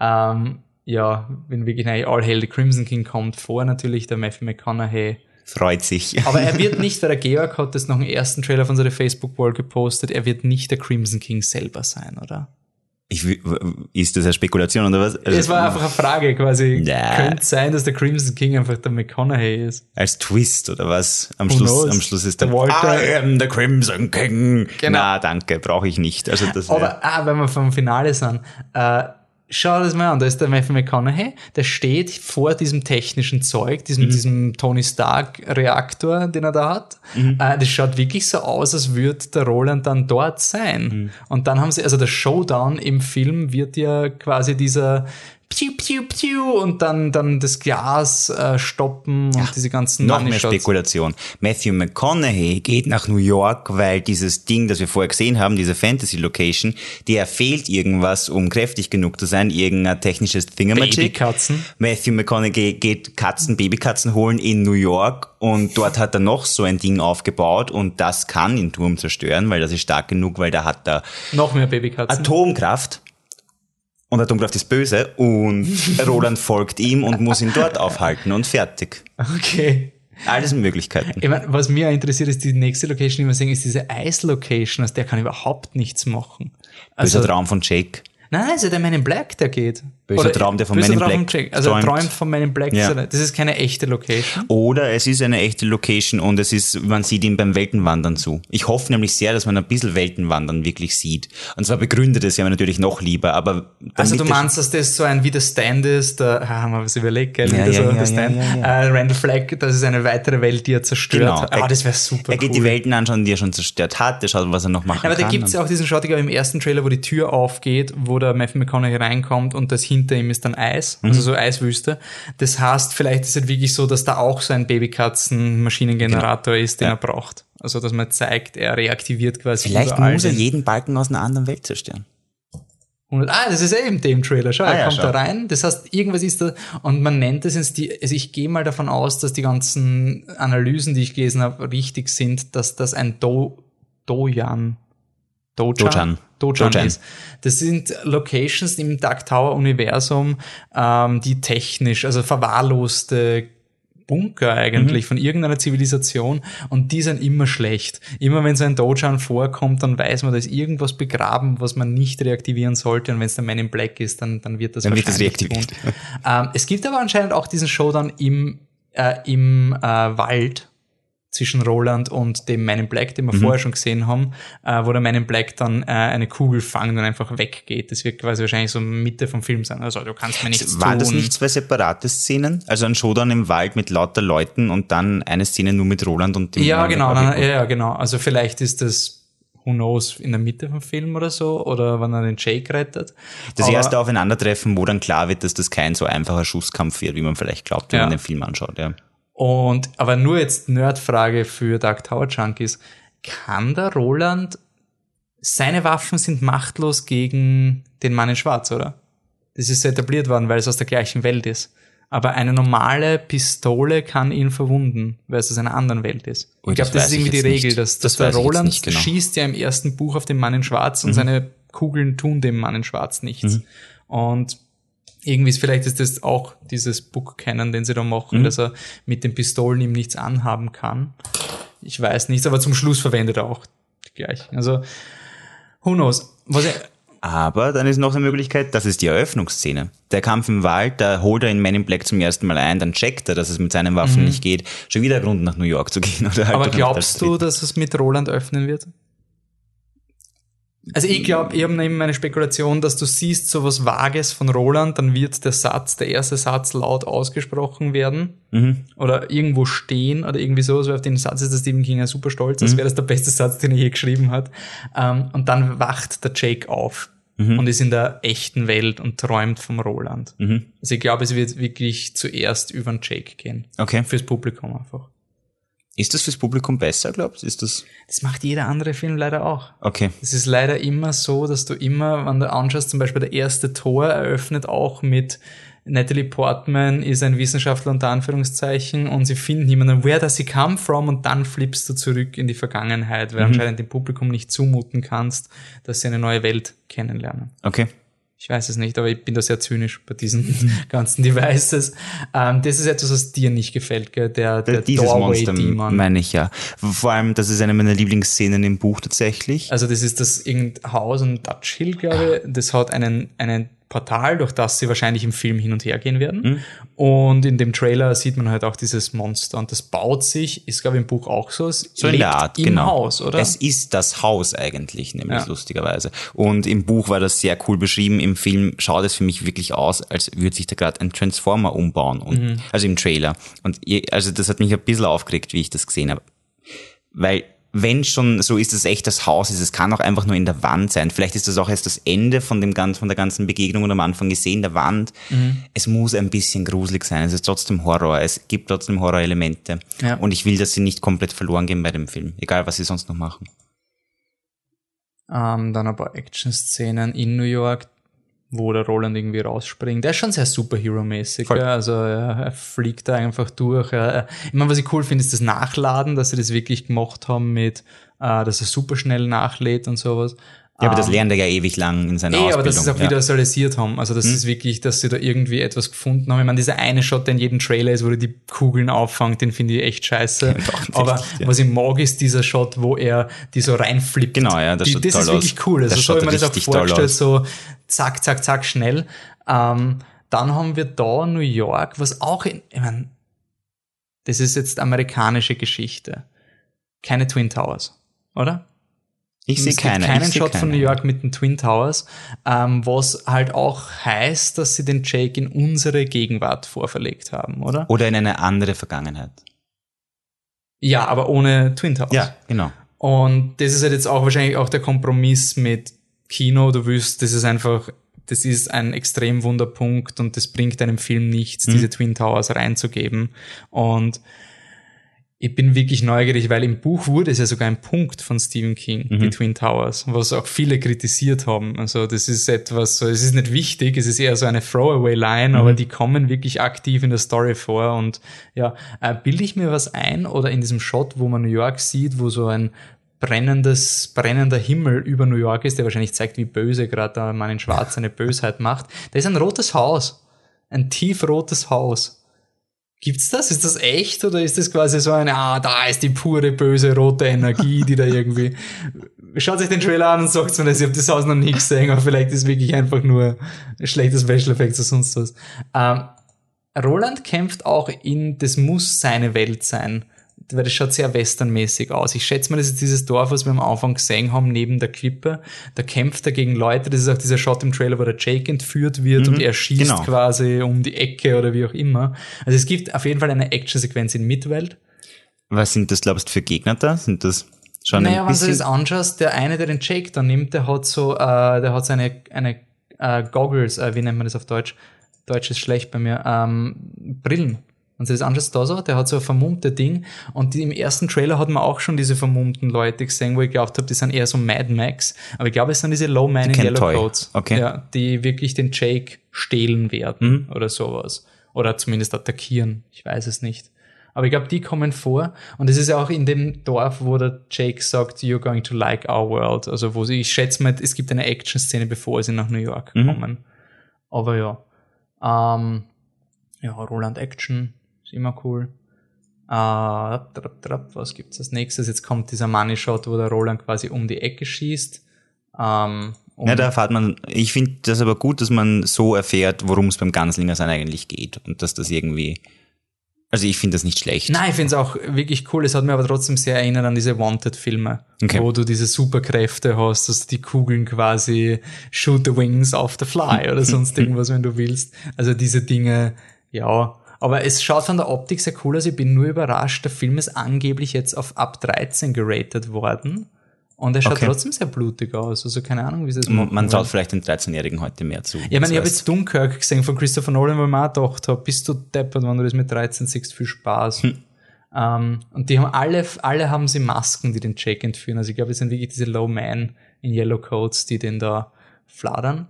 Ähm, ja, wenn wirklich All Hail the Crimson King kommt vor, natürlich der Matthew McConaughey. Freut sich. Aber er wird nicht, weil der Georg hat das noch im ersten Trailer von unserer Facebook-Wall gepostet, er wird nicht der Crimson King selber sein, oder? Ich, ist das eine Spekulation oder was? Also, Es war einfach eine Frage quasi. Ja. Könnte sein, dass der Crimson King einfach der McConaughey ist. als Twist oder was? Am Who Schluss, knows? am Schluss ist der, Walter- I am the Crimson King. Genau. Na, danke, brauche ich nicht. Also das Aber, ah, wenn wir vom Finale sind, äh, schau das mal an, da ist der Matthew McConaughey, der steht vor diesem technischen Zeug, Mhm. diesem, diesem Tony Stark Reaktor, den er da hat. Mhm. Äh, das schaut wirklich so aus, als würde der Roland dann dort sein. Mhm. Und dann haben sie, also der Showdown im Film wird ja quasi dieser Piu, piu, piu und dann, dann das Glas äh, stoppen und diese ganzen Noch mehr. Spekulation. Matthew McConaughey geht nach New York, weil dieses Ding, das wir vorher gesehen haben, diese Fantasy-Location, der fehlt irgendwas, um kräftig genug zu sein, irgendein technisches Thingamajig. Babykatzen. Matthew McConaughey geht Katzen, Babykatzen holen in New York und dort hat er noch so ein Ding aufgebaut und das kann den Turm zerstören, weil das ist stark genug, weil da hat er Noch mehr Babykatzen. Atomkraft. Und Atomkraft ist böse und Roland folgt ihm und muss ihn dort aufhalten und fertig. Okay. Alles Möglichkeiten. Ich mein, was mir interessiert, ist die nächste Location, die wir sehen, ist diese Eis-Location, aus der kann überhaupt nichts machen. Böser Also, Traum von Jake. nein, nein, ist ja der Man in Black, der geht. Böser Traum, der von Men in Black Jack. Also träumt. träumt von Man in Black. Ja. Das ist keine echte Location. Oder es ist eine echte Location und es ist, man sieht ihm beim Weltenwandern zu. Ich hoffe nämlich sehr, dass man ein bisschen Weltenwandern wirklich sieht. Und zwar begründet es ja natürlich noch lieber, aber Also du der- meinst, dass das so ein wie der Stand ist, da ah, haben wir was überlegt, gell? Ja, das ja, so ja, der Stand. ja, Äh, Randall Flagg, das ist eine weitere Welt, die er zerstört. Genau. Aber das wäre super Er geht cool. die Welten anschauen, die er schon zerstört hat, er schaut, was er noch machen Ja, aber da kann. gibt's ja auch diesen Shot, ich glaube, im ersten Trailer, wo die Tür aufgeht, wo der Matthew McConaughey reinkommt und das hinter ihm ist dann Eis, Mhm. also so Eiswüste. Das heißt, vielleicht ist es wirklich so, dass da auch so ein Babykatzen-Maschinengenerator ist, den Ja. er braucht. Also, dass man zeigt, er reaktiviert quasi Vielleicht muss er den- jeden Balken aus einer anderen Welt zerstören. und, ah, das ist eben dem Trailer. Schau, Ah, er ja, kommt schau. da rein. Das heißt, irgendwas ist da, und man nennt es ins die, also ich gehe mal davon aus, dass die ganzen Analysen, die ich gelesen habe, richtig sind, dass das ein Do, Dojan, Dojan, Dojan. Dojan, Dojan. ist. Das sind Locations im Dark Tower Universum, ähm, die technisch, also verwahrloste Bunker Mhm. eigentlich von irgendeiner Zivilisation und die sind immer schlecht. Immer wenn so ein Dojan vorkommt, dann weiß man, da ist irgendwas begraben, was man nicht reaktivieren sollte und wenn es der Man in Black ist, dann, dann wird das Dann wird das wahrscheinlich reaktiviert. ähm, es gibt aber anscheinend auch diesen Showdown im, äh, im äh, Wald zwischen Roland und dem Man in Black, den wir Mhm. vorher schon gesehen haben, äh, wo der Man in Black dann äh, eine Kugel fangt und einfach weggeht. Das wird quasi wahrscheinlich so Mitte vom Film sein. Also du kannst mir nichts das tun. nicht zwei separate Szenen? Also ein Showdown im Wald mit lauter Leuten und dann eine Szene nur mit Roland und dem Ja, genau, nein, ja, genau. Also vielleicht ist das, who knows, in der Mitte vom Film oder so, oder wenn er den Jake rettet. Das Aber- erste Aufeinandertreffen, wo dann klar wird, dass das kein so einfacher Schusskampf wird, wie man vielleicht glaubt, wenn Ja. man den Film anschaut. Ja. Und, aber nur jetzt Nerdfrage für Dark Tower Junkies. Kann der Roland, seine Waffen sind machtlos gegen den Mann in Schwarz, oder? Das ist so etabliert worden, weil es aus der gleichen Welt ist. Aber eine normale Pistole kann ihn verwunden, weil es aus einer anderen Welt ist. Ui, ich glaube, das das, ist irgendwie die Regel, nicht. dass, Das dass der ich jetzt Roland genau. Mhm. schießt ja im ersten Buch auf den Mann in Schwarz und seine Kugeln tun dem Mann in Schwarz nichts. Und irgendwie ist vielleicht ist das auch dieses Book kennen, den sie da machen, Mhm. dass er mit den Pistolen ihm nichts anhaben kann. Ich weiß nicht, aber zum Schluss verwendet er auch die gleichen. Also, who knows? Was ich, Aber dann ist noch eine Möglichkeit, das ist die Eröffnungsszene. Der Kampf im Wald, da holt er in Men in Black zum ersten Mal ein, dann checkt er, dass es mit seinen Waffen nicht geht. Schon wieder Grund nach New York zu gehen. Oder halt aber glaubst du, dass es mit Roland öffnen wird? Also ich glaube, ich habe eben meine Spekulation, dass du siehst so was Vages von Roland, dann wird der Satz, der erste Satz laut ausgesprochen werden Mhm. oder irgendwo stehen oder irgendwie so, so auf den Satz ist der Stephen King ja super stolz, Mhm. als wäre das der beste Satz, den er je geschrieben hat. Ähm, und dann wacht der Jake auf Mhm. und ist in der echten Welt und träumt vom Roland. Also ich glaube, es wird wirklich zuerst über den Jake gehen. Okay. Fürs Publikum einfach. Ist das fürs Publikum besser, glaubst du? Ist das? Das macht jeder andere Film leider auch. Okay. Es ist leider immer so, dass du immer, wenn du anschaust, zum Beispiel der erste Tor eröffnet auch mit Natalie Portman ist ein Wissenschaftler unter Anführungszeichen und sie finden jemanden, where does he come from? Und dann flippst du zurück in die Vergangenheit, weil mhm. anscheinend dem Publikum nicht zumuten kannst, dass sie eine neue Welt kennenlernen. Okay. Ich weiß es nicht, aber ich bin da sehr zynisch bei diesen ganzen Devices. Ähm, das ist etwas, was dir nicht gefällt, gell? Der, der Dieses Monster meine ich ja. Vor allem, das ist eine meiner Lieblingsszenen im Buch tatsächlich. Also das ist das irgendein Haus und Dutch Hill, glaube ich. Das hat einen, einen Portal, durch das sie wahrscheinlich im Film hin und her gehen werden. Mhm. Und in dem Trailer sieht man halt auch dieses Monster und das baut sich, ist glaube ich im Buch auch so, es so in der Art, im genau. Haus, oder? Es ist das Haus eigentlich, nämlich ja. lustigerweise. Und im Buch war das sehr cool beschrieben, im Film schaut es für mich wirklich aus, als würde sich da gerade ein Transformer umbauen, und, mhm. also im Trailer. Und also das hat mich ein bisschen aufgeregt, wie ich das gesehen habe. Weil wenn schon so ist es echt das Haus ist, es kann auch einfach nur in der Wand sein. Vielleicht ist das auch erst das Ende von dem ganzen, von der ganzen Begegnung und am Anfang gesehen, der Wand. Mhm. Es muss ein bisschen gruselig sein. Es ist trotzdem Horror. Es gibt trotzdem Horrorelemente. Ja. Und ich will, dass sie nicht komplett verloren gehen bei dem Film. Egal, was sie sonst noch machen. Ähm, dann ein paar Action-Szenen in New York wo der Roland irgendwie rausspringt. Der ist schon sehr Superhero-mäßig. Ja? Also er, er, fliegt da einfach durch. Er, ich meine, was ich cool finde, ist das Nachladen, dass sie das wirklich gemacht haben mit, äh, dass er super schnell nachlädt und sowas. Ja, aber das ähm, lernt er ja ewig lang in seiner eh, Ausbildung. aber dass sie es auch ja. wieder realisiert haben. Also das hm. ist wirklich, dass sie da irgendwie etwas gefunden haben. Ich meine, dieser eine Shot, der in jedem Trailer ist, wo er die Kugeln auffangt, den finde ich echt scheiße. aber echt, ja. was ich mag, ist dieser Shot, wo er die so reinflippt. Genau, ja, das, die, das ist wirklich cool. Also das so ich mir das auch vorgestellt, so zack, zack, zack, schnell. Ähm, dann haben wir da New York, was auch in, ich meine, das ist jetzt amerikanische Geschichte. Keine Twin Towers, oder? Ich sehe keine. keinen ich Shot keine. von New York mit den Twin Towers, ähm, was halt auch heißt, dass sie den Jake in unsere Gegenwart vorverlegt haben, oder? Oder in eine andere Vergangenheit. Ja, aber ohne Twin Towers. Ja, genau. Und das ist halt jetzt auch wahrscheinlich auch der Kompromiss mit Kino. Du wirst, das ist einfach, das ist ein extrem Wunderpunkt und das bringt einem Film nichts, mhm. diese Twin Towers reinzugeben. Und ich bin wirklich neugierig, weil im Buch wurde es ja sogar ein Punkt von Stephen King, mhm. die Twin Towers, was auch viele kritisiert haben. Also das ist etwas, so, es ist nicht wichtig, es ist eher so eine Throwaway-Line, mhm. aber die kommen wirklich aktiv in der Story vor. Und ja, äh, bilde ich mir was ein oder in diesem Shot, wo man New York sieht, wo so ein brennendes, brennender Himmel über New York ist, der wahrscheinlich zeigt, wie böse gerade der Mann in Schwarz seine Bösheit macht. Da ist ein rotes Haus. Ein tiefrotes Haus. Gibt's das? Ist das echt oder ist das quasi so eine, ah, da ist die pure böse rote Energie, die da irgendwie. Schaut sich den Trailer an und sagt mir das, ich habe das Haus noch nie gesehen, aber vielleicht ist wirklich einfach nur ein schlechtes Special Effects oder sonst was. Ähm, Roland kämpft auch in, das muss seine Welt sein weil das schaut sehr westernmäßig aus. Ich schätze mal, das ist dieses Dorf, was wir am Anfang gesehen haben, neben der Klippe. Da kämpft er gegen Leute. Das ist auch dieser Shot im Trailer, wo der Jake entführt wird mhm, und er schießt genau. quasi um die Ecke oder wie auch immer. Also es gibt auf jeden Fall eine Actionsequenz in Midwelt. Was sind das, glaubst du, für Gegner da? Sind das schon naja, wenn du das anschaust, der eine, der den Jake da nimmt, der hat so, äh, der hat seine eine, äh, Goggles, äh, wie nennt man das auf Deutsch? Deutsch ist schlecht bei mir, ähm, Brillen und das ist da so, der hat so ein vermummte Ding. Und die, im ersten Trailer hat man auch schon diese vermummten Leute gesehen, wo ich glaubt habe, die sind eher so Mad Max. Aber ich glaube, es sind diese Low Man in Yellow Toy. Coats. Okay. Ja, die wirklich den Jake stehlen werden mhm. oder sowas. Oder zumindest attackieren. Ich weiß es nicht. Aber ich glaube, die kommen vor. Und es ist ja auch in dem Dorf, wo der Jake sagt, you're going to like our world. Also wo sie, ich schätze mal, es gibt eine Action-Szene, bevor sie nach New York mhm. kommen. Aber ja. Ähm, ja, Roland Action ist immer cool. Äh, was gibt's als nächstes? Jetzt kommt dieser Money Shot, wo der Roland quasi um die Ecke schießt. Ähm, um ja, da erfahrt man, ich finde das aber gut, dass man so erfährt, worum es beim Ganzlinger sein eigentlich geht und dass das irgendwie, also ich finde das nicht schlecht. Nein, ich finde es auch wirklich cool. Es hat mir aber trotzdem sehr erinnert an diese Wanted-Filme, okay. wo du diese Superkräfte hast, dass die Kugeln quasi shoot the wings off the fly oder sonst irgendwas, wenn du willst. Also diese Dinge, ja, aber es schaut von der Optik sehr cool aus. Ich bin nur überrascht. Der Film ist angeblich jetzt auf ab 13 geratet worden. Und er schaut okay. trotzdem sehr blutig aus. Also keine Ahnung, wie sie es machen. Man traut vielleicht den 13-Jährigen heute mehr zu. Ja, ich meine, ich habe jetzt Dunkirk gesehen von Christopher Nolan, weil man auch gedacht habe, bist du deppert, wenn du das mit 13 siehst, viel Spaß. Hm. Ähm, und die haben alle, alle haben sie Masken, die den Jake entführen. Also ich glaube, es sind wirklich diese Low Man in Yellow Coats, die den da fladern.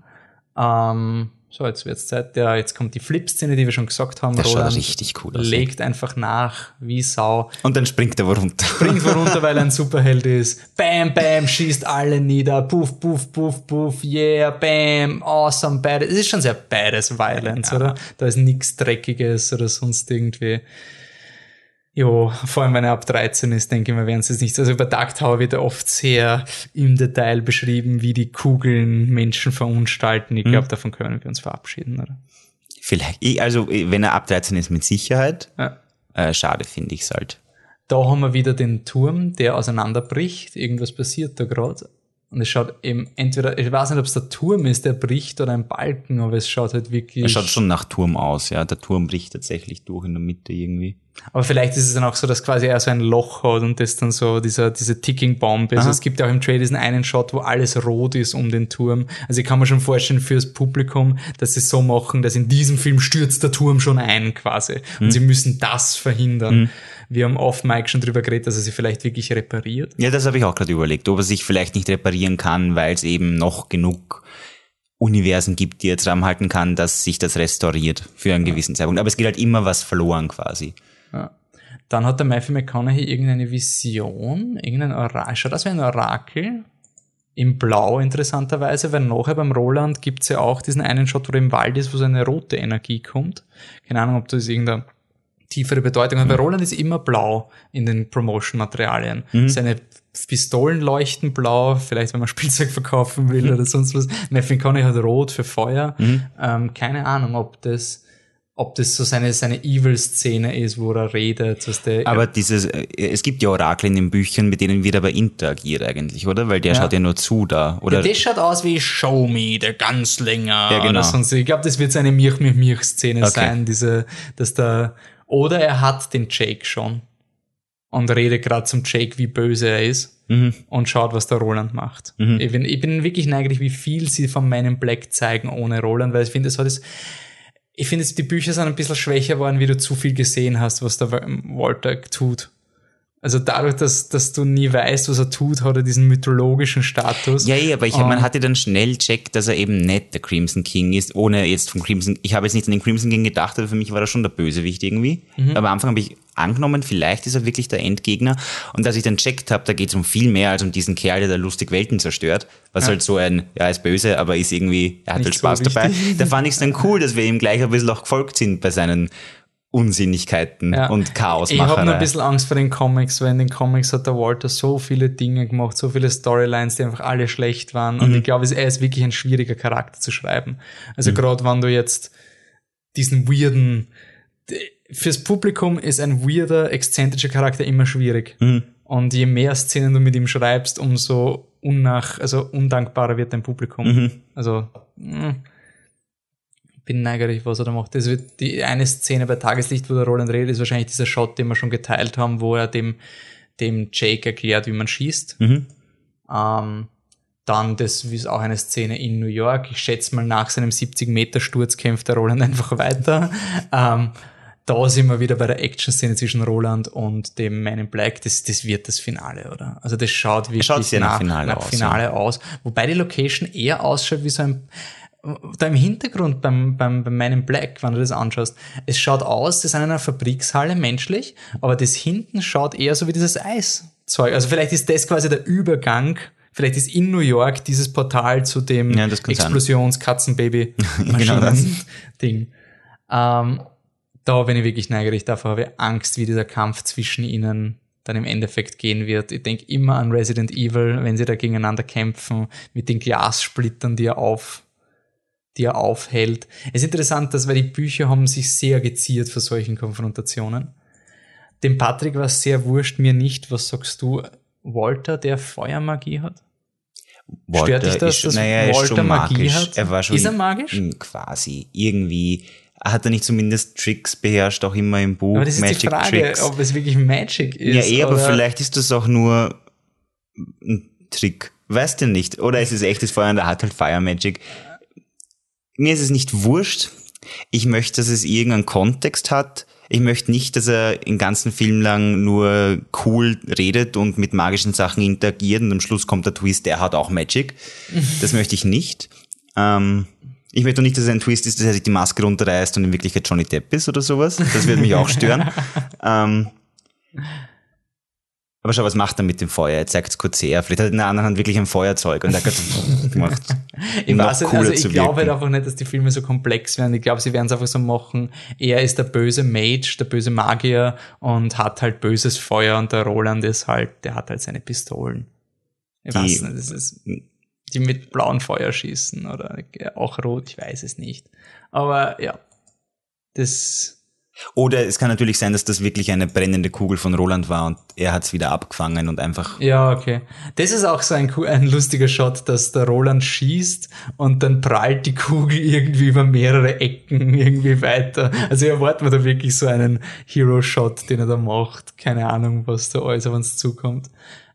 Ähm, so, jetzt wird's Zeit. Ja, jetzt kommt die Flip-Szene, die wir schon gesagt haben. Das Roland schaut richtig cool aus. legt einfach nach, wie Sau. Und dann springt er wo runter. Springt wo runter, weil er ein Superheld ist. Bam, bam, schießt alle nieder. Puff, puff, puff, puff. Yeah, bam, awesome, badass. Es ist schon sehr badass Violence, ja. oder? Da ist nichts Dreckiges oder sonst irgendwie. Jo, vor allem wenn er ab 13 ist, denke ich mal, werden sie es nicht. Also bei Dark Tower wird er oft sehr im Detail beschrieben, wie die Kugeln Menschen verunstalten. Ich glaube, mhm. davon können wir uns verabschieden, oder? Vielleicht. Ich, also, wenn er ab 13 ist, mit Sicherheit. Ja. Äh, schade finde ich es halt. Da haben wir wieder den Turm, der auseinanderbricht. Irgendwas passiert da gerade. Und es schaut eben entweder, ich weiß nicht, ob es der Turm ist, der bricht oder ein Balken, aber es schaut halt wirklich. Es schaut schon nach Turm aus, ja. Der Turm bricht tatsächlich durch in der Mitte irgendwie. Aber vielleicht ist es dann auch so, dass quasi er so ein Loch hat und das dann so dieser, diese Ticking Bomb ist. Also es gibt ja auch im Trailer diesen einen Shot, wo alles rot ist um den Turm. Also ich kann mir schon vorstellen fürs Publikum, dass sie es so machen, dass in diesem Film stürzt der Turm schon ein quasi. Und mhm. sie müssen das verhindern. Mhm. Wir haben oft Mike schon drüber geredet, dass er sie vielleicht wirklich repariert. Ja, das habe ich auch gerade überlegt, ob er sich vielleicht nicht reparieren kann, weil es eben noch genug Universen gibt, die er zusammenhalten kann, dass sich das restauriert für einen gewissen Zeitpunkt. Aber es geht halt immer was verloren quasi. Ja. Dann hat der Matthew McConaughey irgendeine Vision, irgendein Orakel, schaut aus wie ein Orakel, im Blau interessanterweise, weil nachher beim Roland gibt's ja auch diesen einen Shot, wo er im Wald ist, wo so eine rote Energie kommt. Keine Ahnung, ob das irgendein tiefere Bedeutung hat. Mhm. Bei Roland ist immer blau in den Promotion-Materialien. Mhm. Seine Pistolen leuchten blau, vielleicht wenn man Spielzeug verkaufen will mhm. oder sonst was. Matthew Coney hat rot für Feuer. Mhm. Ähm, keine Ahnung, ob das ob das so seine, seine Evil-Szene ist, wo er redet. Dass der, aber dieses, äh, es gibt ja Orakel in den Büchern, mit denen wird aber interagiert eigentlich, oder? Weil der ja. schaut ja nur zu da. Oder? Ja, der schaut aus wie Show Me, der Ganzlinger. Ja, genau. Oder sonst. Ich glaube, das wird seine Mirch-Mirch-Mirch-Szene okay. sein, diese, dass der oder er hat den Jake schon und redet gerade zum Jake, wie böse er ist mhm. und schaut, was der Roland macht. Mhm. Ich, bin, ich bin wirklich neugierig, wie viel sie von meinem Black zeigen ohne Roland, weil ich finde, es hat es ich finde, die Bücher sind ein bisschen schwächer geworden, wie du zu viel gesehen hast, was der Walter tut. Also dadurch, dass, dass du nie weißt, was er tut, hat er diesen mythologischen Status. Ja, ja, aber ich, um, man hatte dann schnell checkt, dass er eben nicht der Crimson King ist, ohne jetzt vom Crimson, ich habe jetzt nicht an den Crimson King gedacht, aber für mich war er schon der Bösewicht irgendwie. Mhm. Aber am Anfang habe ich angenommen, vielleicht ist er wirklich der Endgegner. Und als ich dann checkt habe, da geht es um viel mehr als um diesen Kerl, der da lustig Welten zerstört. Was ja. halt so ein, ja, ist böse, aber ist irgendwie, er hat nicht halt Spaß so dabei. Da fand ich es dann cool, dass wir ihm gleich ein bisschen auch gefolgt sind bei seinen Unsinnigkeiten ja. und Chaos Ich habe nur ein bisschen Angst vor den Comics, weil in den Comics hat der Walter so viele Dinge gemacht, so viele Storylines, die einfach alle schlecht waren. Und mhm. ich glaube, er ist wirklich ein schwieriger Charakter zu schreiben. Also mhm. gerade wenn du jetzt diesen weirden, fürs Publikum ist ein weirder, exzentrischer Charakter immer schwierig. Mhm. Und je mehr Szenen du mit ihm schreibst, umso unnach, also undankbarer wird dein Publikum. Mhm. Also, mh hm bin neugierig, was er da macht. Das wird die eine Szene bei Tageslicht, wo der Roland redet, ist wahrscheinlich dieser Shot, den wir schon geteilt haben, wo er dem, dem Jake erklärt, wie man schießt. Mhm. Ähm, dann, das ist auch eine Szene in New York. Ich schätze mal, nach seinem 70-Meter-Sturz kämpft der Roland einfach weiter. ähm, da sind wir wieder bei der Action-Szene zwischen Roland und dem Man in Black. Das, das wird das Finale, oder? Also das schaut wirklich schaut nach, nach, Finale, nach aus, Finale ja. aus. Wobei die Location eher ausschaut wie so ein da im Hintergrund beim, beim, bei meinem Black, wenn du das anschaust, es schaut aus, das ist in einer Fabrikshalle menschlich, aber das hinten schaut eher so wie dieses Eiszeug. Also vielleicht ist das quasi der Übergang, vielleicht ist in New York dieses Portal zu dem ja, Explosions-Katzenbaby genau. Ähm, da bin ich wirklich neugierig, davor habe ich Angst, wie dieser Kampf zwischen ihnen dann im Endeffekt gehen wird. Ich denke immer an Resident Evil, wenn sie da gegeneinander kämpfen, mit den Glassplittern, die er auf die er aufhält. Es ist interessant, dass weil die Bücher haben sich sehr geziert für solchen Konfrontationen. Dem Patrick war es sehr wurscht, mir nicht. Was sagst du, Walter, der Feuermagie hat? Walter Stört dich das, ist, dass naja, Walter Magie magisch. hat? Er war schon ist er magisch? Quasi. Irgendwie hat er nicht zumindest Tricks beherrscht, auch immer im Buch. Aber das ist Magic die Frage, Tricks. ob es wirklich Magic ist. Ja, eh, aber vielleicht ist das auch nur ein Trick. Weißt du nicht. Oder es ist echtes Feuer und er hat halt Fire Magic mir ist es nicht wurscht. Ich möchte, dass es irgendeinen Kontext hat. Ich möchte nicht, dass er den ganzen Film lang nur cool redet und mit magischen Sachen interagiert und am Schluss kommt der Twist, der hat auch Magic. Das möchte ich nicht. Ähm, ich möchte auch nicht, dass es ein Twist ist, dass er sich die Maske runterreißt und in Wirklichkeit Johnny Depp ist oder sowas. Das würde mich auch stören. ähm, aber schau, was macht er mit dem Feuer? Er zeigt es kurz her. Vielleicht hat er in der anderen Hand wirklich ein Feuerzeug und er hat gemacht. ich weiß also ich glaube halt einfach nicht, dass die Filme so komplex werden. Ich glaube, sie werden es einfach so machen. Er ist der böse Mage, der böse Magier und hat halt böses Feuer und der Roland ist halt, der hat halt seine Pistolen. Ich die, weiß nicht, das ist, die mit blauen Feuer schießen oder auch rot, ich weiß es nicht. Aber ja, das, oder es kann natürlich sein, dass das wirklich eine brennende Kugel von Roland war und er hat es wieder abgefangen und einfach. Ja, okay. Das ist auch so ein, ein lustiger Shot, dass der Roland schießt und dann prallt die Kugel irgendwie über mehrere Ecken irgendwie weiter. Also erwarten wir da wirklich so einen Hero-Shot, den er da macht. Keine Ahnung, was da alles auf uns zukommt.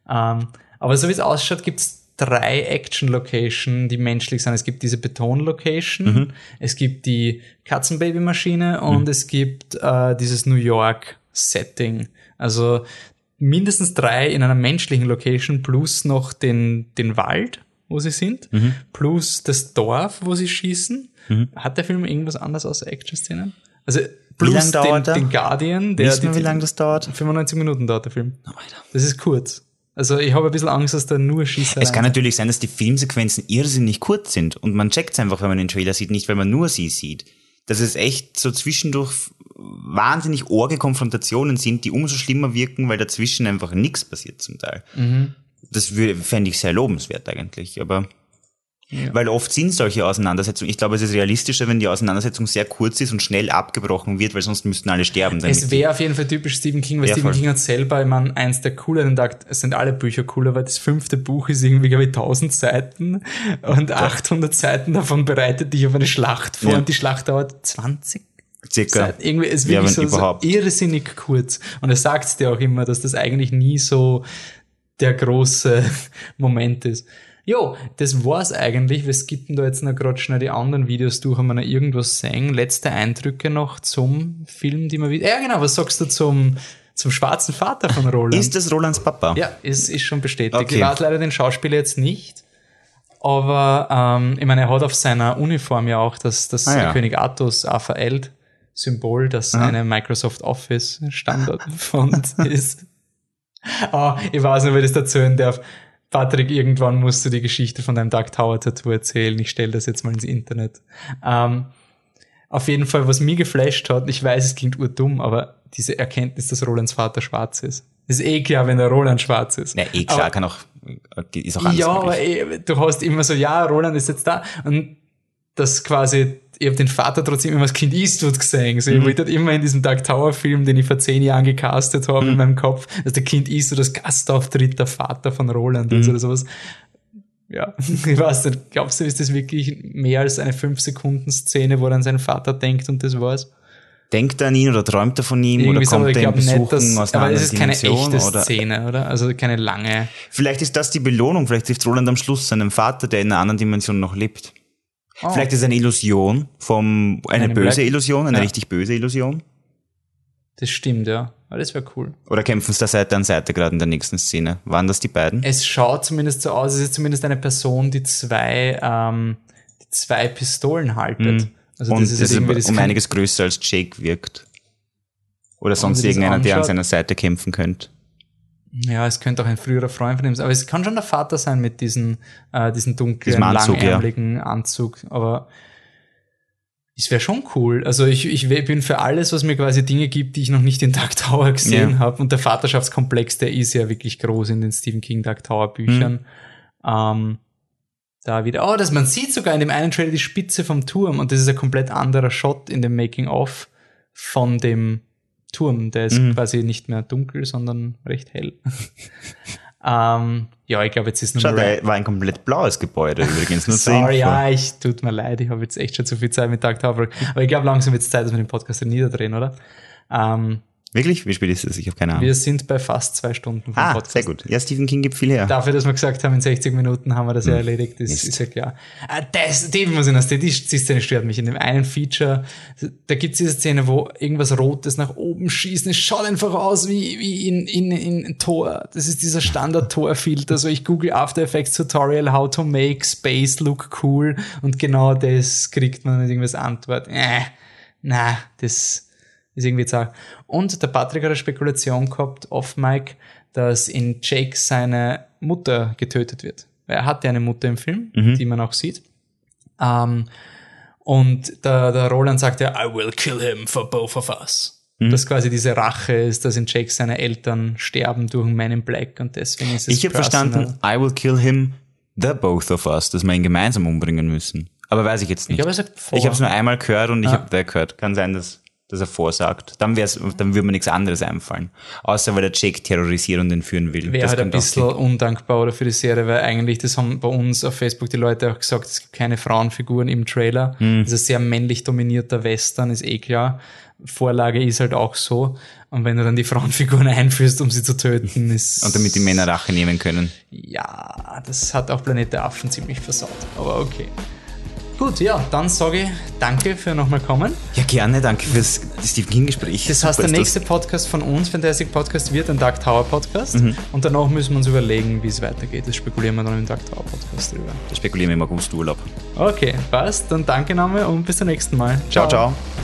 Ähm, aber so wie es ausschaut, gibt's drei Action-Location, die menschlich sind. Es gibt diese Beton-Location, mhm. es gibt die Katzenbaby-Maschine und mhm. es gibt äh, dieses New York-Setting. Also mindestens drei in einer menschlichen Location plus noch den, den Wald, wo sie sind, mhm. plus das Dorf, wo sie schießen. Mhm. Hat der Film irgendwas anderes außer Action-Szenen? Also plus den, den, Guardian, der Wissen wir, wie lange das dauert? 95 Minuten dauert der Film. Oh, das ist kurz. Also ich habe ein bisschen Angst, dass da nur Schießerei. Es kann natürlich sein, dass die Filmsequenzen irrsinnig kurz sind und man checkt es einfach, wenn man den Trailer sieht, nicht weil man nur sie sieht. Dass es echt so zwischendurch wahnsinnig orge Konfrontationen sind, die umso schlimmer wirken, weil dazwischen einfach nichts passiert zum Teil. Mhm. Das fände ich sehr lobenswert eigentlich, aber ja. Weil oft sind solche Auseinandersetzungen. Ich glaube, es ist realistischer, wenn die Auseinandersetzung sehr kurz ist und schnell abgebrochen wird, weil sonst müssten alle sterben. Es wäre auf jeden Fall typisch Stephen King, weil ja, Stephen voll. King hat selber, ich meine, eins der cooleren sagt, es sind alle Bücher cooler, weil das fünfte Buch ist irgendwie, glaube ich, 1000 Seiten und 800 Seiten davon bereitet dich auf eine Schlacht vor ja. und die Schlacht dauert 20 Circa. Seiten. Irgendwie ist wirklich ja, so, so irrsinnig kurz. Und er sagt dir auch immer, dass das eigentlich nie so der große Moment ist. Jo, das war's eigentlich. Wir skippen da jetzt noch gerade schnell die anderen Videos durch, haben wir noch irgendwas sehen. Letzte Eindrücke noch zum Film, die wir wieder. Ja, genau, was sagst du zum, zum schwarzen Vater von Roland? Ist das Rolands Papa? Ja, ist, ist schon bestätigt. Okay. Ich weiß leider den Schauspieler jetzt nicht. Aber ähm, ich meine, er hat auf seiner Uniform ja auch das, das ah, ja. König Athos verält Symbol, das Aha. eine Microsoft Office Standardfont ist. Oh, ich weiß nicht, ob ich das erzählen darf. Patrick, irgendwann musst du die Geschichte von deinem Dark Tower Tattoo erzählen. Ich stelle das jetzt mal ins Internet. Ähm, auf jeden Fall, was mir geflasht hat, ich weiß, es klingt urdumm, aber diese Erkenntnis, dass Rolands Vater schwarz ist. Das ist eh klar, wenn der Roland schwarz ist. Ja, eh klar, aber, kann auch, ist auch anders Ja, aber eh, du hast immer so, ja, Roland ist jetzt da. Und das quasi ich habe den Vater trotzdem immer als Kind Eastwood gesehen. So, mhm. Ich wollte halt immer in diesem Dark Tower Film, den ich vor zehn Jahren gecastet habe, mhm. in meinem Kopf, dass der Kind Eastwood als Gastauftritt der Vater von Roland mhm. ist oder sowas. Ja, ich weiß nicht, glaubst du, ist das wirklich mehr als eine 5-Sekunden-Szene, wo er an seinen Vater denkt und das war's? Denkt er an ihn oder träumt er von ihm Irgendwie oder kommt so, er ihm besuchen nicht, dass, aus einer Aber es ist keine echte oder? Szene, oder? Also keine lange. Vielleicht ist das die Belohnung, vielleicht trifft Roland am Schluss seinen Vater, der in einer anderen Dimension noch lebt. Oh. Vielleicht ist es eine Illusion vom, eine eine böse Black. Illusion, eine ja. richtig böse Illusion. Das stimmt, ja. Aber das wäre cool. Oder kämpfen sie da Seite an Seite gerade in der nächsten Szene? Waren das die beiden? Es schaut zumindest so aus, es ist zumindest eine Person, die zwei, ähm, die zwei Pistolen haltet. Mhm. Also Und das ist, das halt ist um einiges größer als Jake wirkt. Oder sonst irgendeiner, der an seiner Seite kämpfen könnte. Ja, es könnte auch ein früherer Freund von ihm sein, aber es kann schon der Vater sein mit diesen, äh, diesen dunklen, Anzug, langärmeligen ja. Anzug, aber es wäre schon cool. Also ich, ich bin für alles, was mir quasi Dinge gibt, die ich noch nicht in Dark Tower gesehen ja. habe. Und der Vaterschaftskomplex, der ist ja wirklich groß in den Stephen King Dark Tower Büchern. Mhm. Ähm, da wieder, oh, das, man sieht sogar in dem einen Trailer die Spitze vom Turm und das ist ein komplett anderer Shot in dem Making of von dem Turm. Der ist mhm. quasi nicht mehr dunkel, sondern recht hell. ähm, ja, ich glaube, jetzt ist nur Schau, der war ein komplett blaues Gebäude übrigens. Nur Sorry, ja, ich tut mir leid, ich habe jetzt echt schon zu viel Zeit mit Tag Aber ich glaube, langsam wird es Zeit, dass wir den Podcast niederdrehen, oder? Ähm, Wirklich? Wie spät ist es? Ich habe keine Ahnung. Wir sind bei fast zwei Stunden vom ah, Podcast. sehr gut. Ja, Stephen King gibt viel her. Dafür, dass wir gesagt haben, in 60 Minuten haben wir das hm. ja erledigt, das ist, ist ja klar. Ah, das, die muss ich noch, die, die Szene stört mich. In dem einen Feature, da gibt es diese Szene, wo irgendwas Rotes nach oben schießt. Es schaut einfach aus wie, wie in, in, in Tor. Das ist dieser Standard-Tor-Filter. So, ich google After Effects Tutorial, how to make space look cool. Und genau das kriegt man mit irgendwas Antwort. Äh, na, das ist irgendwie zart. Und der Patrick hat eine Spekulation gehabt, off Mike, dass in Jake seine Mutter getötet wird. Er hat ja eine Mutter im Film, mhm. die man auch sieht. Ähm, und der, der Roland sagt ja, I will kill him for both of us. Mhm. Dass quasi diese Rache ist, dass in Jake seine Eltern sterben durch Man in Black und deswegen ist es Ich habe verstanden, I will kill him, the both of us, dass wir ihn gemeinsam umbringen müssen. Aber weiß ich jetzt nicht. Ich habe es nur einmal gehört und ich ah. habe der gehört. Kann sein, dass dass er vorsagt. Dann, wär's, dann würde mir nichts anderes einfallen. Außer weil der Jake terrorisieren und entführen will. Wäre halt ein bisschen undankbar oder für die Serie, weil eigentlich, das haben bei uns auf Facebook die Leute auch gesagt, es gibt keine Frauenfiguren im Trailer. Mhm. Das ist ein sehr männlich dominierter Western, ist eh klar. Vorlage ist halt auch so. Und wenn du dann die Frauenfiguren einführst, um sie zu töten, ist. Und damit die Männer Rache nehmen können. Ja, das hat auch Planet der Affen ziemlich versaut. Aber okay. Gut, ja, dann sage ich danke für nochmal kommen. Ja, gerne, danke fürs Stephen King-Gespräch. Das heißt, der nächste das. Podcast von uns, Fantastic Podcast, wird ein Dark Tower Podcast. Mhm. Und danach müssen wir uns überlegen, wie es weitergeht. Das spekulieren wir dann im Dark Tower Podcast drüber. Das spekulieren wir im August Urlaub. Okay, passt. Dann danke nochmal und bis zum nächsten Mal. ciao. ciao. ciao.